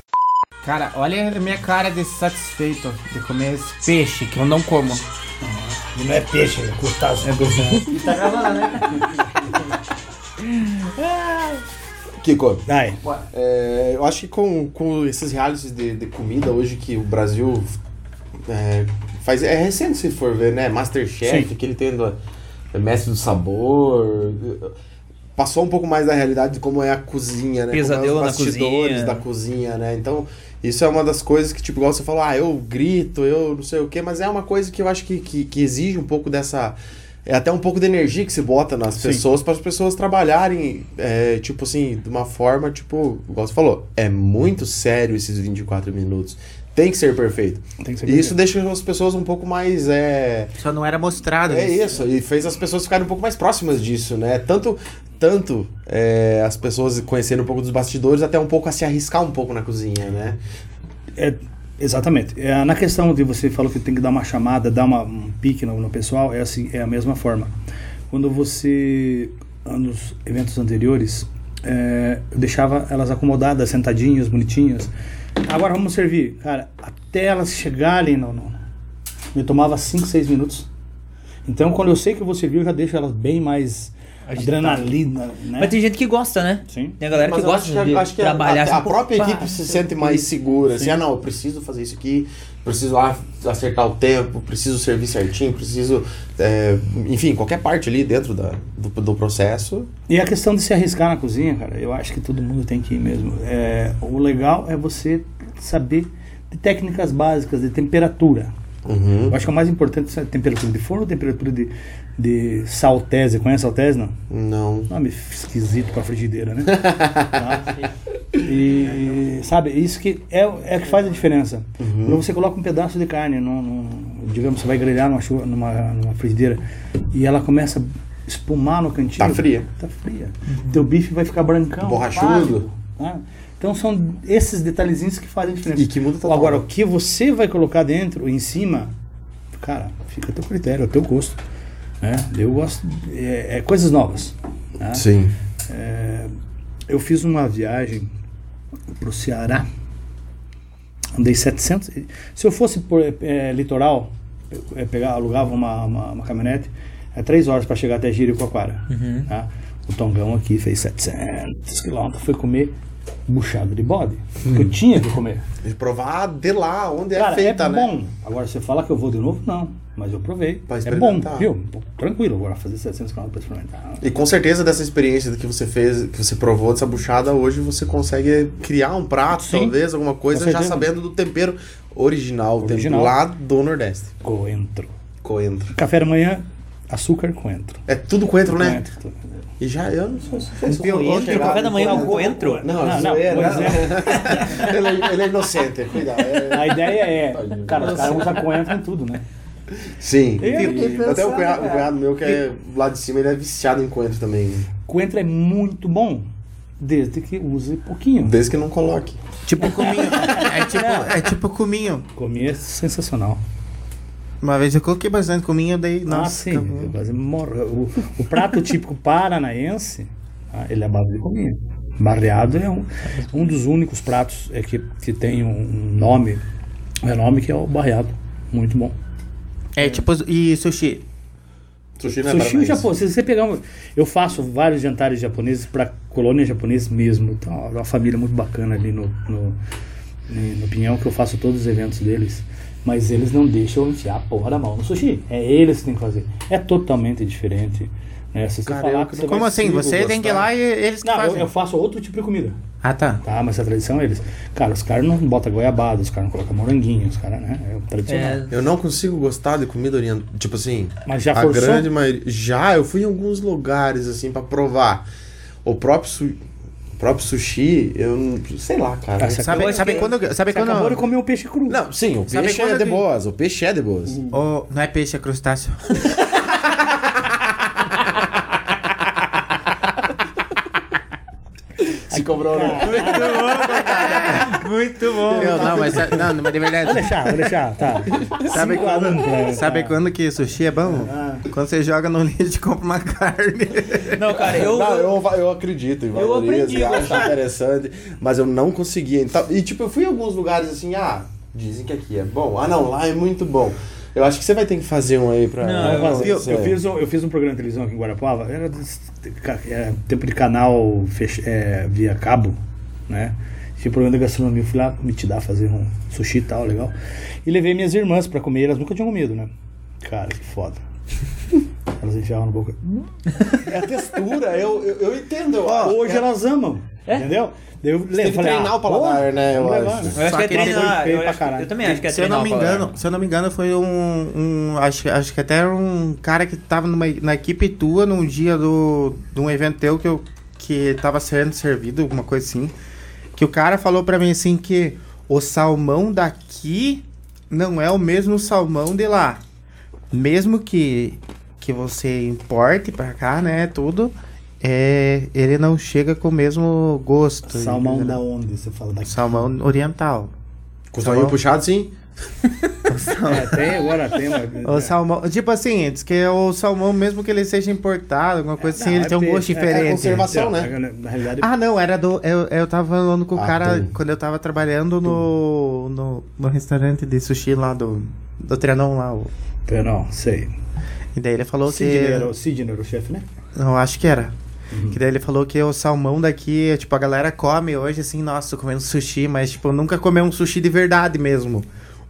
Cara, olha a minha cara de satisfeito de comer esse peixe que eu não como. E não é peixe, é crustáceo. E tá gravando, né? Kiko, Ai, é, eu acho que com, com esses realities de, de comida hoje que o Brasil é, faz. É recente se for ver, né? Masterchef, Sim. que ele tendo é, mestre do sabor. Passou um pouco mais da realidade de como é a cozinha, né? Pesadelo como é na os bastidores cozinha. da cozinha, né? Então, isso é uma das coisas que, tipo, igual você falou, ah, eu grito, eu não sei o quê, mas é uma coisa que eu acho que, que, que exige um pouco dessa. É até um pouco de energia que se bota nas Sim. pessoas para as pessoas trabalharem, é, tipo assim, de uma forma, tipo, igual você falou, é muito sério esses 24 minutos. Tem que ser perfeito. Tem que ser e isso deixa as pessoas um pouco mais. É, Só não era mostrado. é isso, e fez as pessoas ficarem um pouco mais próximas disso, né? Tanto, tanto é, as pessoas conhecendo um pouco dos bastidores, até um pouco a se arriscar um pouco na cozinha, né? É, exatamente. É, na questão de você falou que tem que dar uma chamada, dar uma, um pique no, no pessoal, é assim, é a mesma forma. Quando você nos eventos anteriores, é, eu deixava elas acomodadas, sentadinhas, bonitinhas. Agora vamos servir, cara, até elas chegarem no me tomava 5, 6 minutos. Então, quando eu sei que vou servir, eu já deixo elas bem mais adrenalina, né? Mas tem gente que gosta, né? Sim. Tem a galera Mas que gosta acho que, de acho que a- trabalhar a, assim, a pô, própria pá, equipe se sente mais segura. Assim, ah, não, eu preciso fazer isso aqui, preciso lá acertar o tempo, preciso servir certinho, preciso. é, enfim, qualquer parte ali dentro da, do, do processo. E a questão de se arriscar na cozinha, cara, eu acho que todo mundo tem que ir mesmo. É, o legal é você saber de técnicas básicas, de temperatura. Uhum. Eu acho que é o mais importante é a temperatura de forno, temperatura de, de saltese. Conhece saltese, não? Não. Nome esquisito pra frigideira, né? Tá? E, sabe, isso que é, é que faz a diferença. Quando você coloca um pedaço de carne, num, num- digamos, você vai grelhar numa, numa, numa frigideira e ela começa a espumar no cantinho. Tá fria. Tá fria. Teu bife vai ficar brancão. Borrachudo. tá? Então são esses detalhezinhos que fazem a diferença. E que muda total. Agora, o que você vai colocar dentro, em cima, cara, fica a teu critério, a teu gosto. Né? Eu gosto. É, é coisas novas. né? Sim. É, eu fiz uma viagem pro Ceará. Andei 700. Se eu fosse por é, litoral, eu, é, pegar, alugava uma, uma, uma caminhonete, é três horas para chegar até Jericoacoara. Tá? O Tongão aqui fez 700 quilômetros, foi comer buchada de bode. Que eu tinha que comer. E provar de lá, onde é Cara, feita, é né? bom. Agora, você fala que eu vou de novo? Não. Mas eu provei. Pra é bom, experimentar. viu? Tranquilo. Agora, fazer 700 km para experimentar. E com certeza dessa experiência que você fez, que você provou dessa buchada, hoje você consegue criar um prato, Sim. talvez, alguma coisa, já sabendo do tempero original, o Original. tempero lá do Nordeste. Coentro. Coentro. Café da manhã, açúcar, coentro. É tudo coentro, né? Coentro, tudo. E já eu não sou. sou, coentro, O café da manhã é um coentro? Não, Não, pois não. ele, é, ele é inocente, cuidado. é- A ideia é, cara, os caras usam coentro em tudo, né? Sim. Eu Até o cunhado, o cunhado meu que é lá de cima, ele é viciado em coentro também. Coentro é muito bom, desde que use pouquinho. Desde que não coloque. Tipo cominho. É tipo, é tipo cominho. Comer é sensacional. Uma vez eu coloquei bastante cominho, daí. ah, Nossa, sim. quase morro. O, o prato típico paranaense, tá, ele é a base de cominho. Barreado é um, um dos únicos pratos é que, que tem um nome renome que é o barreado. Muito bom. É, tipo, e sushi? Sushi não é Sushi japonês. Se você pegar um, eu faço vários jantares japoneses para colônia japonesa mesmo. Então, é uma família muito bacana ali no, no, no Pinhão que eu faço todos os eventos deles. Mas eles não deixam eu enfiar a porra da mão no sushi. É eles que tem que fazer. É totalmente diferente. Né? Se você Cara, falar eu que você Como vai- assim? Você tem que ir gostar. lá e eles que Não, eu, fazem. eu faço outro tipo de comida. Ah, tá. Tá, mas a tradição é eles. Cara, os caras não botam goiabada, os caras não colocam moranguinho, os caras, né? É o tradicional. É, Eu não consigo gostar de comida oriental. Tipo assim, Mas já a forçou? grande maioria. Já, eu fui em alguns lugares, assim, pra provar. O próprio, su... o próprio sushi, eu não. Sei lá, cara. Ah, você Sabe, Eu sabe acho quando. Sabe Você acabou de quando. comer um peixe cru. Não, sim, o Sabe peixe quando é de que- boas. O peixe é de boas. Oh, não é peixe, é crustáceo. Se cobrou, não. Muito bom. Não, não, mas, não, mas de Vou verdade. deixar, vou deixar, tá. Sabe quando, pra- sabe tá. quando que sushi é bom? Quando você joga no lixo e compra uma carne. Não, cara, eu. Não, eu, eu acredito em Eu valorizo aprendi e acho interessante, mas eu não conseguia. Então, e tipo, eu fui em alguns lugares assim, ah, dizem que aqui é bom. Ah, não, lá é muito bom. Eu acho que você vai ter que fazer um aí pra. Não, Eu, pra fazia- você. eu fiz um, eu fiz um programa de televisão aqui em Guarapava, era, era tempo de canal fech- é, via cabo, né? Tinha programa de gastronomia, eu fui lá me te dar fazer um sushi e tal, legal. E levei minhas irmãs pra comer, elas nunca tinham comido, né? Cara, que foda. Elas enfiavam na boca. É a textura, eu, eu, eu entendo. eu Ó, hoje elas amam, entendeu? Daí eu tem que treinar o paladar, né, eu acho. Eu acho Só que é treinar. Eu, pra acho- caralho. eu também acho que é se eu não me treinar engano, se eu não me engano, foi um, um acho, acho que até era um cara que tava numa, na equipe tua num dia do, de um evento teu que eu que tava sendo servido, alguma coisa assim. Que o cara falou pra mim assim que o salmão daqui não é o mesmo salmão de lá. Mesmo que que você importe pra cá, né, tudo, é, ele não chega com o mesmo gosto. Salmão da onde? Você fala daqui. Salmão oriental. Com o zoinho puxado, sim. É, tem agora, tem uma. O salmão, tipo assim, diz que é o salmão, mesmo que ele seja importado, alguma coisa assim, Não, ele é tem um peixe, gosto é- é diferente. conservação. né? Na, na realidade, Ah, não, era do. Eu, eu tava falando com o Ah, cara tem. quando eu tava trabalhando no, no, no restaurante de sushi lá do, do Trianon lá. o- eu não, sei. E daí ele falou Sidney que. era, o Sidney era o chefe, né? Não, acho que era. Uhum. Que daí ele falou que o salmão daqui, é, tipo, a galera come hoje assim, nossa, tô comendo sushi, mas tipo, nunca comeu um sushi de verdade mesmo.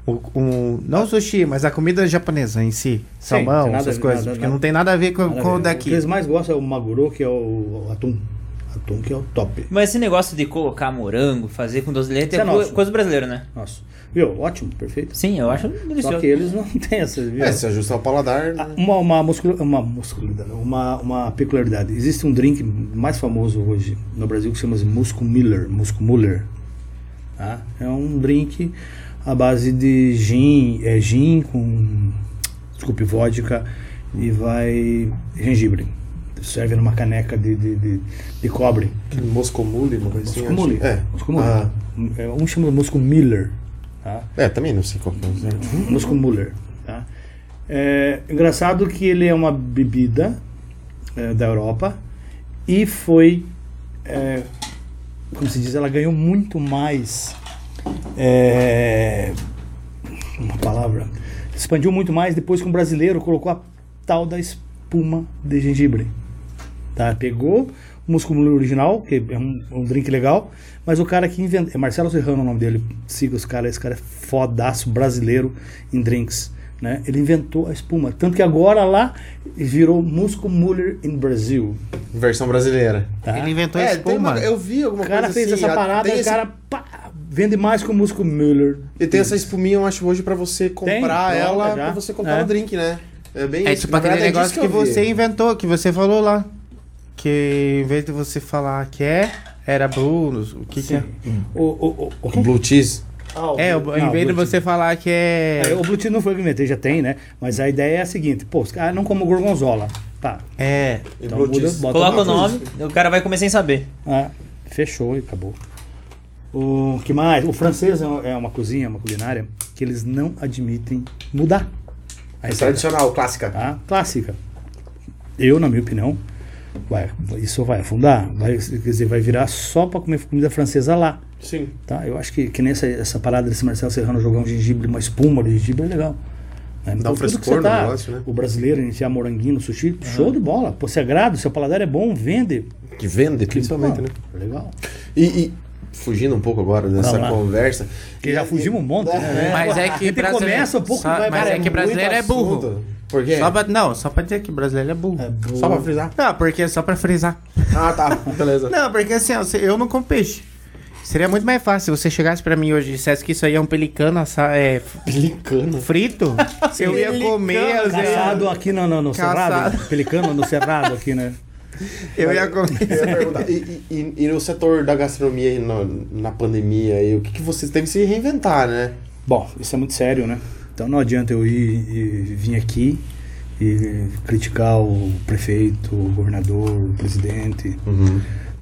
O, o- não o sushi, mas a comida japonesa em si. Sim, Salmão, essas coisas. nada- porque nada- não tem nada a ver com, com ver. o O que daqui. eles mais gostam é o maguro, que é o, o atum. Atum que é o top. Mas esse negócio de colocar morango, fazer com doce de leite é, é coisa brasileira, né? Nossa. Viu? Ótimo, perfeito. Sim, eu acho Só delicioso. que eles não têm essa. Viu? É, se ajustar o paladar. Ah, né? Uma, uma, muscul... uma, muscularidade, uma, uma peculiaridade. Existe um drink mais famoso hoje no Brasil que se chama Musco Miller. Musco Muller. Tá? É um drink à base de gin, é gin com, desculpe, vodka e vai gengibre. Serve numa caneca de, de, de, de cobre. Moscomule, uma coisa assim. Musco Muller. acho. É. Musco Muller. Ah, É, Um chama Musco Miller. Tá? é, também não sei qual que é. Muller. Tá? É engraçado que ele é uma bebida é, da Europa e foi, é, como se diz, ela ganhou muito mais, é, uma palavra, expandiu muito mais depois que um brasileiro colocou a tal da espuma de gengibre. Tá? Pegou o Musco Muller original, que é um, um drink legal, mas o cara que inventou, é Marcelo Serrano o nome dele, siga os caras, esse cara é fodaço brasileiro em drinks. Né? Ele inventou a espuma. Tanto que agora lá virou Musco Muller in Brasil. Versão brasileira. Tá? Ele inventou É, a tem espuma. uma, eu vi alguma O cara coisa fez assim, essa parada tem e o esse- cara pá, vende mais que o Musco Muller. E tem essa espuminha, eu acho, hoje pra você comprar pronta ela, pra você comprar É. o drink, né? É bem É isso. tipo Na aquele é negócio que, vi. você inventou, que você falou lá. Que em vez de você falar que é, era Brunos, o que, que é? O, o, o, o quê? Blue cheese. Ah, o- É, o- não, em vez de Blue você falar que é. É, o Bluetooth não foi inventei, já tem, né? Mas a ideia é a seguinte: pô, os caras não comem gorgonzola. Tá. É. Então Blue muda, cheese. bota Coloca o Blue nome, o cara vai comer sem saber. Ah, fechou e acabou. O que mais? O francês é uma- é uma cozinha, uma culinária, que eles não admitem mudar. A É tradicional, clássica. tá? Clássica. Eu, na minha opinião, vai, isso vai afundar. Vai, quer dizer, vai virar só para comer comida francesa lá. Sim. Tá? Eu acho que, que nessa essa parada desse Marcelo Serrano jogar um gengibre, uma espuma de gengibre é legal. Né? Dá um frescor no negócio, né? O brasileiro enfiar moranguinho no sushi, show de bola. Pô, se agrada, seu paladar é bom, vende. Que vende, principalmente, né? Legal. E, e fugindo um pouco agora dessa conversa. Que já fugimos um monte, né? Mas é A que gente brasileiro- começa um pouco só- vai- mas é que brasileiro é burro. assunto. Por quê? Só pra, não, só pra dizer que brasileiro é burro. Só pra frisar. Não, porque é só pra frisar. Ah, tá. Beleza. Não, porque assim, ó, eu não como peixe. Seria muito mais fácil se você chegasse pra mim hoje e dissesse que isso aí é um pelicano assa- é, Pelicano. frito. eu ia comer. Caçado aqui no, no, no. Cerrado. Pelicano no Cerrado aqui, né? Eu ia comer. Eu ia perguntar, e, e- e no setor da gastronomia aí, na, na pandemia, aí, o que, que vocês teve que se reinventar, né? Bom, isso é muito sério, né? Então não adianta eu ir e vir aqui e criticar o prefeito, o governador, o presidente.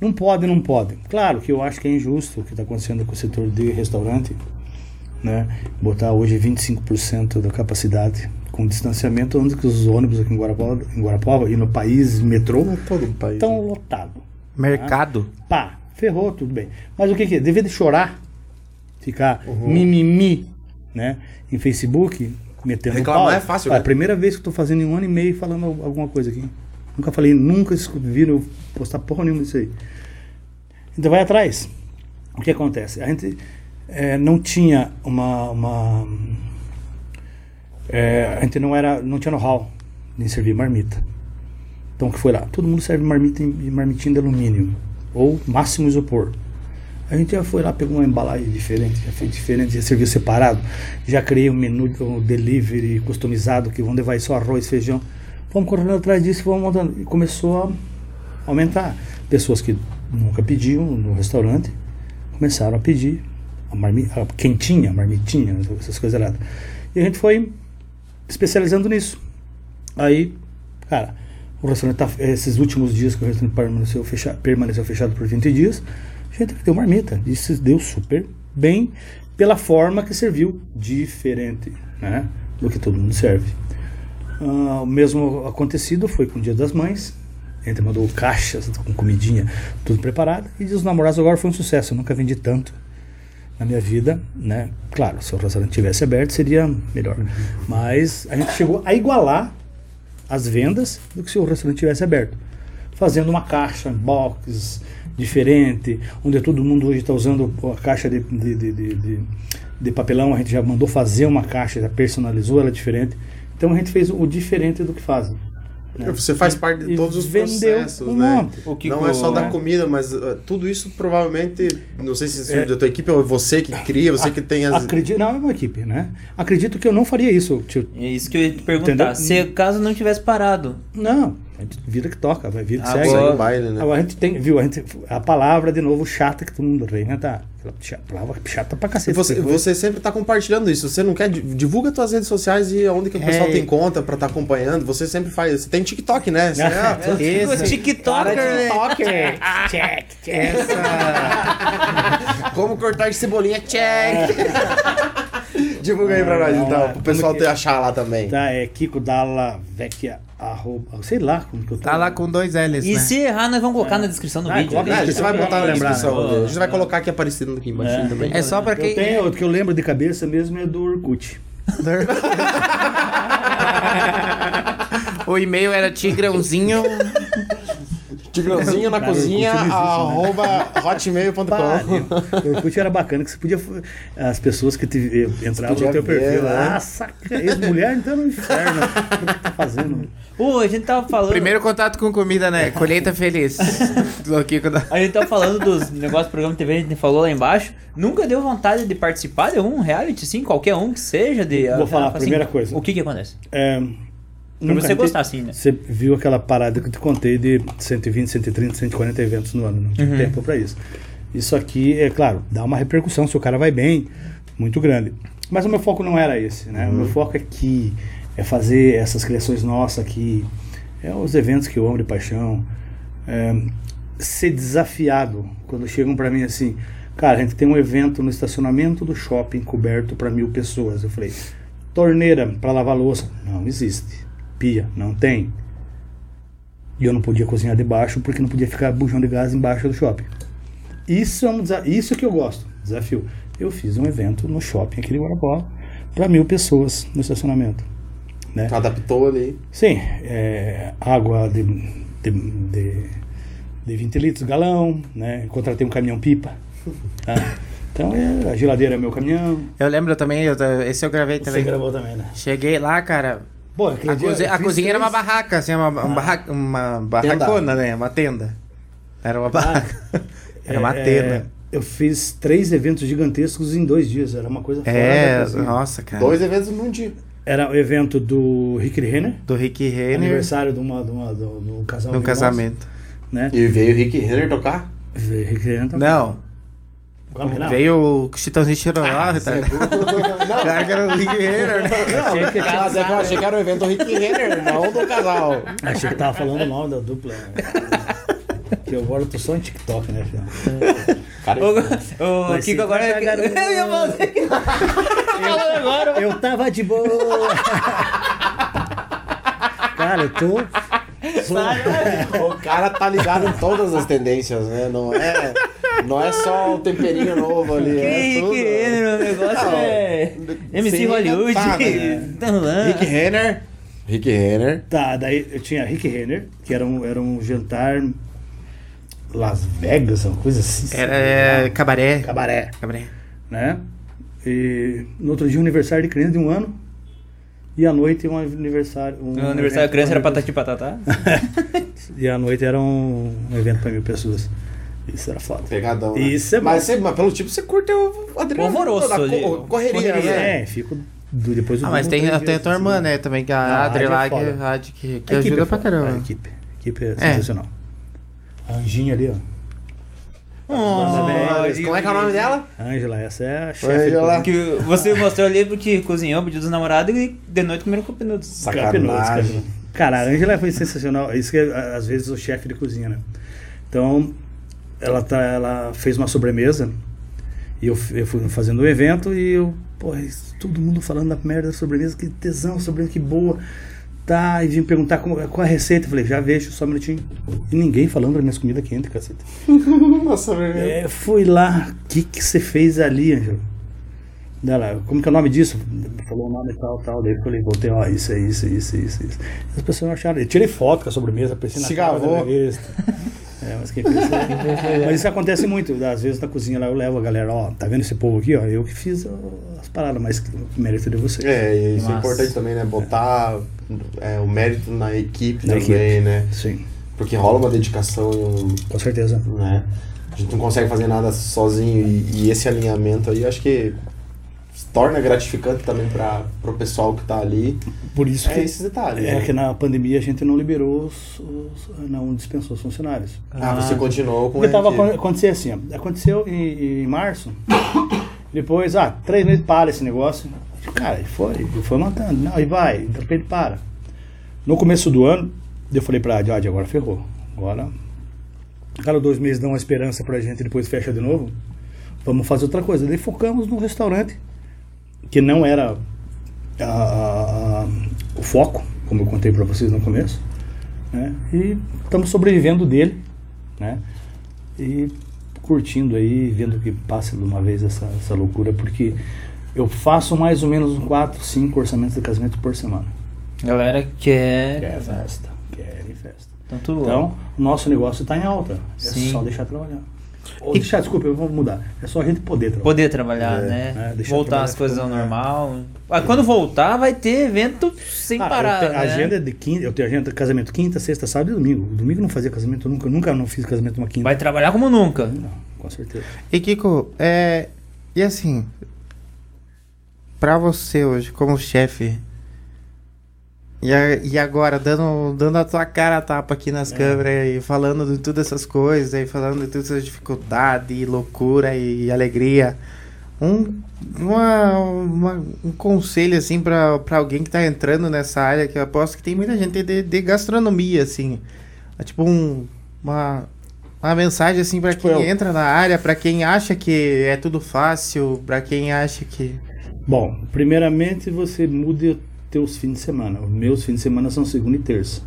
Não pode, não pode. Claro que eu acho que é injusto o que está acontecendo com o setor de restaurante, né? Botar hoje 25% da capacidade com distanciamento, onde que os ônibus aqui em Guarapuava, em Guarapuava e no país, metrô, Todo o país. estão lotados. Mercado. Pá, ferrou, tudo bem. Mas o que que é? Devia de chorar, ficar Uhum. mimimi, né? Em Facebook, metendo Reclamar pau. é fácil, Ah, né? a primeira vez que eu tô fazendo em um ano e meio falando al- alguma coisa aqui. Nunca falei, nunca viram eu postar porra nenhuma disso aí. Então vai atrás. O que acontece? A gente eh, não tinha uma... uma eh, a gente não era não tinha know-how em servir marmita. Então o que foi lá? Todo mundo serve marmita em marmitinha de alumínio ou máximo isopor. A gente já foi lá, pegou uma embalagem diferente, já fez diferente, já serviu separado. Já criei um menu um delivery customizado que vão levar só arroz, feijão. Vamos correndo atrás disso vamos montando. E começou a aumentar. Pessoas que nunca pediam no restaurante começaram a pedir a, marmi, a quentinha, a marmitinha, essas coisas erradas. E a gente foi especializando nisso. Aí, cara, o restaurante tá, esses últimos dias que o restaurante permaneceu fechado, permaneceu fechado por 20 dias, a gente deu marmita. Isso deu super bem pela forma que serviu diferente, né, do que todo mundo serve. Ah, o mesmo acontecido foi com o Dia das Mães. A gente mandou caixas com comidinha, tudo preparado. E Dia dos Namorados agora foi um sucesso. Eu nunca vendi tanto na minha vida, né? Claro, se o restaurante tivesse aberto seria melhor. Mas a gente chegou a igualar as vendas do que se o restaurante tivesse aberto. Fazendo uma caixa, box, diferente, onde todo mundo hoje está usando a caixa de, de, de, de, de- de papelão, a gente já mandou fazer uma caixa, já personalizou ela diferente. Então a gente fez o diferente do que fazem. né? Você faz parte de E todos os processos, um né? monte. O que não que é só da né? comida, mas uh, tudo isso provavelmente, não sei se surge É. da tua equipe ou é você que cria, você que tem as... Acredito, não, é uma equipe, né? Acredito que eu não faria isso. tio. É isso que eu ia te perguntar. Entendeu? Se caso não tivesse parado. Não, a gente vida que toca, vai vida que Agora- segue. Segue o baile, né? Agora a gente tem, viu? A, gente, a palavra, de novo, chata que todo mundo reinventar. Aquela cha- palavra chata pra cacete. você, você sempre tá compartilhando isso. Você não quer. di- Divulga tuas redes sociais e onde que o pessoal É. tem conta pra estar acompanhando. Você sempre faz. Você tem TikTok, né? Você, ah, Esse TikToker, né? TikToker. check, check. como cortar de cebolinha, check! Divulga aí pra nós, então, lá. pro pessoal te achar lá também. Tá, é Kiko Dalla Vecchia, arroba, sei lá como que eu tô. Tá lá com dois L's, E né? se errar, nós vamos colocar na descrição do Ah, vídeo. coloca Ah, né? a gente vai botar na Lembrar, descrição. né? A gente vai colocar aqui aparecendo aqui embaixo É. também. É só pra Eu quem... tenho, o que eu lembro de cabeça mesmo é do Orkut. o e-mail era tigrãozinho. Tigrãozinho na cozinha, né? arroba hotmail.com. O Orkut era bacana, que você podia. As pessoas que te, entravam podia no teu ver, perfil. né? Ah, saca, ex-mulher então no inferno. O que tá fazendo? Ô, a gente tava falando. Primeiro contato com comida, né? Colheita feliz. A gente tava falando dos negócios do programa de TV, a gente falou lá embaixo. Nunca deu vontade de participar de algum reality, sim, qualquer um que seja. De, Vou falar a assim, primeira coisa. O que que acontece? É, Pra nunca você gostar, assim, né? Você viu aquela parada que eu te contei de 120, 130, 140 eventos no ano. Não tinha Uhum. tempo pra isso. Isso aqui, é claro, dá uma repercussão se o cara vai bem, muito grande. Mas o meu foco não era esse, né? O meu foco é aqui, é fazer essas criações nossas aqui, é os eventos que eu amo de paixão. É, ser desafiado quando chegam pra mim assim, cara, a gente tem um evento no estacionamento do shopping coberto pra mil pessoas. Eu falei, torneira pra lavar louça? Não existe. Pia? Não tem. E eu não podia cozinhar debaixo porque não podia ficar bujão de gás embaixo do shopping. Isso é um isso que eu gosto, desafio. Eu fiz um evento no shopping aqui em Guarapuava para mil pessoas no estacionamento. Né? Adaptou ali. Sim, é, água de, de, de, de 20 litros galão, né? Contratei um caminhão-pipa. tá? Então é, a geladeira é meu caminhão. Eu lembro também, eu- esse eu gravei Você também. gravou também, né? Cheguei lá, cara. Pô, A, cozi- a cozinha era uma barraca, assim, uma, uma, barra- uma barracona, né? Uma tenda. Era uma barraca. Era uma É, tenda. eu fiz três eventos gigantescos em dois dias. Era uma coisa fora É, nossa, cara. Dois eventos num dia. Era o evento do Rick Renner, Do Rick Renner. aniversário de, uma, de, uma, de um casal. De casamento. irmãos, Né? E veio o Rick Renner tocar? Rick Renner também. Não, não? veio o Chitãozinho Chororó, tá? Cara, que era o Rick Renner, né? Achei que, é que eu achei que era o evento do Rick Renner, não do casal. achei que tava falando o nome da dupla. que eu agora eu tô só em TikTok, né, filho? O, o Mas Kiko agora. garoto. Eu ia. Falando agora. Eu tava de boa. Cara, eu tô. O cara tá ligado em todas as tendências, né? Não é, não é só o temperinho novo ali. é Que tudo. que é, meu negócio Não, é. MC sim, Hollywood. tá, né? Tá rolando. Rick Renner. Rick Renner. Tá, daí eu tinha Rick Renner, que era um, era um jantar Las Vegas, uma coisa assim. Era é, cabaré. Cabaré, Cabaré. né? E no outro dia, um aniversário de criança de um ano. E à noite, um aniversário. Um aniversário da criança era patati patatá? E à noite era um, um evento pra mil pessoas. Isso era foda. Pegadão. né? Isso é bom. mas, você, mas pelo tipo você curte o adrenalina. Alvoroço da co- ali. correria, Correria. né? É, fico do, depois do Ah, mas tem, tem a tua assim, irmã, né? Também, que Ah, a a Adri Adri é lá, que, Adri que, que A equipe ajuda é pra caramba. A equipe, a equipe é sensacional. A Anjinha ali, ó. Oh, Como é que é o nome dela? Ângela, essa é a chefe. Que você mostrou ali porque cozinhou, pediu dos namorados e de noite comeram com penudos. Sacanagem. Cara, a Ângela foi sensacional. Isso que é, às vezes o chefe de cozinha, né? Então, ela, tá, ela fez uma sobremesa e eu, eu fui fazendo o evento e eu, isso- todo mundo falando da merda da sobremesa, que tesão, sobremesa, que boa. Tá, e vim perguntar como, qual a receita. Eu falei, já vejo, só um minutinho. E ninguém falando das minhas comidas quentes, caceta. Nossa, É, fui lá, o que que você fez ali, Ângelo? Dela, como que é o nome disso? Falou o nome e tal, tal. Daí eu falei, voltei, ó, isso é isso, isso, isso, isso. As pessoas não acharam. Eu tirei foto com a sobremesa, pensei na Se gravou. revista. É, mas quem pensou. mas isso acontece muito. Às vezes na cozinha lá eu levo a galera, ó, tá vendo esse povo aqui, ó? Eu que fiz ó, as paradas, mas o mérito é de vocês. É, e isso é importante também, né? Botar é, o mérito na equipe Na também, equipe. né? Sim, Porque rola uma dedicação e um, com certeza. né? A gente não consegue fazer nada sozinho e, e esse alinhamento aí acho que se torna gratificante também para o pessoal que tá ali. Por isso É que, esses detalhes. é né? que na pandemia a gente não liberou os, os- não dispensou os funcionários. Ah, você continuou com Porque tava a equipe. aconteceu assim, ó, aconteceu em, em março, depois, ah, três meses para esse negócio. Cara, e foi, e foi matando, não, e vai, de repente para. No começo do ano, eu falei pra Jade, agora ferrou. Agora, cada dois meses dá uma esperança pra gente depois fecha de novo. Vamos fazer outra coisa. Daí focamos no restaurante, que não era a- a- a- o foco, como eu contei pra vocês no começo. Né? E estamos sobrevivendo dele, né? E curtindo aí, vendo que passa de uma vez essa, essa loucura, porque eu faço mais ou menos 4, 5 orçamentos de casamento por semana. Galera quer. Quer festa, quer festa. Tanto Então, o nosso negócio está em alta. É Sim. só deixar trabalhar. Ou deixar, desculpa, eu vou mudar. É só a gente poder trabalhar. poder trabalhar, É, né? é, deixar voltar trabalhar as coisas ao normal. Ah, quando voltar, vai ter evento sem Ah, eu parar. tenho- né? A agenda é de quinta, eu tenho agenda de casamento quinta, sexta, sábado e domingo. Domingo eu não fazia casamento, nunca, nunca não fiz casamento uma quinta. Vai trabalhar como nunca. Não, com certeza. E Kiko, é. E assim. Pra você hoje, como chefe. E, a- e agora, dando, dando a tua cara a tapa aqui nas câmeras e falando de todas essas coisas, e falando de todas essas dificuldades, e loucura e alegria. Um, uma, uma- um conselho, assim, pra, pra alguém que tá entrando nessa área, que eu aposto que tem muita gente de, de gastronomia, assim. É tipo um, uma, uma mensagem, assim, pra Tipo quem eu. entra na área, pra quem acha que é tudo fácil, pra quem acha que. Bom, primeiramente você muda teus fins de semana. Os meus fins de semana são segunda e terça.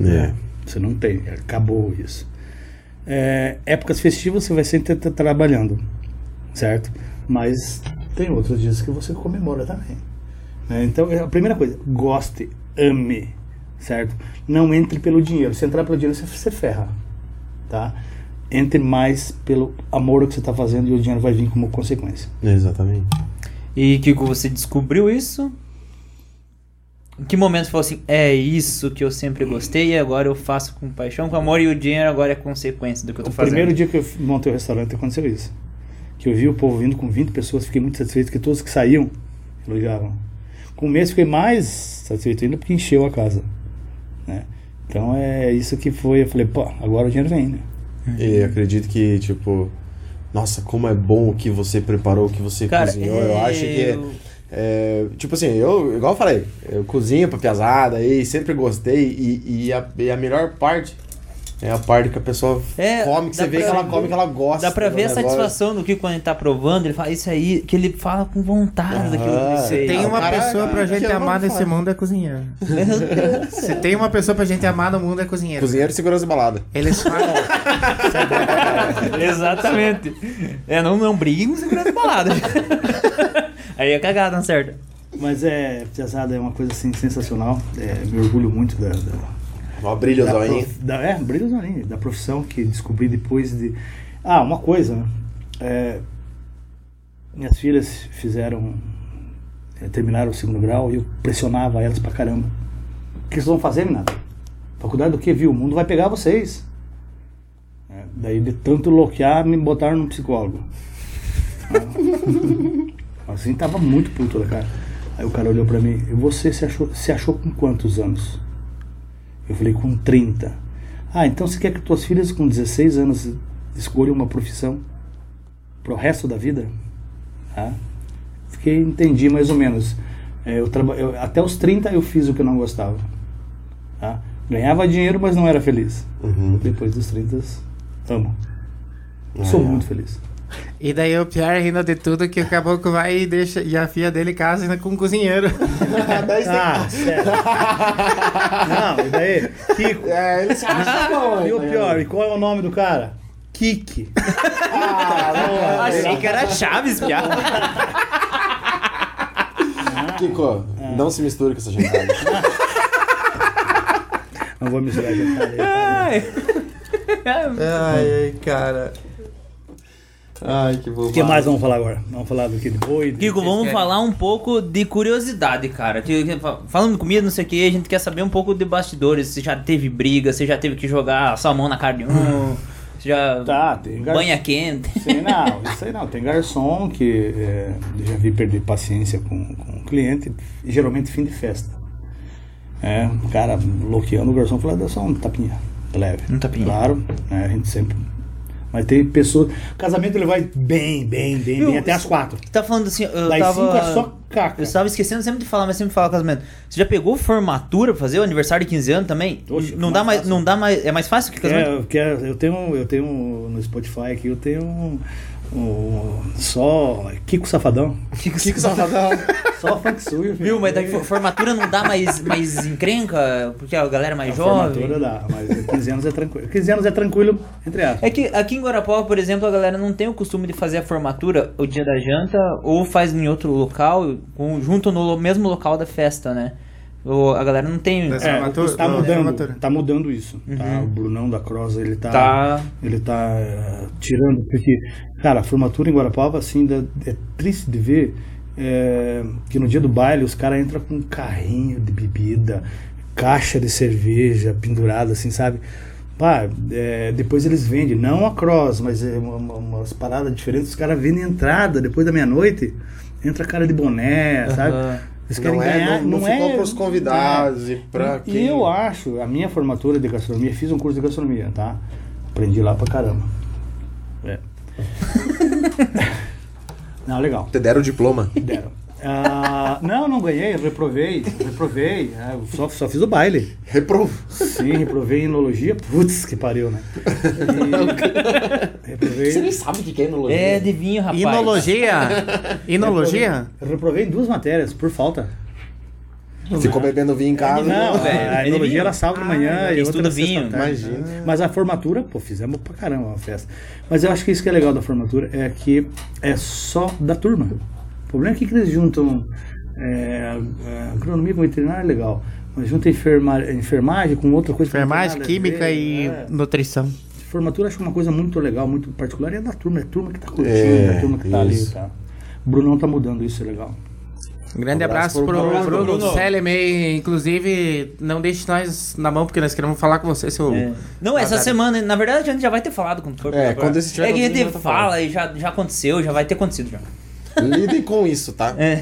É. Você não tem, acabou isso. É, épocas festivas você vai sempre estar trabalhando, certo? Mas tem outros dias que você comemora também. né? Então, a primeira coisa, goste, ame, certo? Não entre pelo dinheiro. Se entrar pelo dinheiro, você, você ferra, tá? Entre mais pelo amor que você está fazendo e o dinheiro vai vir como consequência. Exatamente. E Kiko, você descobriu isso? Em que momento você falou assim, é isso que eu sempre gostei e agora eu faço com paixão, com amor e o dinheiro agora é consequência do que eu tô O fazendo? primeiro dia que eu montei o restaurante aconteceu isso. Que eu vi o povo vindo com 20 pessoas, fiquei muito satisfeito que todos que saíam elogiavam. Com o mês fiquei mais satisfeito ainda porque encheu a casa. Né? Então é isso que foi. Eu falei, pô, agora o dinheiro vem, né? E acredito que, tipo, nossa, como é bom o que você preparou, o que você Cara, cozinhou. Eu acho que. é- eu- é, tipo assim, eu, igual eu falei, eu cozinho pra piazada e sempre gostei. E, e, a, e a melhor parte é a parte que a pessoa É, come, que você vê pra- que ela come, que ela gosta. Dá pra do ver a negócio. satisfação do Kiko quando ele tá provando, ele fala isso aí, que ele fala com vontade daquilo que Ah, ele fez. Tem uma Caraca, pessoa pra que gente eu não amar nesse mundo é cozinheiro. Se tem uma pessoa pra gente amar no mundo é cozinheiro. Cozinheiro e segurança balada. Eles falam. Exatamente. É, não, não briguem com segurança balada. aí é cagada, não certo? Mas é, piazada é uma coisa assim sensacional. É, me orgulho muito da. da Ó, brilho da prof- da, é, brilho zoinho, da profissão que descobri depois de. Ah, uma coisa, né? É, minhas filhas fizeram. é, terminaram o segundo grau e eu pressionava elas pra caramba. O que vocês vão fazer, menina? Faculdade do que, viu? O mundo vai pegar vocês. É, daí, de tanto loquear, me botaram num psicólogo. Ah. assim, tava muito puto da cara. Aí o cara olhou pra mim, e você se achou, se achou com quantos anos? Eu falei, com 30. Ah, então você quer que tuas filhas com 16 anos escolham uma profissão pro resto da vida? Ah, fiquei, entendi mais ou menos. É, eu eu, até os 30 eu fiz o que eu não gostava. Tá? Ganhava dinheiro, mas não era feliz. Uhum. Depois dos 30, amo. Sou Ah, é. muito feliz. E daí o pior ainda de tudo que o caboclo vai e deixa. E a filha dele casa ainda com um cozinheiro. Ah, sério. Não, e daí? Kiko. É, ele se acha bom. E o pior, e qual é o nome do cara? Kiki. Achei que era Chaves, piada. Kiko, não se misture com essa gentada. Não vou misturar com essa Ai. ai, ai, cara. Ai, que bom. O que mais vamos falar agora? Vamos falar do que de boi? de- Kiko, vamos falar um pouco de curiosidade, cara. Falando de comida, não sei o que, a gente quer saber um pouco de bastidores. Você já teve briga, você já teve que jogar salmão na carne de um, você já Tá, tem gar- banha quente. Sim, não, isso aí não. Tem garçom que é, já vi perder paciência com, com o cliente, geralmente fim de festa. É, o cara bloqueando o garçom fala, dá só um tapinha, leve. Um tapinha. Claro, né, a gente sempre. Mas tem pessoas. Casamento ele vai bem, bem, bem, bem, até as isso- quatro. Tá falando assim, eu Das tava... cinco é só caca. Eu estava esquecendo sempre de falar, mas sempre fala casamento. Você já pegou formatura pra fazer o aniversário de 15 anos também? Oxe, não dá mais, fácil. não dá mais, é mais fácil que casamento? É, eu, quero, eu tenho, eu tenho no Spotify aqui, eu tenho um- só Kiko Safadão. Kiko Safadão. Só funk sujo. Viu, mas daí fo- formatura não dá mais, mais encrenca, porque a galera é mais jovem. Formatura dá, mas 15 anos é tranquilo. 15 anos é tranquilo, entre aspas. É que aqui em Guarapuava, por exemplo, a galera não tem o costume de fazer a formatura o dia da janta ou faz em outro local, junto no mesmo local da festa, né? Ou a galera não tem. Das- É, formatura- tá da mudando, tá mudando isso. Tá? Uhum. O Brunão da Cross, ele tá, Tá. ele tá eh, tirando, porque, cara, a formatura em Guarapava, assim, é triste de ver eh, que no dia do baile os caras entram com um carrinho de bebida, caixa de cerveja pendurada, assim, sabe? Pá, eh, depois eles vendem, não a Cross, mas é uma- uma- umas paradas diferentes, os caras vendem entrada depois da meia-noite, entra cara de boné, sabe? Eles Não é, não, não ficou é- pros convidados e pra e quem... eu acho, a minha formatura de gastronomia, fiz um curso de gastronomia, tá? Aprendi lá pra caramba. É. não, legal. Te deram o diploma. Deram. Ah, não, não ganhei, eu reprovei. Reprovei. é, eu só, só fiz o baile. Reprovo. Sim, reprovei em enologia. Putz, que pariu, né? E, reprovei. Você nem sabe o que é enologia. É de vinho, rapaz. Inologia? Inologia? Eu reprovei em duas matérias, por falta. Ficou bebendo vinho em casa. Não, velho, a ele enologia era sábado de manhã Ah, e outra vinho, sexta-tarde. imagina. Mas a formatura, pô, fizemos pra caramba uma festa. Mas eu acho que isso que é legal da formatura é que é só da turma. O problema é que eles juntam é, é, agronomia com veterinário é legal. Mas junta enferma, enfermagem com outra coisa. Enfermagem, química ver, e é. nutrição. Formatura acho uma coisa muito legal, muito particular. E é da turma, é a turma que tá curtindo, É, é a turma que tá ali. Tá. O Brunão tá mudando isso, é legal. Um grande Um abraço abraço, pro pro, Bruno. Bruno, Bruno. Celemei. Inclusive, não deixe nós na mão, porque nós queremos falar com você, seu. É. Não, essa semana, na verdade, a gente já vai ter falado quando for. É, pra- quando esse tiver É que a gente fala e já, já aconteceu, já vai ter acontecido já. Lidem com isso, tá? É.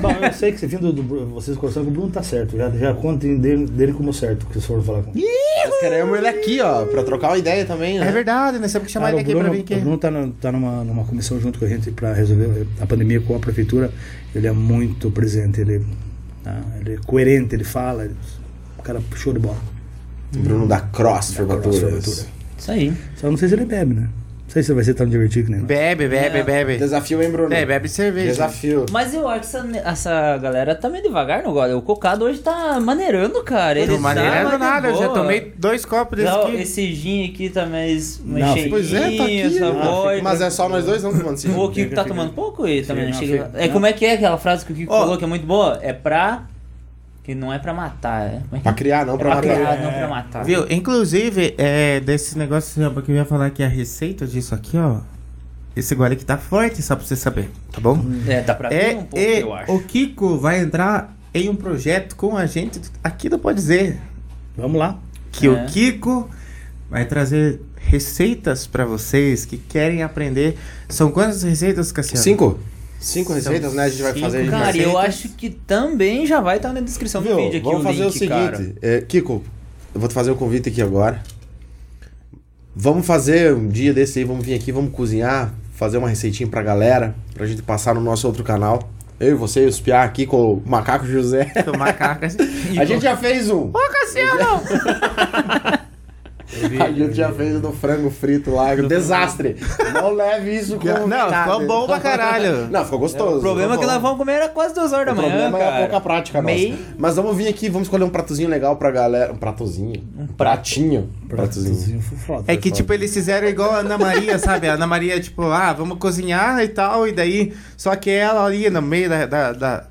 Bom, eu sei que você vindo do, Bru- vocês conversando com o Bruno tá certo. Já, já contem dele, dele como certo, que vocês foram falar com ele. Nós queremos ele aqui, ó, pra trocar uma ideia também, né? É verdade, nós temos que chamar Cara, ele aqui Bruno, pra vir aqui. O Bruno tá, na- tá numa, numa comissão junto com a gente para resolver a pandemia com a prefeitura. Ele é muito presente, ele, tá? ele é coerente, ele fala. ele- o cara show de bola. Bruno da Cross. Formatura. Isso aí. Só não sei se ele bebe, né? Não sei se vai ser tão divertido que nem. Bebe, bebe, É. bebe. Desafio, hein, Bruno? É, bebe cerveja. Desafio. Mas eu acho que essa, essa galera tá meio devagar no gole. O cocado hoje tá maneirando, cara. Ele Não maneirando tá nada, eu já boa. tomei dois copos desse Não, aqui. esse gin aqui tá mais, mais Não, cheinho, Pois é, tá aqui. essa né? vodka. Mas é só nós dois, não, mano? O Kiko tá tomando pouco e também Sim, não não, chega. É como é que é aquela frase que o Kiko Ó. falou que é muito boa? É pra. Que não é pra matar, é. Como é que Pra criar, não é pra pra matar. criar, não pra matar. Viu? Inclusive, é, desse negócio assim, que eu ia falar que a receita disso aqui, ó. Esse gole aqui tá forte, só pra você saber, tá bom? É, dá pra ver É, um pouco, e eu acho. o Kiko vai entrar em um projeto com a gente aqui do Pode Dizer. Vamos lá. Que É. o Kiko vai trazer receitas pra vocês que querem aprender. São quantas receitas, Cassiano? Cinco? Cinco receitas, né? A gente vai cinco fazer. Cara, eu receitas. acho que também já vai estar na descrição Viu? do vídeo aqui Vamos o fazer link, o seguinte, é, Kiko, eu vou te fazer um convite aqui agora. Vamos fazer um dia desse aí, vamos vir aqui, vamos cozinhar, fazer uma receitinha pra galera, pra gente passar no nosso outro canal. Eu e você e os Piá aqui com o Macaco José. Do macaco. assim. A gente já fez um. Ô, Cassiano! A gente já fez o do frango frito lá. Desastre. Não leve isso como Não, nada. ficou bom pra caralho. Não, ficou gostoso. O problema é que nós vamos comer era quase duas horas da O manhã, problema é a cara. pouca prática nossa. Meio- Mas vamos vir aqui, vamos escolher um pratozinho legal pra galera. Um pratozinho. Um pratinho. Pratozinho. Foi foda. É que, tipo, eles fizeram igual a Ana Maria, sabe? A Ana Maria, tipo, ah, vamos cozinhar e tal, e daí. Só que ela ali no meio da. da, da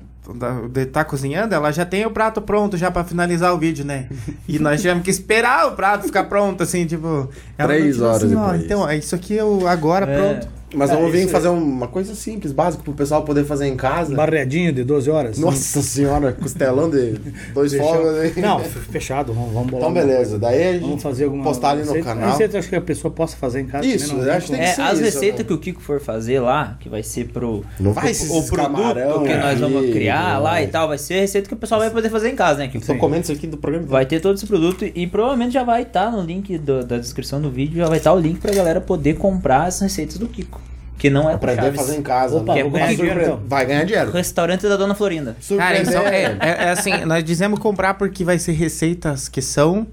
tá cozinhando, ela já tem o prato pronto já pra finalizar o vídeo, né? E nós tivemos que esperar o prato ficar pronto, assim, tipo. ela Três horas assim, ó, depois. Então, é isso aqui é o agora É. pronto. Mas É, vamos vir fazer uma coisa simples, básica, pro pessoal poder fazer em casa. Barreadinho de 12 horas. Nossa senhora, costelão de dois fogos aí. Não, fechado. Vamos, vamos bolar Então beleza, daí a gente Vamos fazer alguma postar ali no receita. canal. Receita, acho que a pessoa possa fazer em casa. Isso, também, eu acho que tem É, ser as isso, receitas né? que o Kiko for fazer lá, que vai ser pro. Não vai o, esses o produto camarão que nós vamos criar não lá e tal, vai ser a receita que o pessoal vai poder fazer em casa, né, Kiko? Tô comendo isso aqui do programa. Vai ter todo esse produto e provavelmente já vai estar no link do- da descrição do vídeo, já vai estar o link pra galera poder comprar as receitas do Kiko. Que não é pro Aprender a Chaves. fazer em casa. Opa, né? vou é ganhar dinheiro então. Vai ganhar dinheiro. Restaurante da Dona Florinda. Cara, então, é, é- é assim, nós dizemos comprar porque vai ser receitas que são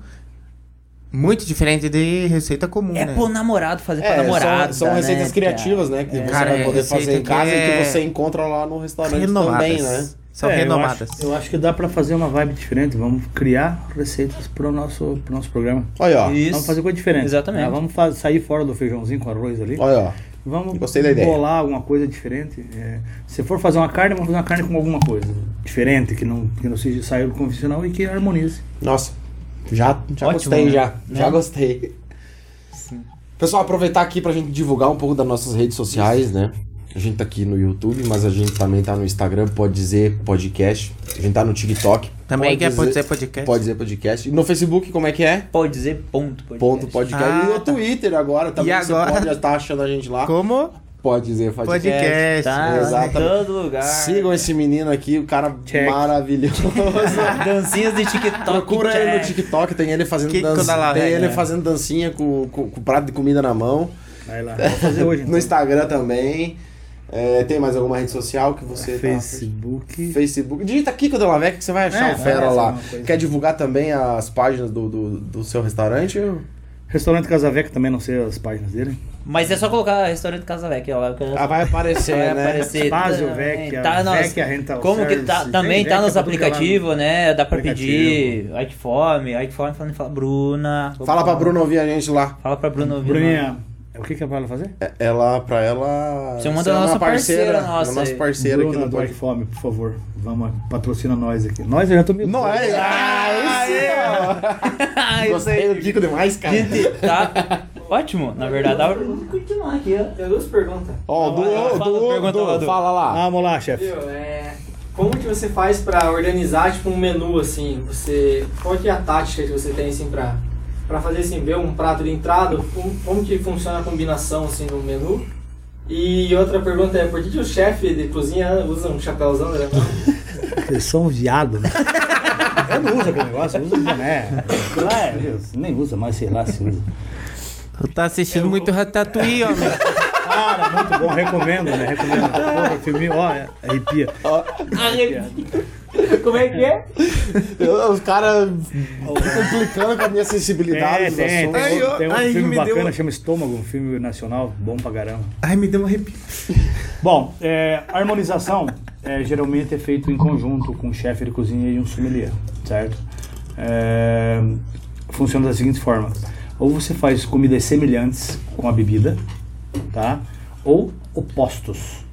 muito diferentes de receita comum, É né? pro namorado fazer pra É, namorada. são, são receitas né, criativas, né? Que você Cara, vai é poder fazer em casa que e é que você encontra lá no restaurante Renomadas. também, né? São É, eu renomadas. acho- Eu acho, que dá pra fazer uma vibe diferente. Vamos criar receitas pro nosso, pro nosso programa. Olha, ó. Isso. Vamos fazer coisa diferente. Exatamente. Ah, vamos fa- sair fora do feijãozinho com arroz ali. Olha, ó. Vamos Gostei da ideia. bolar alguma coisa diferente. É, se for fazer uma carne, vamos fazer uma carne com alguma coisa diferente, que não, que não seja sair do convencional e que harmonize. Nossa, já, já Ótimo, gostei, né? já. Já Né? gostei. Pessoal, aproveitar aqui pra gente divulgar um pouco das nossas redes sociais, né? A gente tá aqui no YouTube, mas a gente também tá no Instagram, pode dizer podcast. A gente tá no TikTok. Também pode quer pode dizer podcast. Pode dizer podcast. E no Facebook, como é que é? Pode dizer ponto podcast. Ponto podcast. Ah, e no tá. Twitter agora também. E você agora? pode estar achando a gente lá. Como? Pode dizer podcast. Podcast. Tá em todo lugar. Sigam esse menino aqui, o cara Check. maravilhoso. Dancinhas de TikTok. Procura ele no check. TikTok, tem ele fazendo dança, La tem ele fazendo dancinha com, com, com prato de comida na mão. Vai lá. Vamos fazer hoje. No então. Instagram também. É, tem mais alguma rede social que você tá- Facebook. Facebook. Digita Kiko de Lavec que você vai achar É, o fera é, lá. Quer divulgar também as páginas do, do, do seu restaurante? Restaurante Casa Veca também não sei as páginas dele. Mas é só colocar restaurante Casa Vecchia lá. que Ah, vai aparecer, vai né? aparecer. Spazio também. Vecchia, tá nos- Vecchia Rental Como que tá, também tá nos é aplicativos, né? Dá pra Aplicativo. pedir. Ike Fome, Ike Fome falando fala Bruna. Fala pra Bruna ouvir a gente lá. Fala pra Bruna ouvir. Bruninha, o que que é pra ela fazer? É- Ela, pra ela. Você manda ser a uma nossa parceira nossa a nossa aí. parceira aqui Bruna no do podcast. Ike Fome, por favor. Vamos, patrocina nós aqui. Nós eu já tô me... É? Ah, Ah, isso Gostei do Kiko demais, cara. Gente, tá ótimo, na verdade. Dá pra continuar aqui, ó. Tenho duas perguntas. Ó, do, Fala, do, pergunta do, fala lá. Vamos lá, chefe. É, como que você faz pra organizar tipo um menu assim? Você qual que é a tática que você tem assim pra para fazer assim, ver um prato de entrada, como, como que funciona a combinação assim no menu? E outra pergunta é, por que, que o chefe de cozinha usa um chapéuzão né? Eles são um viado, né? Eu não uso aquele negócio, eu uso boné. É, nem usa mais, sei lá se usa. Tu tá assistindo muito Ratatouille, homem. Cara, muito bom, recomendo, né? Recomendo. Porra, filminho, ó, arrepia. Como é que é? Eu- Os caras complicando com a minha sensibilidade. É, tem, tem, Ai, tem um ai, filme me bacana, deu- chama Estômago, um filme nacional, bom pra caramba. Ai, me deu um arrepio. Bom, é, a harmonização é, geralmente é feito em conjunto com um chefe de cozinha e um sommelier, certo? É, funciona da seguinte forma: ou você faz comidas semelhantes com a bebida, tá? Ou opostos,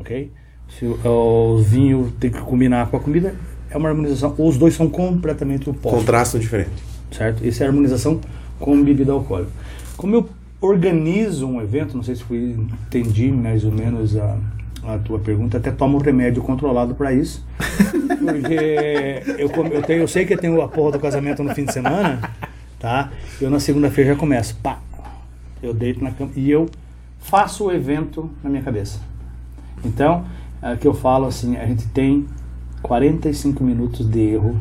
ok? Se o, o vinho tem que combinar com a comida, é uma harmonização. Ou os dois são completamente opostos Contraste diferente. certo? Isso é harmonização com bebida alcoólica. Como eu organizo um evento, não sei se fui, entendi mais ou menos a, a tua pergunta, até tomo um remédio controlado para isso, porque eu, eu, tenho, eu sei que eu tenho a porra do casamento no fim de semana, tá? Eu na segunda-feira já começo, pá, eu deito na cama e eu faço o evento na minha cabeça. Então, é que eu falo assim, a gente tem 45 minutos de erro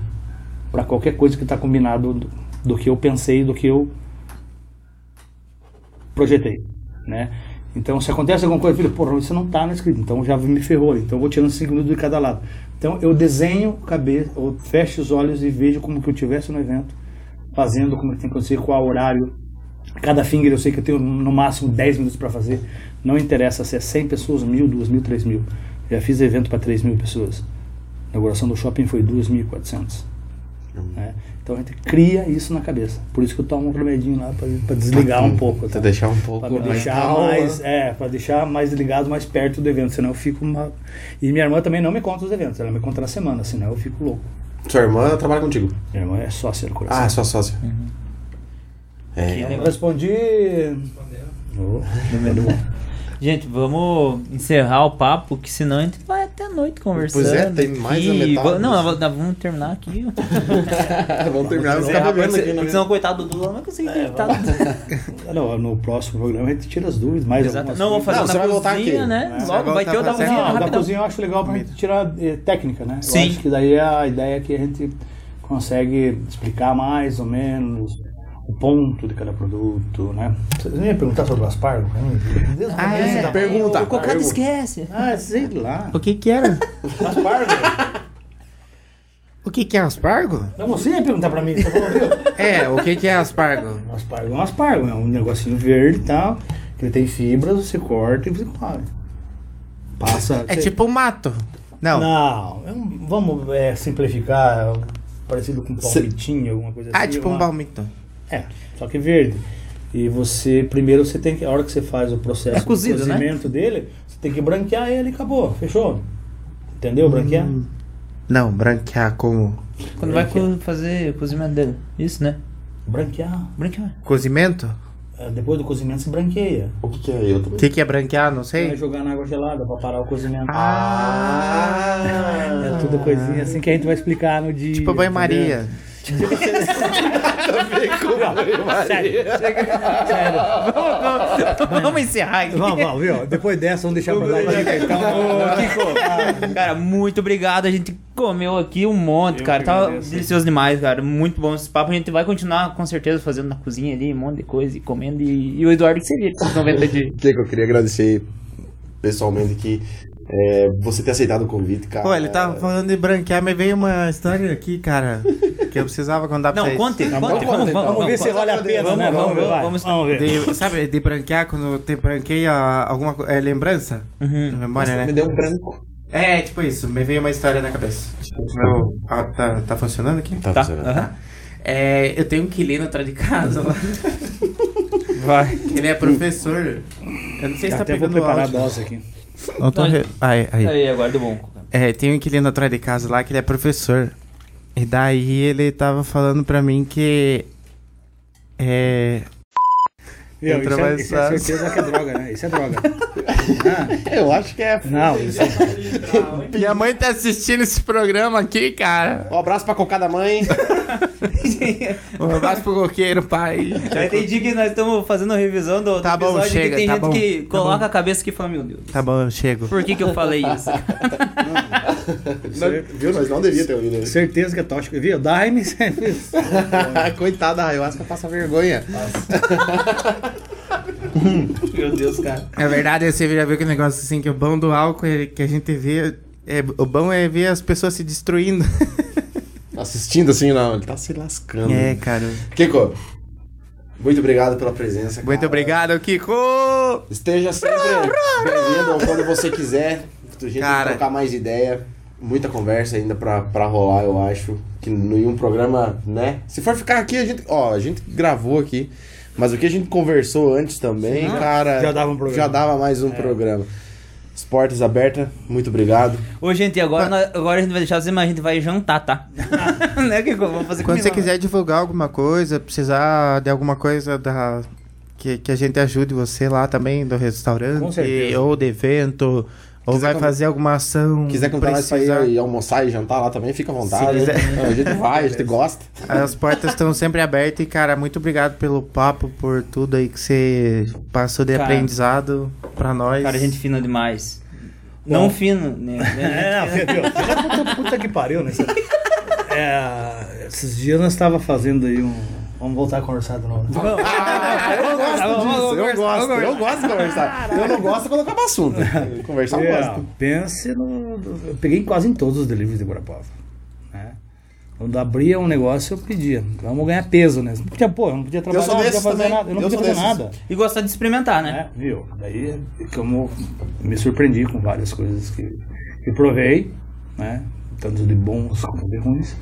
para qualquer coisa que está combinado do, do que eu pensei, do que eu projetei, né? Então, se acontece alguma coisa, filho, porra, isso não tá no script, então já me ferrou, então eu vou tirando 5 minutos de cada lado. Então, eu desenho cabeça, eu fecho os olhos e vejo como que eu estivesse no evento, fazendo como que tem que acontecer, qual horário. Cada finger eu sei que eu tenho no máximo 10 minutos para fazer. Não interessa se é 100 pessoas, 1.000, 2.000, 3.000. Já fiz evento para 3.000 pessoas. A inauguração do shopping foi 2.400. né? Então a gente cria isso na cabeça. Por isso que eu tomo um remedinho lá para desligar um pouco. Pra Tá? deixar um pouco Pra deixar mais, é, para deixar mais ligado, mais perto do evento, senão eu fico uma... E minha irmã também não me conta os eventos, ela me conta na semana, senão eu fico louco. Sua irmã trabalha contigo. Minha irmã é sócia do coração. Ah, é sua sócia. É. Eu respondi. Oh, Gente, vamos encerrar o papo, que senão a gente vai até a noite conversando. Pois é, tem mais aqui. a metade Não, nós- vamos terminar aqui. Vamos terminar, vamos ficar bebendo porque, aqui, porque senão, coitado do Dudu, não vai conseguir editar. Não, no próximo programa a gente tira as dúvidas, mais Exato. algumas Não, vamos coisas. fazer Não, você na vai voltar cozinha, aqui. né? É, Logo vai ter o da cozinha Não, da cozinha eu acho legal pra gente tirar eh, técnica, né? Eu Sim. acho que daí a ideia é que a gente consegue explicar mais ou menos ponto de cada produto, né? Vocês não iam perguntar sobre o aspargo? Ah, é? da- Pergunta. O cocado esquece. Ah, sei lá. O que que era? Aspargo? O que que é aspargo? Não, você ia perguntar pra mim, você? É, o que que é aspargo? Aspargo é um aspargo, é um negocinho verde e tal, que ele tem fibras, você corta e você come. Passa. É você- tipo um mato. Não. Não, é um- vamos é, simplificar, parecido com palmitinho, alguma coisa assim. Ah, tipo um uma- palmito. É, só que verde. E você, primeiro você tem que, a hora que você faz o processo É cozido, de né? cozimento dele, você tem que branquear ele e acabou, fechou. Entendeu? Branquear? Hum. Não, branquear como Quando vai co- fazer o cozimento dele. Isso, né? Branquear. Branquear. cozimento? É, Depois do cozimento se branqueia. O que, que é eu O também? que que é branquear? Não Você vai sei. jogar na água gelada pra parar o cozimento. Ah! É tudo coisinha assim que a gente vai explicar no dia. Tipo banho-maria. Vamos encerrar aqui. Vamos, vamos, viu? Depois dessa, vamos deixar pra dica. Então, ô, Kiko. Cara, muito obrigado. A gente comeu aqui um monte, Eu cara. que Tava agradeço. delicioso demais, cara. Muito bom esse papo. A gente vai continuar, com certeza, fazendo na cozinha ali, um monte de coisa e comendo. E, e o Eduardo que seria com 90 dias. O que que eu queria agradecer pessoalmente aqui é, você ter aceitado o convite, cara. Pô, ele tava falando de branquear, mas veio uma história aqui, cara, que eu precisava contar pra Não, vocês. conte, Tá conte. bom, Vamos, vamos, vamos ver vamos, se vale a pena, vamos, né? vamos, ver, vai. vamos- Vamos ver. De- sabe, de branquear, quando te branqueia alguma é, lembrança? Uhum. Memória, né? Me deu um branco. É, tipo isso, me veio uma história na cabeça. Meu, ah, tá, tá funcionando aqui? Tá, Tá, funcionando. aham. É, eu tenho um inquilino atrás de casa lá. Vai. Ele é professor. Eu não sei se tá Até vou pegando preparar a áudio. dose aqui. Não tô re- Aí, aí. Aí, aguarda o bom. É, tem um inquilino atrás de casa lá que ele é professor. E daí ele tava falando pra mim que. É. Entra isso, é, isso é certeza que é droga, né? Isso é droga. Eu acho que é. Não, isso é... Minha mãe tá assistindo esse programa aqui, cara. Um abraço pra cocada mãe. Um abraço pro coqueiro, pai. Já entendi que nós estamos fazendo a revisão do, do Tá bom, episódio chega, que tem tá gente bom, que tá coloca bom. a cabeça aqui e fala, meu Deus. Tá bom, eu chego. Por que, que eu falei isso? Não, viu? Nós não devia ter ouvido isso. certeza que é tóxico. Viu? Daime. Coitada da ayahuasca, passa vergonha. Meu Deus, cara. É verdade, você já viu que negócio assim, que o bom do álcool é que a gente vê. É, o bom é ver as pessoas se destruindo. Assistindo assim, não, ele tá se lascando. É, cara. Kiko, muito obrigado pela presença. Muito cara. obrigado, Kiko! Esteja sempre bem-vindo quando você quiser. A gente Cara. trocar mais ideia. Muita conversa ainda pra, pra rolar, eu acho. Que em um programa, né? Se for ficar aqui, a gente. Ó, a gente gravou aqui. Mas o que a gente conversou antes também, cara. Já dava um programa. Já dava mais um programa. As portas abertas, muito obrigado. Ô, gente, agora, nós- agora a gente vai deixar você, mas a gente vai jantar, tá? né, que vamos fazer Quando você quiser divulgar alguma coisa, precisar de alguma coisa da. Que, que a gente ajude você lá também, do restaurante, ou de evento, ou Quiser vai com- fazer alguma ação. Quiser comprar nós pra ir e almoçar e jantar lá também, fica à vontade. quiser. A gente vai, a gente gosta. As portas estão sempre abertas e, cara, muito obrigado pelo papo, por tudo aí que você passou de Cara. aprendizado pra nós. Cara, gente fina demais. Não fino, né? É, não, viu? Filha, puta, puta que pariu, né? É, esses dias nós estava fazendo aí um. Vamos voltar a conversar de novo. Eu gosto disso, eu gosto, eu gosto de conversar. Eu não gosto quando acaba assunto. Conversar eu É, gosto. pense no. Eu peguei quase em todos os deliveries de Guarapava. Né? Quando abria um negócio, eu pedia. Vamos ganhar peso, né? Não podia, pô, eu não podia trabalhar, não podia fazer também. nada. Eu não Eu podia fazer desses. nada. E gostar de experimentar, né? né? Viu? Daí como me surpreendi com várias coisas que, que provei, né? Tanto de bons como de ruins.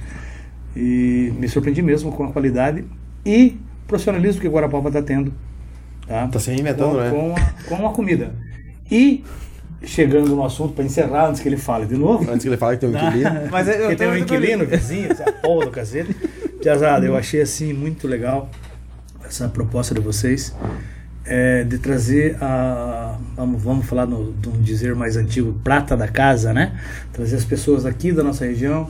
E me surpreendi mesmo com a qualidade e profissionalismo que Guarapava está tendo. Tá? Tá se reinventando, com, né? Com a, com a comida. E chegando no assunto, para encerrar, antes que ele fale de novo. Antes que ele fale que tem um inquilino. Mas eu tô tem um muito inquilino, vizinho, essa porra do cacete. Piazada, eu achei assim muito legal essa proposta de vocês é, de trazer a. Vamos, vamos falar no, de um dizer mais antigo, prata da casa, né? Trazer as pessoas aqui da nossa região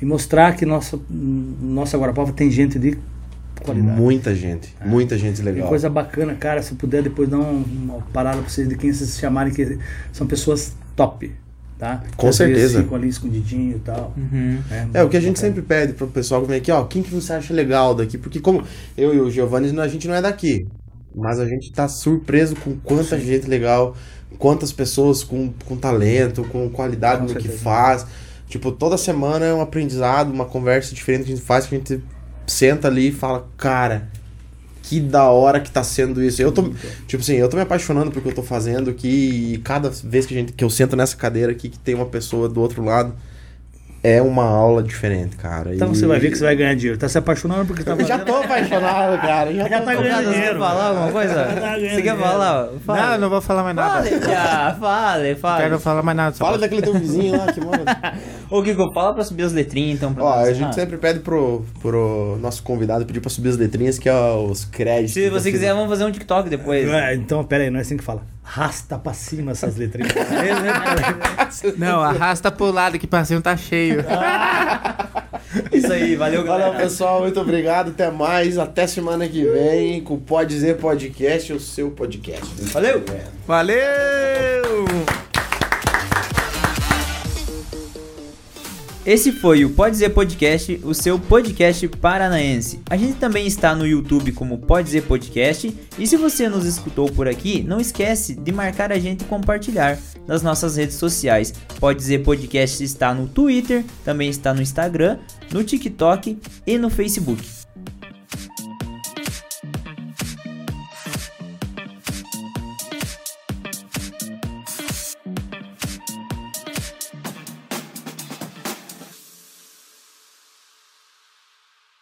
e mostrar que nossa, nossa Guarapava tem gente de qualidade. Muita gente, muita gente Tem legal. coisa bacana, cara. Se puder depois dar um- uma parada pra vocês de quem vocês chamarem, que são pessoas top, tá? Com Às certeza. Ficam ali escondidinho e tal. Uhum. né? É, o que a gente sempre pede pro pessoal que vem aqui, ó, quem que você acha legal daqui? Porque como eu e o Giovanni, a gente não é daqui. Mas a gente tá surpreso com quanta gente legal, quantas pessoas com, com talento, com qualidade Com no que certeza. faz. Tipo, toda semana é um aprendizado, uma conversa diferente que a gente faz, que a gente senta ali e fala, cara, que da hora que tá sendo isso. Eu tô, tipo assim, eu tô me apaixonando pelo que eu tô fazendo aqui e cada vez que, a gente, que eu sento nessa cadeira aqui, que tem uma pessoa do outro lado, é uma aula diferente, cara. Então E- você vai ver que você vai ganhar dinheiro. Tá se apaixonando porque tá Eu já tô apaixonado, cara. Já, Já tô tá ganhando Você quer dinheiro. falar alguma coisa? Tá ganhando Você quer falar? Fala. Não, não vou falar mais nada. Fale, já, fale, Não fale. quero falar mais nada. Fala daquele teu vizinho lá que mora. Ô, Kiko, fala pra subir as letrinhas, então. Pra Ó, nós. a gente Ah. sempre pede pro, pro nosso convidado pedir pra subir as letrinhas, que é os créditos. Se você quiser, vamos fazer um TikTok depois. É, então, pera aí, não é assim que fala. Rasta pra cima essas letrinhas. Não, arrasta pro lado que passeio tá cheio. Isso aí, valeu, galera. Valeu, pessoal. Muito obrigado. Até mais. Até semana que vem com o Pode Dizer Podcast, o seu podcast. Valeu! Valeu! Esse foi o Pode Dizer Podcast, o seu podcast paranaense. A gente também está no YouTube como Pode Dizer Podcast. E se você nos escutou por aqui, não esquece de marcar a gente e compartilhar nas nossas redes sociais. Pode Dizer Podcast está no Twitter, também está no Instagram, no TikTok e no Facebook.